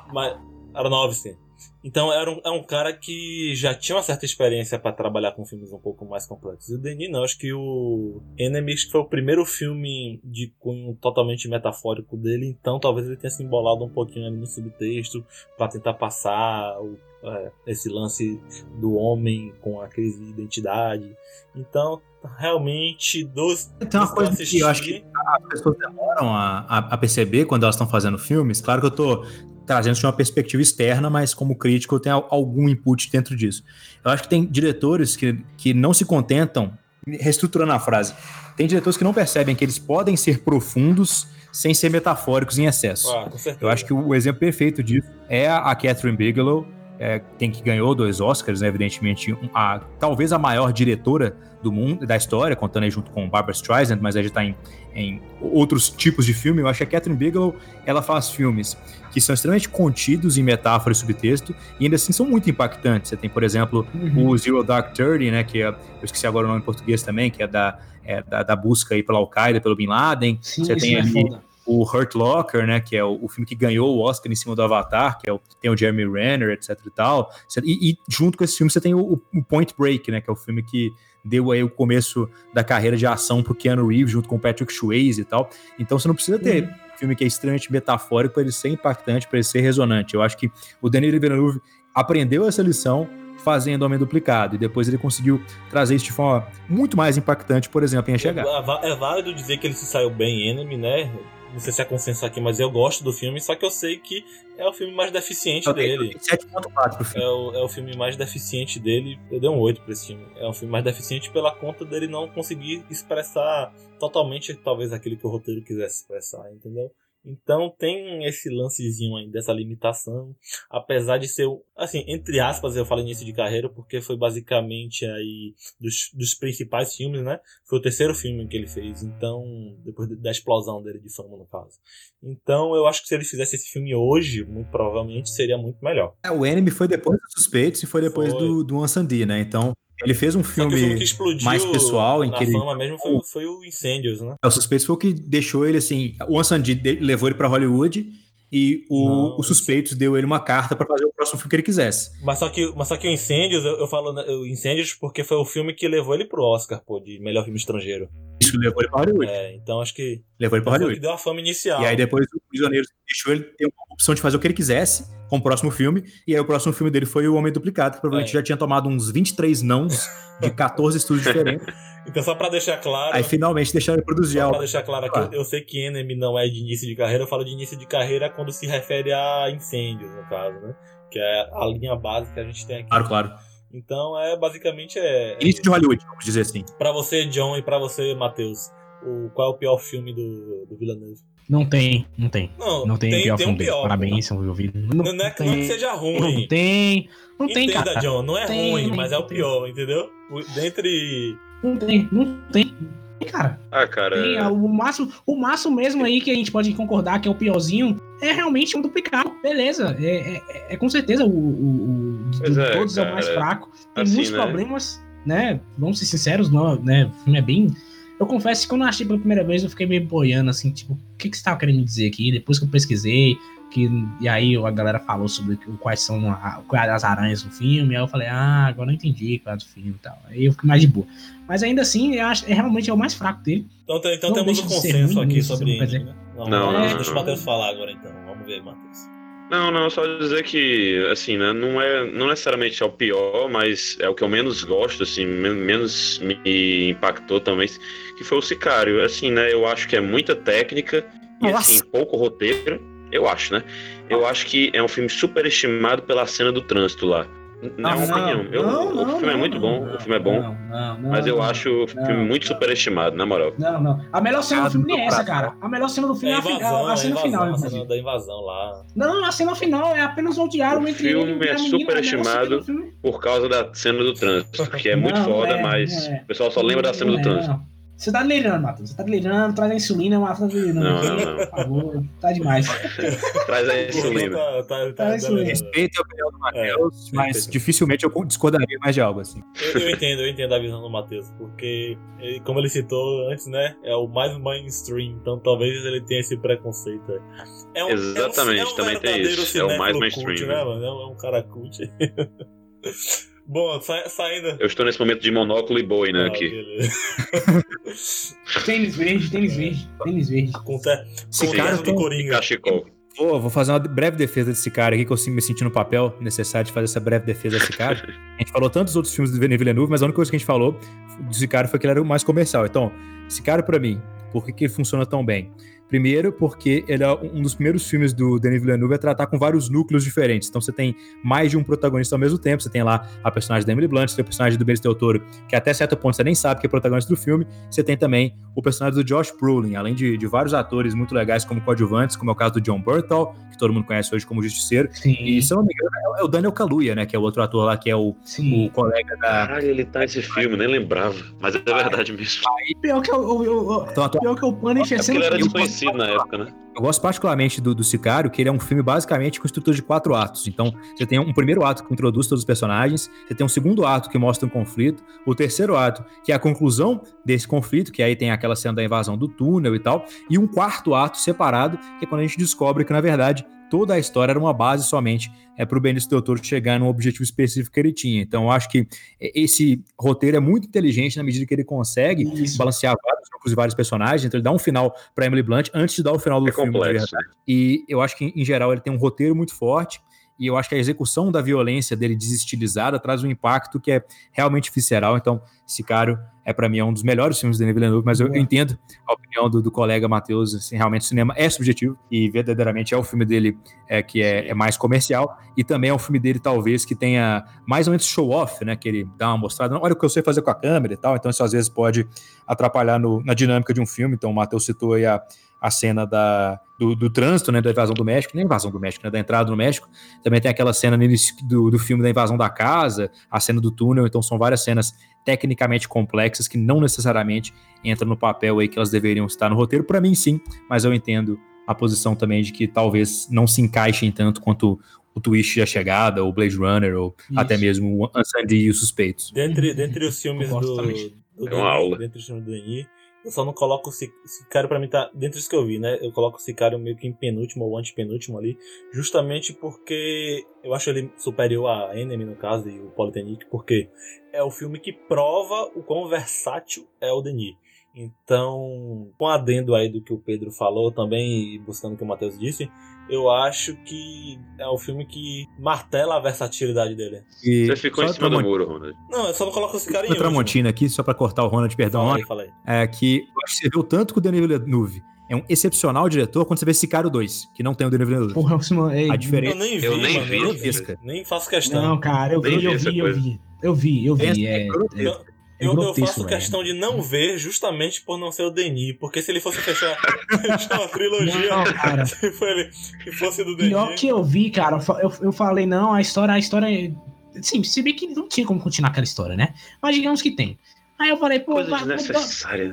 Aronofsky. Então era um, é um cara que já tinha uma certa experiência para trabalhar com filmes um pouco mais complexos. E o Denis não, acho que o Enemy foi o primeiro filme de cunho totalmente metafórico dele, então talvez ele tenha se embolado um pouquinho ali no subtexto para tentar passar o, é, esse lance do homem com a crise de identidade. Então, realmente, dos. Tem uma coisa que eu acho que as pessoas demoram a, a, a perceber quando elas estão fazendo filmes. Claro que eu tô trazendo de uma perspectiva externa, mas como crítico eu tenho algum input dentro disso. Eu acho que tem diretores que, que não se contentam, reestruturando a frase, tem diretores que não percebem que eles podem ser profundos sem ser metafóricos em excesso. Ah, eu acho que o exemplo perfeito disso é a Catherine Bigelow, é, tem que ganhou dois Oscars, né, evidentemente, a, talvez a maior diretora do mundo, da história, contando aí junto com Barbara Streisand, mas a gente tá em, em outros tipos de filme. Eu acho que a Catherine Bigelow, ela faz filmes que são extremamente contidos em metáfora e subtexto, e ainda assim são muito impactantes. Você tem, por exemplo, uhum. o Zero Dark Thirty, né, que é, eu esqueci agora o nome em português também, que é da, é, da, da, busca aí pela Al-Qaeda, pelo Bin Laden. Sim, Você tem é ali o Hurt Locker, né, que é o, o, filme que ganhou o Oscar em cima do Avatar, que é o, tem o Jeremy Renner, etc e tal. E, e junto com esse filme você tem o, o, Point Break, né, que é o filme que deu aí o começo da carreira de ação pro Keanu Reeves junto com o Patrick Swayze e tal. Então você não precisa ter uhum. um filme que é extremamente metafórico para ele ser impactante, para ele ser resonante. Eu acho que o Denis Villeneuve aprendeu essa lição, fazendo Homem Duplicado. E depois ele conseguiu trazer isso de forma muito mais impactante, por exemplo, em A Chegada. É, é válido dizer que ele se saiu bem em Enemy, né? Não sei se é consenso aqui, mas eu gosto do filme, só que eu sei que é o filme mais deficiente dele. 7.4 pro filme. É o, é o filme mais deficiente dele. Eu dei um 8 pra esse filme. É um filme mais deficiente pela conta dele não conseguir expressar totalmente, talvez, aquilo que o roteiro quisesse expressar, entendeu? Então tem esse lancezinho aí dessa limitação, apesar de ser, assim, entre aspas, eu falo início de carreira porque foi basicamente aí dos, dos principais filmes, né? Foi o terceiro filme que ele fez, então, depois da explosão dele de fama, no caso. Então eu acho que se ele fizesse esse filme hoje, muito provavelmente seria muito melhor. É, o Enemy foi depois dos Suspeitos e foi depois foi. do, do Ansandi, né? Então ele fez um filme, filme mais pessoal em que ele. fama mesmo foi, foi o Incêndios, né? É, o Suspeitos foi o que deixou ele assim. O Ansandi levou ele para Hollywood e o, Não, o Suspeitos deu ele uma carta para fazer o próximo filme que ele quisesse. Mas só que, mas só que o Incêndios, eu, eu falo né, o Incêndios porque foi o filme que levou ele pro Oscar, pô, de melhor filme estrangeiro. Isso levou ele pra Hollywood. É, então acho que. Levou ele pra Hollywood. que deu a fama inicial. E aí depois o Prisioneiro deixou ele ter uma opção de fazer o que ele quisesse com o próximo filme. E aí o próximo filme dele foi O Homem Duplicado, que provavelmente é. já tinha tomado uns 23 nãos de 14 estúdios diferentes. Então, só pra deixar claro. Aí finalmente deixaram ele produzir só algo. Pra deixar claro, claro. eu sei que Enemy não é de início de carreira, eu falo de início de carreira quando se refere a incêndios, no caso, né? Que é a linha básica que a gente tem aqui. Claro, claro. Então, é basicamente. É, início de Hollywood, vamos dizer assim. Pra você, John, e pra você, Matheus, o, qual é o pior filme do, do Villeneuve? Não tem, não tem. Não, não tem, tem pior tem um pior. Parabéns, são ouvido. Não, não, é que, não é que seja ruim. Não tem, não tem, Entenda, cara. John, não é tem, ruim, mas é o pior, entendeu? Dentre. Não tem, não tem. Cara, ah, cara. É... o, máximo, o máximo mesmo aí que a gente pode concordar que é o piorzinho é realmente um duplicado. Beleza. É, é, é com certeza o, o, o de é, todos é o mais fraco. Tem assim, muitos né? problemas, né? Vamos ser sinceros, não, né? O filme é bem eu confesso que quando eu achei pela primeira vez, eu fiquei meio boiando, assim, tipo, o que, que você tava querendo me dizer aqui? Depois que eu pesquisei, que, e aí a galera falou sobre quais são a, as aranhas do filme, aí eu falei, ah, agora eu entendi qual é do filme e tal. Aí eu fiquei mais de boa. Mas ainda assim, eu acho, é realmente é o mais fraco dele. Então, então temos um consenso aqui sobre ele. Né? Não, não, não, deixa o Matheus falar agora então. Vamos ver, Matheus. Não, não, só dizer que, assim, né, não é, não necessariamente é o pior, mas é o que eu menos gosto, assim, menos me impactou também, que foi o Sicário. Assim, né, eu acho que é muita técnica e, assim, pouco roteiro, eu acho, né? Eu acho que é um filme superestimado pela cena do trânsito lá. Não, não, opinião. Eu, não, o filme não, é muito bom, o filme é bom. mas eu acho o filme muito superestimado, na moral. Não, não. A melhor cena do filme nem é essa, cara. A melhor cena do filme é, a, invasão, a, a cena invasão, final. A cena da invasão lá. Não, a cena final é apenas um diálogo entre ele e O filme é superestimado por causa da cena do trânsito, que é muito foda, é, mas é. o pessoal só lembra da cena do é, trânsito. Você tá delirando, Matheus. Você tá delirando, traz a insulina, Matheus tá delirando. Não, não, não. Por favor, tá demais. traz a insulina. Tá, tá, tá, Respeito a opinião do Matheus, é, mas dificilmente eu discordaria mais de algo assim. Eu, eu, entendo, eu entendo a visão do Matheus, porque, ele, como ele citou antes, né, é o mais mainstream, então talvez ele tenha esse preconceito aí. É um, Exatamente, é um, é um também tem isso. É o mais mainstream. Cult, né, mano? É um cara cult. Bom, sa saindo. Eu estou nesse momento de monóculo e boi, né? Ah, aqui. tênis verde, tênis verde, tênis verde. Com Esse cara do Coringa. Cachecol. Pô, vou fazer uma breve defesa desse cara aqui, que eu me senti no papel necessário de fazer essa breve defesa desse cara. A gente falou tantos outros filmes do Denis Villeneuve, mas a única coisa que a gente falou desse cara foi que ele era o mais comercial. Então, esse cara, pra mim, por que, que ele funciona tão bem? Primeiro, porque ele é um dos primeiros filmes do Denis Villeneuve a tratar com vários núcleos diferentes. Então você tem mais de um protagonista ao mesmo tempo. Você tem lá a personagem da Emily Blunt, você tem o personagem do Benicio Del Toro, que até certo ponto você nem sabe que é protagonista do filme. Você tem também o personagem do Josh Brolin, além de, de vários atores muito legais como coadjuvantes, como é o caso do John Burtall, todo mundo conhece hoje como Justiceiro. Sim. E se eu não me engano, é o Daniel Kaluuya, né? Que é o outro ator lá, que é o, o colega da. Caralho, ele tá nesse filme, nem lembrava. Mas é verdade mesmo. Pior que o, então, pior que o Punisher é ele era desconhecido na época, né? Eu gosto particularmente do, do Sicário, que ele é um filme basicamente com estrutura de quatro atos. Então, você tem um primeiro ato que introduz todos os personagens, você tem um segundo ato que mostra um conflito, o terceiro ato que é a conclusão desse conflito, que aí tem aquela cena da invasão do túnel e tal, e um quarto ato separado, que é quando a gente descobre que, na verdade, toda a história era uma base somente é, para o Benício Del Toro chegar num objetivo específico que ele tinha. Então, eu acho que esse roteiro é muito inteligente na medida que ele consegue Isso. balancear vários grupos e vários personagens. Então, ele dá um final para Emily Blunt antes de dar o final do é filme. E eu acho que, em geral, ele tem um roteiro muito forte e eu acho que a execução da violência dele desestilizada traz um impacto que é realmente visceral. Então, Sicário é para mim é um dos melhores filmes do Denis Villeneuve, mas eu, eu entendo a opinião do, do colega Matheus, assim, realmente o cinema é subjetivo e verdadeiramente é o filme dele é, que é, é, mais comercial e também é um filme dele talvez que tenha mais ou menos show off, né, que ele dá uma mostrada, olha o que eu sei fazer com a câmera e tal, então isso às vezes pode atrapalhar no, na dinâmica de um filme, então o Matheus citou aí a, a cena da, do, do, trânsito, né, da invasão do México, nem invasão do México, né, da entrada no México. Também tem aquela cena do, do filme da invasão da casa, a cena do túnel, então são várias cenas tecnicamente complexas que não necessariamente entram no papel aí que elas deveriam estar no roteiro. Para mim, sim, mas eu entendo a posição também de que talvez não se encaixem tanto quanto o Twist da Chegada, ou Blade Runner, ou Isso. até mesmo o Unsandy e os Suspeitos. Dentre, dentre os filmes do, do, do, é uma aula. Dentre os filmes do Denis, eu só não coloco o Sicário pra mim tá dentro dos que eu vi, né? Eu coloco o Sicário meio que em penúltimo ou antepenúltimo ali, justamente porque eu acho ele superior a Enemy, no caso, e o Polytechnic, porque é o filme que prova o quão versátil é o Denis. Então, com adendo aí do que o Pedro falou também, e buscando o que o Matheus disse, eu acho que é o filme que martela a versatilidade dele. E Você ficou em cima do muro, Ronald. Não, eu só não coloco esse cara em Tramontina aqui, só pra cortar o Ronald, perdão. Fala aí. É que eu acho que você viu tanto com o Denis Villeneuve é um excepcional diretor quando você vê Sicário 2, que não tem o Denis Villeneuve. Porra, ei, a diferença... Eu nem vi, eu nem, mano, vi, eu nem, vi, nem faço questão. Não, cara, eu vi, eu vi, eu vi. Eu vi, eu vi. É, é, é eu, eu, faço questão de não ver justamente por não ser o Denis, porque se ele fosse fechar, fechar uma trilogia, não, cara. se, ele, se fosse do Denis. Pior que eu vi, cara, eu, eu falei, não, a história, a história. Sim, se bem que não tinha como continuar aquela história, né? Mas digamos que tem. Aí eu falei, pô, vou, dar,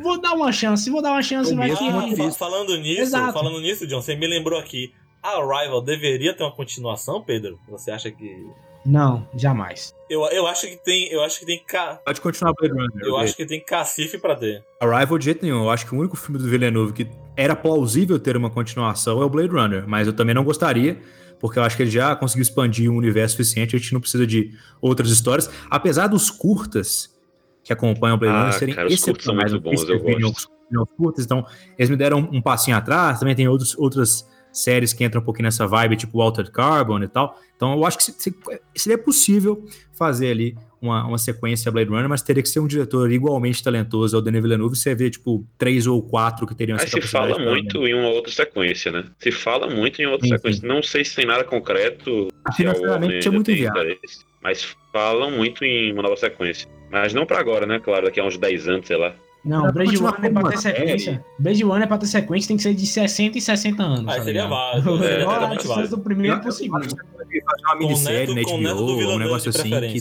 vou dar uma chance, vou dar uma chance, mas ah, Falando nisso, Exato. falando nisso, John, você me lembrou aqui. A Arrival deveria ter uma continuação, Pedro? Você acha que. Não, jamais. Eu, eu acho que tem. Eu acho que tem. Ca... Pode continuar Blade Runner. Eu acho que tem cacife pra ter. Arrival de jeito nenhum. Eu acho que o único filme do Villeneuve que era plausível ter uma continuação é o Blade Runner. Mas eu também não gostaria, porque eu acho que ele já conseguiu expandir um universo suficiente. A gente não precisa de outras histórias. Apesar dos curtas que acompanham o Blade ah, Runner serem cara, excepcionais. Muito bons, eu gosto. Curtas, então eles me deram um passinho atrás. Também tem outros, outras séries que entram um pouquinho nessa vibe, tipo Altered Carbon e tal. Então eu acho que seria possível fazer ali uma, uma sequência Blade Runner, mas teria que ser um diretor igualmente talentoso ao Denis Villeneuve. Você vê, tipo, três ou quatro que teriam essa Mas se fala muito em uma outra sequência, né? Se fala muito em outra sim, sequência. Sim. Não sei se tem nada concreto. Financeiramente é muito enviado. Mas falam muito em uma nova sequência. Mas não para agora, né? Claro, daqui a uns 10 anos, sei lá. Não, Blade Runner é pra ter sequência. Blade Runner é pra ter sequência, tem que ser de 60 e 60 anos. Ah, seria válido. É, é, do primeiro pro segundo. Fazer uma minissérie na HBO, um negócio assim que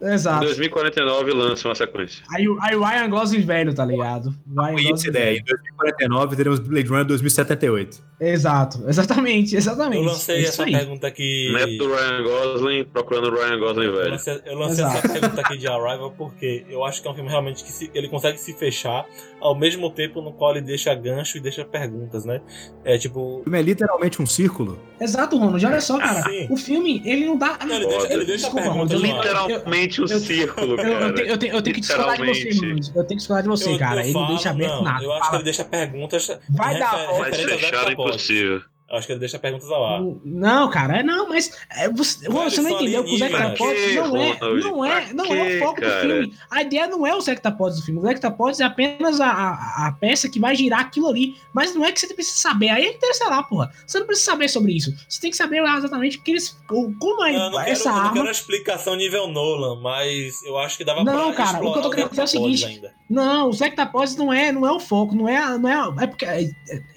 Exato. Em 2049 lança uma sequência. Aí, aí o Ryan Gosling velho, tá ligado? Ryan Gosling ideia. Em 2049 teremos Blade Runner 2078. Exato, exatamente, exatamente. Eu lancei é essa aí. pergunta aqui. Neto do Ryan Gosling procurando o Ryan Gosling velho. Eu lancei, eu lancei essa pergunta aqui de Arrival porque eu acho que é um filme realmente que se, ele consegue se fechar ao mesmo tempo no qual ele deixa gancho e deixa perguntas, né? É tipo. O filme é literalmente um círculo. Exato, Ronald. Olha só, cara. o filme, ele não dá. Não, ele deixa, ele deixa Desculpa, perguntas. Literalmente um círculo. Eu, eu, tenho, eu, tenho, eu tenho que discordar de você, Ronald. Eu tenho que discordar de você, cara. ele não deixa aberto não, nada. Eu acho que ele deixa perguntas. Vai dar. Fechado é impossível. Eu acho que ele deixa perguntas ao ar. Não, cara, é não, mas é, você, você não entendeu que o Zectapods não é, não é, não é o foco cara? do filme. A ideia não é o Zectapods do filme. O Zectapods é apenas a, a, a, peça que vai girar aquilo ali. Mas não é que você precisa saber. Aí é interessar porra. Você não precisa saber sobre isso. Você tem que saber exatamente que eles, como é não, não essa quero, arma. Eu não quero uma explicação nível Nolan, mas eu acho que dava não, pra cara, o que eu tô querendo dizer é o seguinte. Ainda. Não, o Zectapods não é, não é o foco, não é, não é, é porque a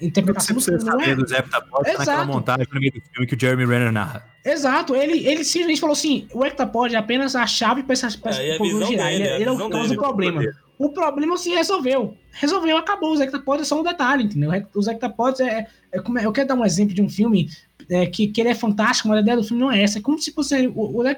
interpretação não é. Do Zectapods naquela montagem no meio do filme que o Jeremy Renner narra. Exato, ele, ele simplesmente falou assim: o Hectapod é apenas a chave para essa pra é, girar. Dele, ele, ele é o causa do problema. O problema se resolveu. Resolveu, acabou. Os Hectapods é só um detalhe, entendeu? Os Hectapods é, é, como é. Eu quero dar um exemplo de um filme é, que, que ele é fantástico, mas a ideia do filme não é essa. É como se fosse. O, o é,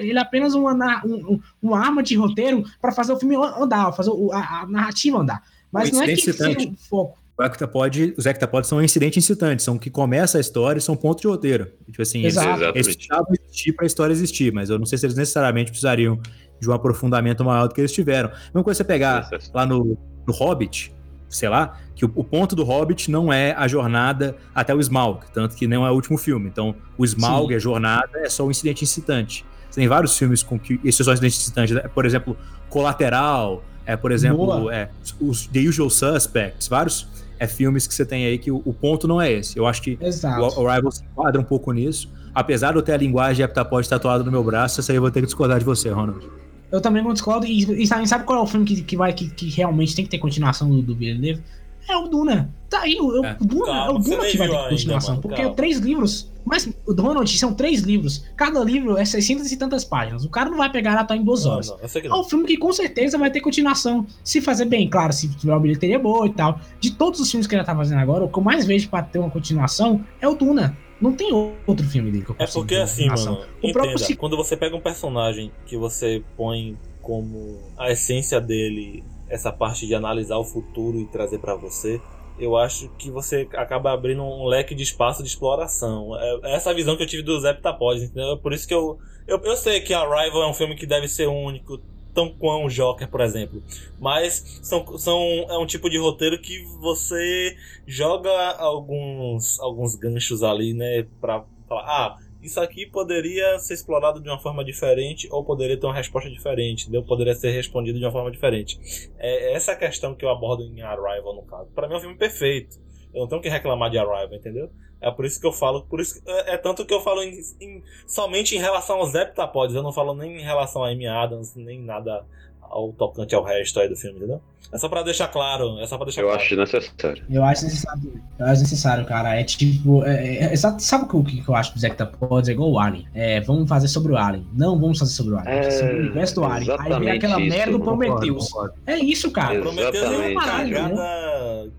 ele é apenas uma, um, uma arma de roteiro para fazer o filme andar, fazer a, a narrativa andar. Mas não é que seja o foco o Hectapod, os Hectapods são um incidente incitante, são que começa a história e são ponto de roteiro. Tipo assim, Exato. eles, precisavam existir para a história existir, mas eu não sei se eles necessariamente precisariam de um aprofundamento maior do que eles tiveram. Mesma coisa você pegar lá no, no Hobbit, sei lá, que o, o, ponto do Hobbit não é a jornada até o Smaug, tanto que não é o último filme. Então, o Smaug, Sim. a jornada, é só um incidente incitante. Você tem vários filmes com que esses são incidentes incitantes, né? por exemplo, Colateral, é, por exemplo, é, os The Usual Suspects, vários é, filmes que você tem aí que o, o ponto não é esse. Eu acho que Exato. o Arrival se enquadra um pouco nisso. Apesar de eu ter a linguagem heptapod tatuada no meu braço, essa aí eu vou ter que discordar de você, Ronald. Eu também não discordo. E, e sabe, sabe, qual é o filme que, que, vai, que, que realmente tem que ter continuação do, do Villeneuve? É o Duna. Tá aí, o, é. o Duna, calma, é o Duna que vai ter continuação. Ainda, porque é três livros. Mas o Donald são três livros. Cada livro é 600 e tantas páginas. O cara não vai pegar até em duas horas. Não, não, é um filme que com certeza vai ter continuação. Se fazer bem, claro, se tiver uma bilheteria boa e tal. De todos os filmes que ele tá fazendo agora, o que eu mais vejo pra ter uma continuação é o Duna. Não tem outro filme dele que eu É porque assim, mano, o entenda, próprio... quando você pega um personagem que você põe como a essência dele, essa parte de analisar o futuro e trazer para você, eu acho que você acaba abrindo um leque de espaço de exploração. É, é essa visão que eu tive dos Heptapods, entendeu? Por isso que eu, eu. Eu sei que Arrival é um filme que deve ser único, tão quão o Joker, por exemplo. Mas são, são, é um tipo de roteiro que você joga alguns, alguns ganchos ali, né? Pra falar, ah, isso aqui poderia ser explorado de uma forma diferente ou poderia ter uma resposta diferente, entendeu? Poderia ser respondido de uma forma diferente. É essa questão que eu abordo em Arrival, no caso. Para mim é um filme perfeito. Eu não tenho que reclamar de Arrival, entendeu? É por isso que eu falo, por isso é, é tanto que eu falo em, em, somente em relação aos heptapods, eu não falo nem em relação a Amy Adams, nem nada ao tocante ao resto aí do filme, entendeu? É só pra deixar claro. É só pra deixar eu claro. acho necessário. Eu acho necessário. Eu acho necessário, cara. É tipo. É, é, é sabe o que, que eu acho que o Zectapods é igual o Alien? É, vamos fazer sobre o Alien. Não vamos fazer sobre o Alien. É, sobre o universo do Alien. Aí vem aquela isso, merda do Prometheus. É isso, cara. Prometheus é uma parada. Né?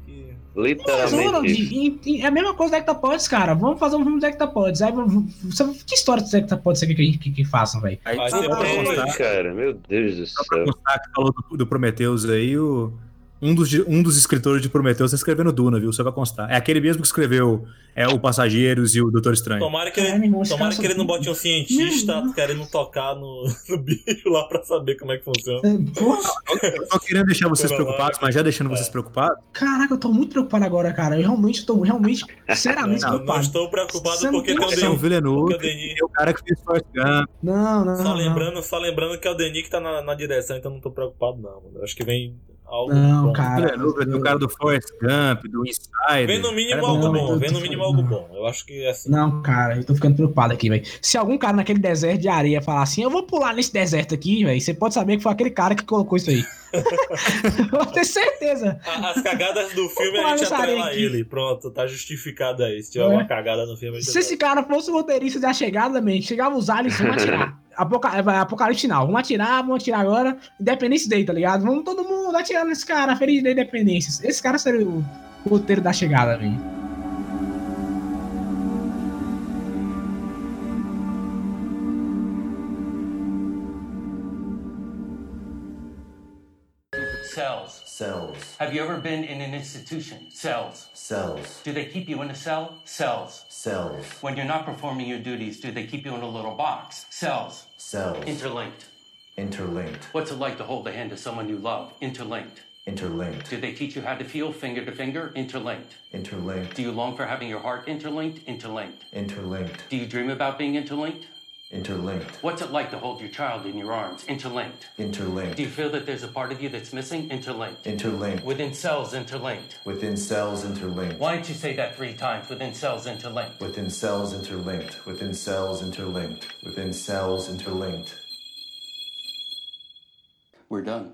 Literalmente. é a mesma coisa do Hectapods, cara. Vamos fazer um filme do Hectapods. Aí, que história do Hectapods você quer que, que, que façam, velho? Aí, cara, meu Deus do céu. Pra constar que falou do, do Prometheus aí, o um dos, um dos escritores de Prometheus está escrevendo Duna, viu? Só vai constar. É aquele mesmo que escreveu é, o Passageiros e o Doutor Estranho. Tomara que ele, tomara que ele não bote um cientista querendo tocar no, no bicho lá pra saber como é que funciona. É, eu tô querendo deixar vocês preocupados, mas já deixando é. vocês preocupados. Caraca, eu tô muito preocupado agora, cara. Eu realmente tô realmente, sinceramente não, preocupado. Não estou preocupado Você porque tem o Denis. O Villeneuve, é o cara que fez Forrest Gump. Não, não, só não. Lembrando, só lembrando que é o Denis que tá na, na direção, então não tô preocupado não. Eu acho que vem Algo não, bom. cara. O cara do Forrest Gump, do Insider. Vem no mínimo algo não, bom, vem no mínimo algo bom. Eu acho que é assim. Não, cara, eu tô ficando preocupado aqui, velho. Se algum cara naquele deserto de areia falar assim, eu vou pular nesse deserto aqui, velho, você pode saber que foi aquele cara que colocou isso aí. eu tenho certeza. As cagadas do filme a gente atrela ele. Pronto, tá justificado aí. Se tiver é. uma cagada no filme, Se esse cara fosse o roteirista da chegada, man, chegava os aliens, vão atirar. Apoca é, apocalipse final. Vamos atirar, vamos atirar agora. Independência Day, tá ligado? Vamos todo mundo atirar nesse cara, feliz da independência. Esse cara seria o roteiro da chegada, velho. Have you ever been in an institution? Cells. Cells. Do they keep you in a cell? Cells. Cells. When you're not performing your duties, do they keep you in a little box? Cells. Cells. Interlinked. Interlinked. What's it like to hold the hand of someone you love? Interlinked. Interlinked. Do they teach you how to feel finger to finger? Interlinked. Interlinked. Do you long for having your heart interlinked? Interlinked. Interlinked. Do you dream about being interlinked? Interlinked. What's it like to hold your child in your arms? Interlinked. Interlinked. Do you feel that there's a part of you that's missing? Interlinked. Interlinked. Within cells interlinked. Within cells interlinked. Why don't you say that three times? Within cells interlinked. Within cells interlinked. Within cells interlinked. Within cells interlinked. We're done.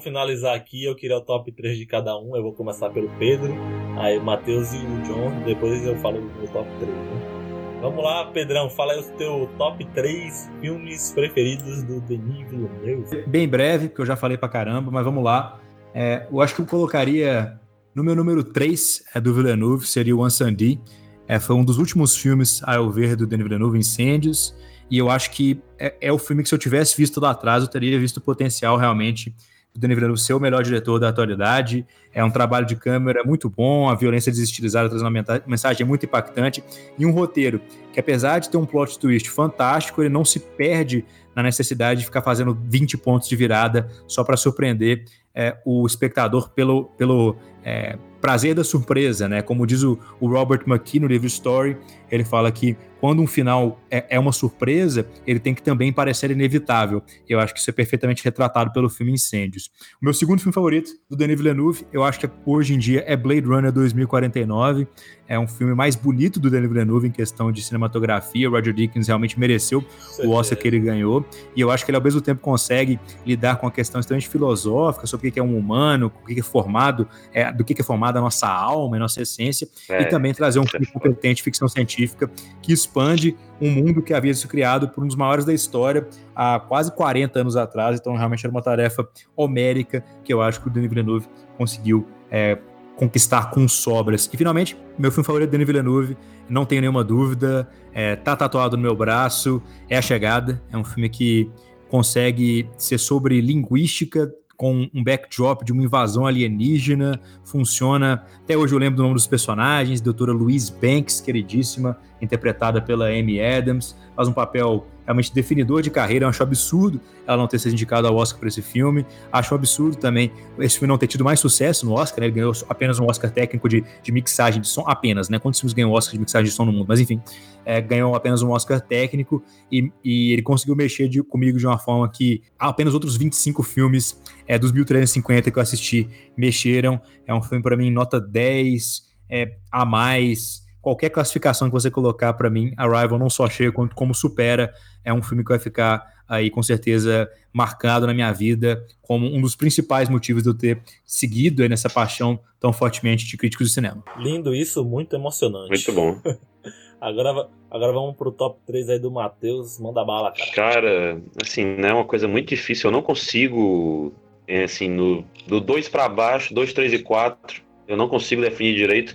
Vamos, finalizar aqui. Eu queria o top 3 de cada um. Eu vou começar pelo Pedro, aí o Matheus e o John. Depois eu falo do meu top 3. Né? Vamos lá, Pedrão, fala aí o teu top 3 filmes preferidos do Denis Villeneuve. Bem breve, porque eu já falei pra caramba, mas vamos lá. É, eu acho que eu colocaria no meu número 3 é do Villeneuve, seria o Ansandi. É, foi um dos últimos filmes, a eu ver, do Denis Villeneuve, Incêndios. E eu acho que é, é, o filme que, se eu tivesse visto lá atrás, eu teria visto o potencial realmente do Denis Villeneuve ser o melhor diretor da atualidade. É um trabalho de câmera muito bom, a violência desestilizada traz uma mensagem muito impactante e um roteiro que, apesar de ter um plot twist fantástico, ele não se perde na necessidade de ficar fazendo 20 pontos de virada só para surpreender é, o espectador pelo, pelo é, prazer da surpresa, né? Como diz o, o Robert McKee no livro Story, ele fala que quando um final é, é, uma surpresa, ele tem que também parecer inevitável. Eu acho que isso é perfeitamente retratado pelo filme Incêndios. O meu segundo filme favorito, do Denis Villeneuve, eu acho que hoje em dia é Blade Runner 2049. É um filme mais bonito do Denis Villeneuve em questão de cinematografia. O Roger Dickens realmente mereceu o Oscar que ele ganhou. E eu acho que ele, ao mesmo tempo, consegue lidar com a questão extremamente filosófica sobre o que é um humano, o que é formado, é, do que é formada a nossa alma, a nossa essência, é, e também trazer um filme competente ficção científica que expande um mundo que havia sido criado por um dos maiores da história há quase 40 anos atrás. Então, realmente era uma tarefa homérica que eu acho que o Denis Villeneuve conseguiu é, conquistar com sobras. E, finalmente, meu filme favorito, Denis Villeneuve, não tenho nenhuma dúvida, é, tá tatuado no meu braço, é A Chegada. É um filme que consegue ser sobre linguística, com um backdrop de uma invasão alienígena, funciona. Até hoje eu lembro do nome dos personagens, doutora Louise Banks, queridíssima, interpretada pela Amy Adams, faz um papel realmente definidor de carreira. Eu acho absurdo ela não ter sido indicada ao Oscar por esse filme. Acho absurdo também esse filme não ter tido mais sucesso no Oscar, né? Ele ganhou apenas um Oscar técnico de, de mixagem de som, apenas, né? Quantos filmes ganham Oscar de mixagem de som no mundo? Mas enfim, é, ganhou apenas um Oscar técnico e, e ele conseguiu mexer de, comigo de uma forma que apenas outros 25 filmes é, dos 1350 que eu assisti mexeram. É um filme para mim nota 10, é, a mais qualquer classificação que você colocar para mim, Arrival não só chega quanto como supera. É um filme que vai ficar aí com certeza marcado na minha vida como um dos principais motivos de eu ter seguido nessa paixão tão fortemente de críticos de cinema. Lindo isso, muito emocionante. Muito bom. agora, agora vamos pro top 3 aí do Matheus, manda bala, cara. Cara, assim, né, é uma coisa muito difícil, eu não consigo é, assim, no, do 2 para baixo, 2, 3 e 4, eu não consigo definir direito,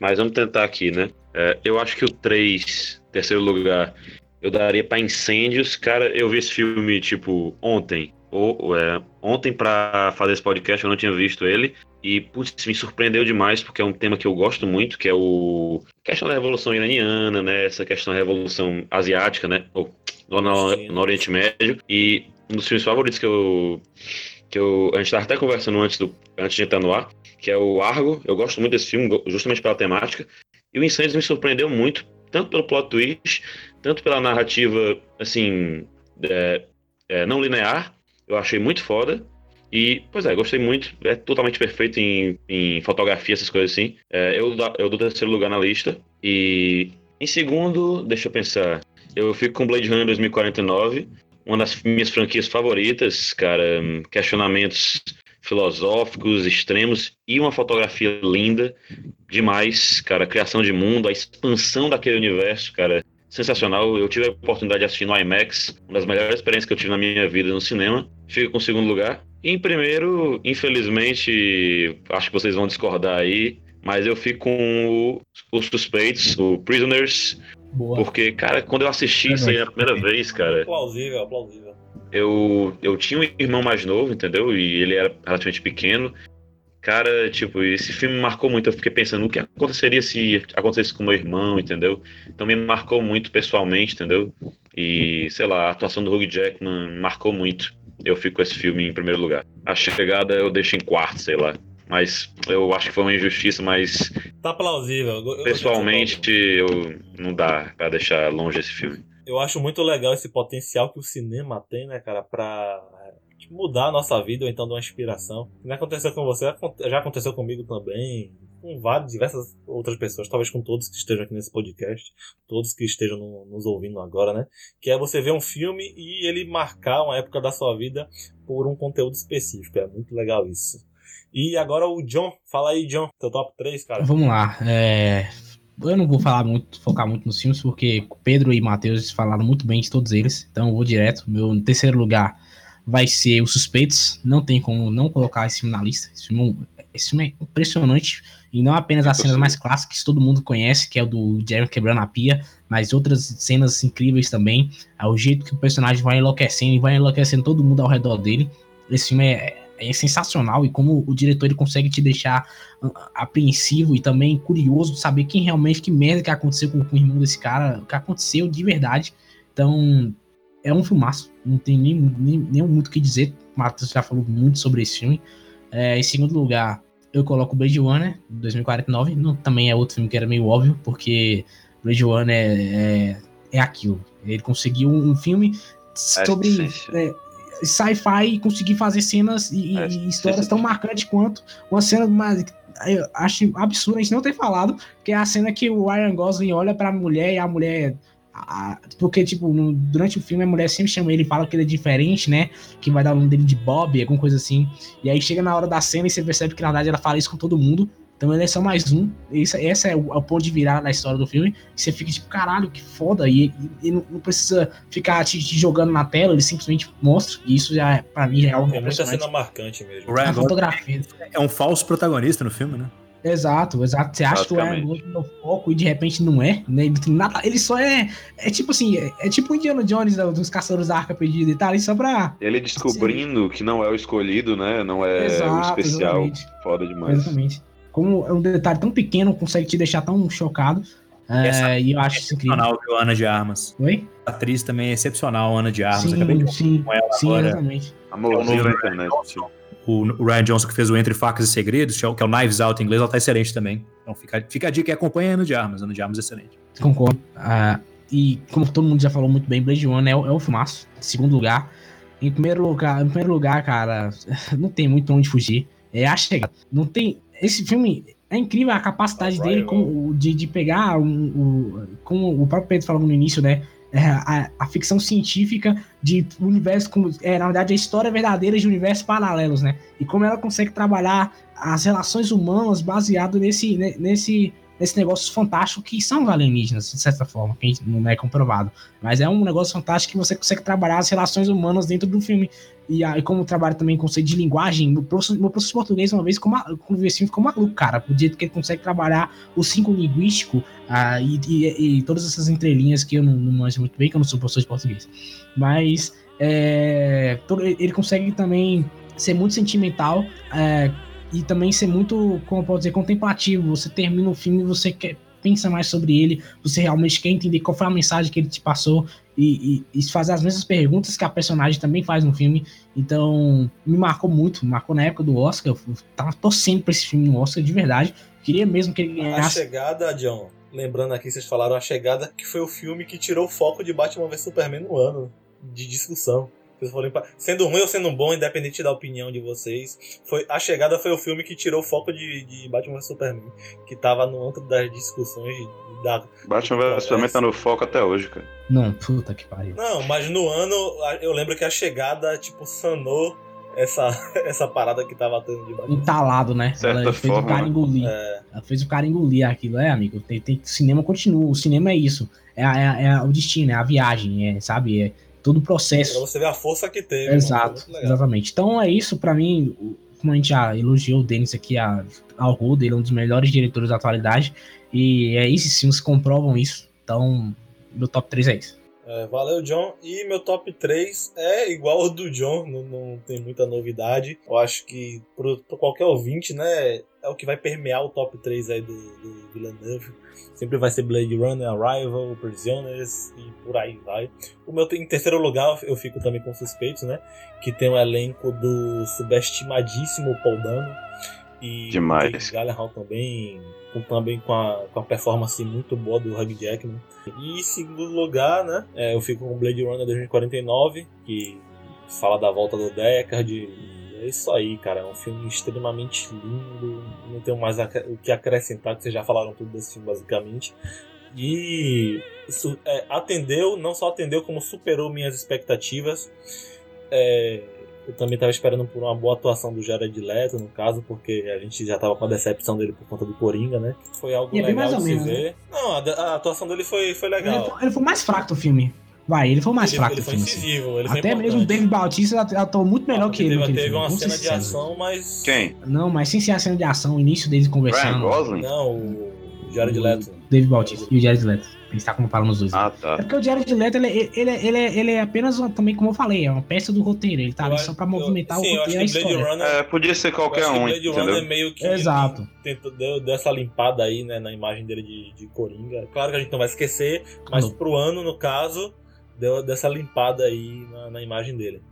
mas vamos tentar aqui, né? É, eu acho que o 3, terceiro lugar, eu daria para Incêndios. Cara, eu vi esse filme, tipo, ontem. Ou, é, ontem para fazer esse podcast, eu não tinha visto ele. E, putz, me surpreendeu demais, porque é um tema que eu gosto muito, que é o... questão da Revolução Iraniana, né? Essa questão da Revolução Asiática, né? Ou, no, no, no Oriente Médio. E um dos filmes favoritos que eu... Que eu, a gente estava até conversando antes, do, antes de entrar no ar, que é o Argo. Eu gosto muito desse filme, justamente pela temática. E o Incêndios me surpreendeu muito, tanto pelo plot twist, tanto pela narrativa, assim, é, é, não linear. Eu achei muito foda. E, pois é, gostei muito. É totalmente perfeito em, em fotografia, essas coisas assim. É, eu, eu dou terceiro lugar na lista. E em segundo, deixa eu pensar. Eu fico com Blade Runner 2049, uma das minhas franquias favoritas, cara. Questionamentos filosóficos extremos e uma fotografia linda demais, cara. Criação de mundo, a expansão daquele universo, cara. Sensacional. Eu tive a oportunidade de assistir no IMAX, uma das melhores experiências que eu tive na minha vida no cinema. Fico com o segundo lugar. E em primeiro, infelizmente, acho que vocês vão discordar aí, mas eu fico com o, os suspeitos, o Prisoners. Boa. Porque, cara, quando eu assisti isso aí a primeira vez, cara. Plausível, plausível eu, eu tinha um irmão mais novo, entendeu? E ele era relativamente pequeno. Cara, tipo, esse filme me marcou muito. Eu fiquei pensando o que aconteceria se acontecesse com meu irmão, entendeu? Então me marcou muito pessoalmente, entendeu? E, sei lá, a atuação do Hugh Jackman me marcou muito. Eu fico com esse filme em primeiro lugar. A chegada eu deixo em quarto, sei lá. Mas eu acho que foi uma injustiça, mas. Tá plausível. Eu pessoalmente, eu não dá para deixar longe esse filme eu acho muito legal esse potencial que o cinema tem, né, cara, pra tipo, mudar a nossa vida ou então dar uma inspiração. Não aconteceu com você, já aconteceu comigo também, com várias, diversas outras pessoas, talvez com todos que estejam aqui nesse podcast, todos que estejam no, nos ouvindo agora, né? Que é você ver um filme e ele marcar uma época da sua vida por um conteúdo específico. É muito legal isso. E agora o John, fala aí, John, teu top 3, cara. Vamos lá. É, eu não vou falar muito, focar muito nos filmes, porque Pedro e Matheus falaram muito bem de todos eles. Então eu vou direto. Meu terceiro lugar vai ser Os Suspeitos. Não tem como não colocar esse filme na lista. Esse filme, esse filme é impressionante. E não apenas as cenas mais clássicas que todo mundo conhece, que é o do Jeremy quebrando a pia, mas outras cenas incríveis também. É o jeito que o personagem vai enlouquecendo e vai enlouquecendo todo mundo ao redor dele. Esse filme é, é sensacional e como o diretor ele consegue te deixar apreensivo e também curioso de saber quem realmente, que merda que aconteceu com, com o irmão desse cara, o que aconteceu de verdade. Então, é um filmaço, não tem nem, nem, nem muito o que dizer. O Matheus já falou muito sobre esse filme. É, em segundo lugar, eu coloco Blade Runner, 2049. Não, também é outro filme que era meio óbvio, porque Blade Runner é, é, é aquilo. Ele conseguiu um filme é sobre é, sci-fi e conseguir fazer cenas e, é, e histórias tão marcantes quanto uma cena mais. Eu acho absurdo a gente não ter falado, que é a cena que o Ryan Gosling olha pra mulher e a mulher a, porque, tipo, no, durante o filme a mulher sempre chama ele e fala que ele é diferente, né? Que vai dar o nome dele de Bob, alguma coisa assim. E aí chega na hora da cena e você percebe que na verdade ela fala isso com todo mundo. Então ele é só mais um. Esse, esse é o, é o ponto de virada na história do filme. E você fica tipo, caralho, que foda. E, e, e não, não, precisa ficar te, te, jogando na tela, ele simplesmente mostra. E isso já, é, pra mim, é algo É muita cena marcante mesmo. A fotografia. É um falso protagonista no filme, né? Exato, exato. Você acha que o Ryan Gosling no foco e de repente não é, né? Ele, nada, ele só é. É tipo assim, é, é tipo o Indiana Jones dos Caçadores da Arca Perdida e tal, ali só pra. Ele descobrindo assim, que não é o escolhido, né? Não é exato, o especial. Exatamente. Foda demais. Exatamente. Como é um detalhe tão pequeno, consegue te deixar tão chocado. É, e eu acho isso incrível. Viu, Ana de Armas. Oi? A atriz também é excepcional, Ana de Armas. Sim, Acabei de sim, com ela sim, agora. exatamente. Amorzinho na internet. O, o, Ryan Johnson que fez o Entre Facas e Segredos, que é o é Knives Out em inglês, ela tá excelente também. Então fica, fica a dica e acompanha a Ana de Armas. Ana de Armas é excelente. Concordo. Uh, e como todo mundo já falou muito bem, Blade Runner é, o, é o filmaço. Em segundo lugar. Em primeiro lugar, em primeiro lugar, cara, não tem muito onde fugir. É a chegada. Não tem. Esse filme é incrível a capacidade dele com, de, de pegar um, um, como o próprio Pedro falou no início, né? É, a, a, ficção científica de universo, com, é, na verdade, a história verdadeira de universos paralelos, né? E como ela consegue trabalhar as relações humanas baseado nesse, nesse, nesse negócio fantástico que são os alienígenas, de certa forma, que não é comprovado. Mas é um negócio fantástico que você consegue trabalhar as relações humanas dentro do filme. E aí, como trabalha também conceito de linguagem, meu professor, meu professor português, uma vez, vi esse filme, ficou maluco, cara, por jeito que ele consegue trabalhar o cinco linguístico ah, e, e, e, todas essas entrelinhas que eu não, não manjo muito bem, que eu não sou professor de português. Mas é, ele consegue também ser muito sentimental. É, e também ser muito, como pode dizer, contemplativo. Você termina o filme e você quer, pensa mais sobre ele, você realmente quer entender qual foi a mensagem que ele te passou e, e, e fazer as mesmas perguntas que a personagem também faz no filme. Então, me marcou muito, marcou na época do Oscar. Eu tava torcendo pra esse filme no Oscar de verdade. Queria mesmo que ele ganhasse. A chegada, John, lembrando aqui, vocês falaram a chegada, que foi o filme que tirou o foco de Batman vs Superman no ano de discussão sendo ruim ou sendo bom, independente da opinião de vocês, foi a chegada foi o filme que tirou o foco de, de Batman vs Superman, que tava no âmbito das discussões da Batman vs Superman tá no foco até hoje, cara. Não, puta que pariu. Não, mas no ano eu lembro que a chegada tipo sanou essa, essa parada que tava tendo de Batman. Entalado, né? Certa Ela fez forma, o cara né? engolir. É. Ela fez o cara engolir aquilo, é, amigo. Tem, tem, o cinema continua, o cinema é isso. É, é, é o destino, é a viagem, é, sabe? É, todo o processo. Pra você ver a força que teve. Exato, exatamente. Então é isso, para mim, como a gente já elogiou o Denis aqui a, ao Rodo, ele é um dos melhores diretores da atualidade. E é esses filmes comprovam isso. Então, meu top 3 é isso. É, valeu, John. E meu top 3 é igual ao do John, não, não tem muita novidade. Eu acho que para qualquer ouvinte, né, é o que vai permear o top 3 aí do, do Villeneuve. Sempre vai ser Blade Runner, Arrival, Prisoners e por aí vai. O meu em terceiro lugar eu fico também com Suspeitos, né? Que tem o um elenco do subestimadíssimo Paul Dano. E Demais. Gyllenhaal também, com, também com a, com a performance muito boa do Hugh Jackman. E em segundo lugar, né? É, eu fico com Blade Runner 2049, que fala da volta do Deckard, é isso aí, cara. É um filme extremamente lindo. Não tenho mais o que acrescentar, que vocês já falaram tudo desse filme, basicamente. E isso é, atendeu, não só atendeu, como superou minhas expectativas. É, eu também estava esperando por uma boa atuação do Jared Leto, no caso, porque a gente já estava com a decepção dele por conta do Coringa, né? Foi algo e é legal de se menos, ver. Né? Não, a, a, atuação dele foi, foi legal. Ele, ele foi mais fraco do filme. Vai, ele foi mais ele, fraco ele do filme. Assim. Incisivo, ele Até mesmo o David Bautista atuou muito melhor que ele. Teve, teve uma cena de ação, mas. Quem? Não, mas sem ser a cena de ação, o início deles conversando. Ryan Gosling? Não, o Jared Leto. David Bautista e o Jared Leto. A gente tá comparando os dois. Ah, tá. É porque o Jared Leto, ele, ele, ele, ele, é, ele é apenas, uma- também como eu falei, é uma peça do roteiro. Ele tá ali Eu só pra eu- movimentar sim, o eu roteiro e a história. Runner É, podia ser qualquer eu um, Blade entendeu? Runner meio que Exato. tentou, deu, deu essa limpada aí, né, na imagem dele de, de Coringa. Claro que a gente não vai esquecer, mas Não. pro ano, no caso, deu dessa limpada aí na, na imagem dele.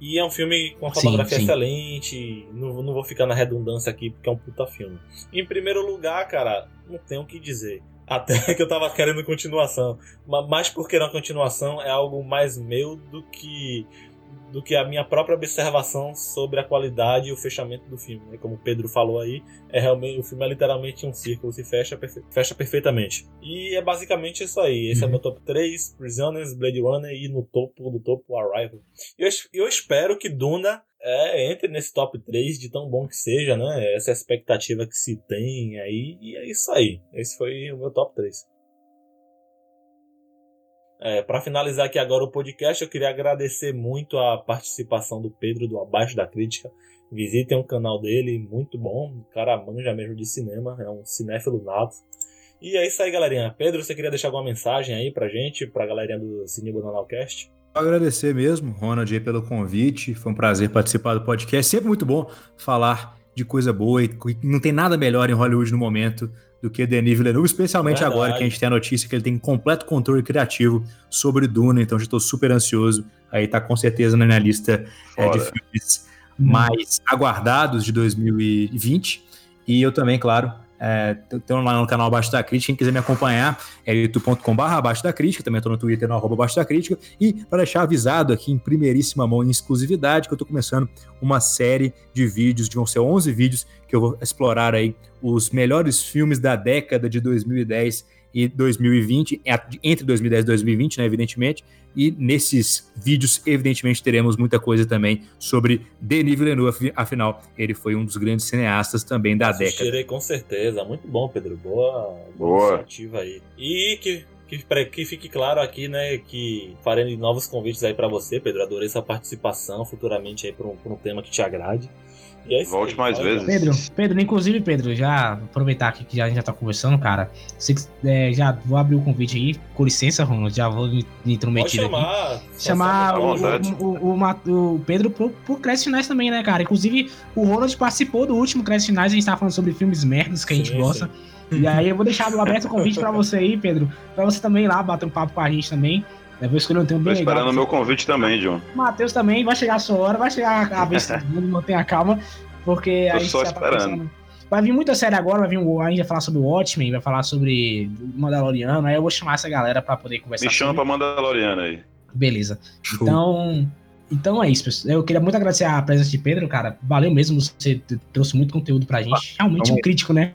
E é um filme com uma Sim, fotografia sim. excelente. Não, não vou ficar na redundância aqui, porque é um puta filme. Em primeiro lugar, cara, não tenho o que dizer. Até que eu tava querendo continuação. Ma- Mas por querer uma continuação é algo mais meu do que do que a minha própria observação sobre a qualidade e o fechamento do filme. né? Como o Pedro falou aí, é realmente o filme é literalmente um círculo, se fecha, perfe- fecha perfeitamente. E é basicamente isso aí. Esse é Uhum. meu top 3, Prisoners, Blade Runner e no topo do topo Arrival. Eu, eu espero que Duna é, entre nesse top 3 de tão bom que seja, né? Essa é a expectativa que se tem aí. E é isso aí. Esse foi o meu top 3. É, para finalizar aqui agora o podcast, eu queria agradecer muito a participação do Pedro do Abaixo da Crítica. Visitem o canal dele, muito bom. O cara manja mesmo de cinema, é um cinéfilo nato. E é isso aí, galerinha. Pedro, você queria deixar alguma mensagem aí pra gente, pra galerinha do Cine Bananalcast? Agradecer mesmo, Ronald, pelo convite. Foi um prazer participar do podcast. Sempre muito bom falar de coisa boa e não tem nada melhor em Hollywood no momento do que Denis Villeneuve, especialmente Verdade. agora que a gente tem a notícia que ele tem completo controle criativo sobre Duna, então já estou super ansioso. Aí tá com certeza na minha lista é, de filmes mais aguardados de 2020. E eu também, claro, é, tô lá no canal Abaixo da Crítica. Quem quiser me acompanhar é youtube.com.br Abaixo da Crítica. Também estou no Twitter, no arroba Abaixo da Crítica. E para deixar avisado aqui em primeiríssima mão, em exclusividade, que eu estou começando uma série de vídeos, de vão ser 11 vídeos, que eu vou explorar aí os melhores filmes da década de 2010 e 2020, é, entre 2010 e 2020, né, evidentemente. E nesses vídeos, evidentemente, teremos muita coisa também sobre Denis Villeneuve, afinal, ele foi um dos grandes cineastas também da década. Assistirei com certeza. Muito bom, Pedro. Boa, Boa. iniciativa aí. E que, que, pra que fique claro aqui, né, que farei novos convites aí pra você, Pedro. Adorei sua participação futuramente aí pra um, um tema que te agrade. E é isso Volte aí. mais Olha, vezes. Pedro, Pedro, inclusive, Pedro, já aproveitar aqui que já, a gente já tá conversando, cara. Se, é, já vou abrir o convite aí. Com licença, Ronald, já vou me, me Pode intrometer aqui. chamar. chamar à o, o, o, o Pedro pro, pro Cresce Finais também, né, cara? Inclusive, o Ronald participou do último Cresce Finais, a gente tava falando sobre filmes merdas que a gente Sim, gosta. E aí eu vou deixar aberto o convite pra você aí, Pedro, pra você também ir lá bater um papo com a gente também. Eu vou escolher um tema Tô bem legal. esperando o meu convite também, John. O Matheus também, vai chegar a sua hora, vai chegar a vez todo mundo mantenha a calma, porque Tô a gente só tá esperando. pensando- Vai vir muita série agora, vai vir o, a gente vai falar sobre o Watchmen, vai falar sobre o Mandaloriano, aí eu vou chamar essa galera pra poder conversar Me chama sobre. pra Mandaloriana aí. Beleza. Show. Então, então é isso, pessoal. Eu queria muito agradecer a presença de Pedro, cara. Valeu mesmo, você trouxe muito conteúdo pra gente. Realmente um crítico, né?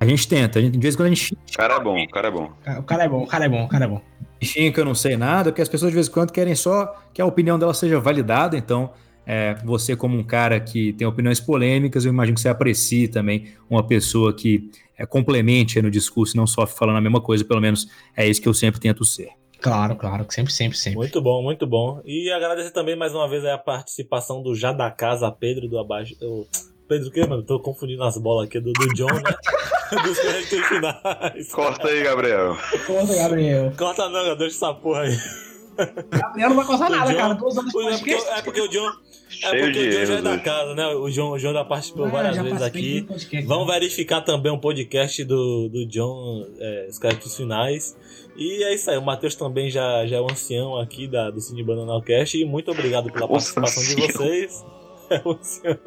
A gente tenta, a gente, de vez em quando a gente O cara é bom, o cara é bom. O cara é bom, o cara é bom, o cara é bom. Finge que eu não sei nada, porque as pessoas de vez em quando querem só que a opinião dela seja validada, então é, você como um cara que tem opiniões polêmicas, eu imagino que você aprecie também uma pessoa que é, complemente no discurso, e não só falando a mesma coisa, pelo menos é isso que eu sempre tento ser. Claro, claro, sempre, sempre, sempre. Muito bom, muito bom. E agradecer também mais uma vez a participação do Já da Casa, Pedro do Abaixo. Pedro o quê, mano? Tô confundindo as bolas aqui do, do John, né? Dos créditos finais. Corta aí, Gabriel. Corta, Gabriel. Corta não, deixa essa porra aí. Gabriel não vai cortar nada, John- cara. Duas de É porque, é porque o John. É Cheio porque de o John já é da hoje. casa, né? O John, o John já participou Ah, várias já vezes aqui. Vamos né? verificar também um podcast do, do John, é, os créditos finais. E é isso aí, o Matheus também já, já é o ancião aqui da, do Cine Bananalcast. E muito obrigado pela participação de vocês. O ancião.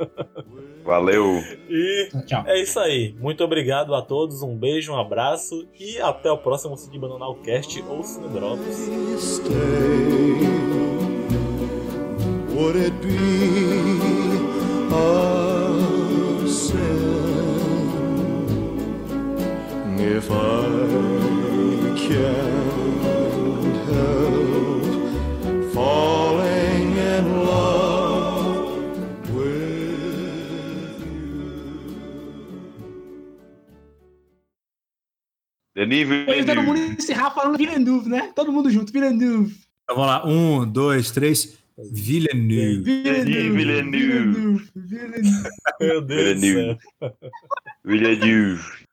Valeu. E Tchau. é isso aí. Muito obrigado a todos. Um beijo, um abraço. E até o próximo Cine Bananalcast ou Cine Drops. stay? Would it be a sin if I can't Denis todo mundo encerrar falando Villeneuve, né? Todo mundo junto, Villeneuve. Então vamos lá, um, dois, três, Villeneuve. Villeneuve. Villeneuve. Villeneuve. Villeneuve. Meu Deus. Villeneuve. Villeneuve.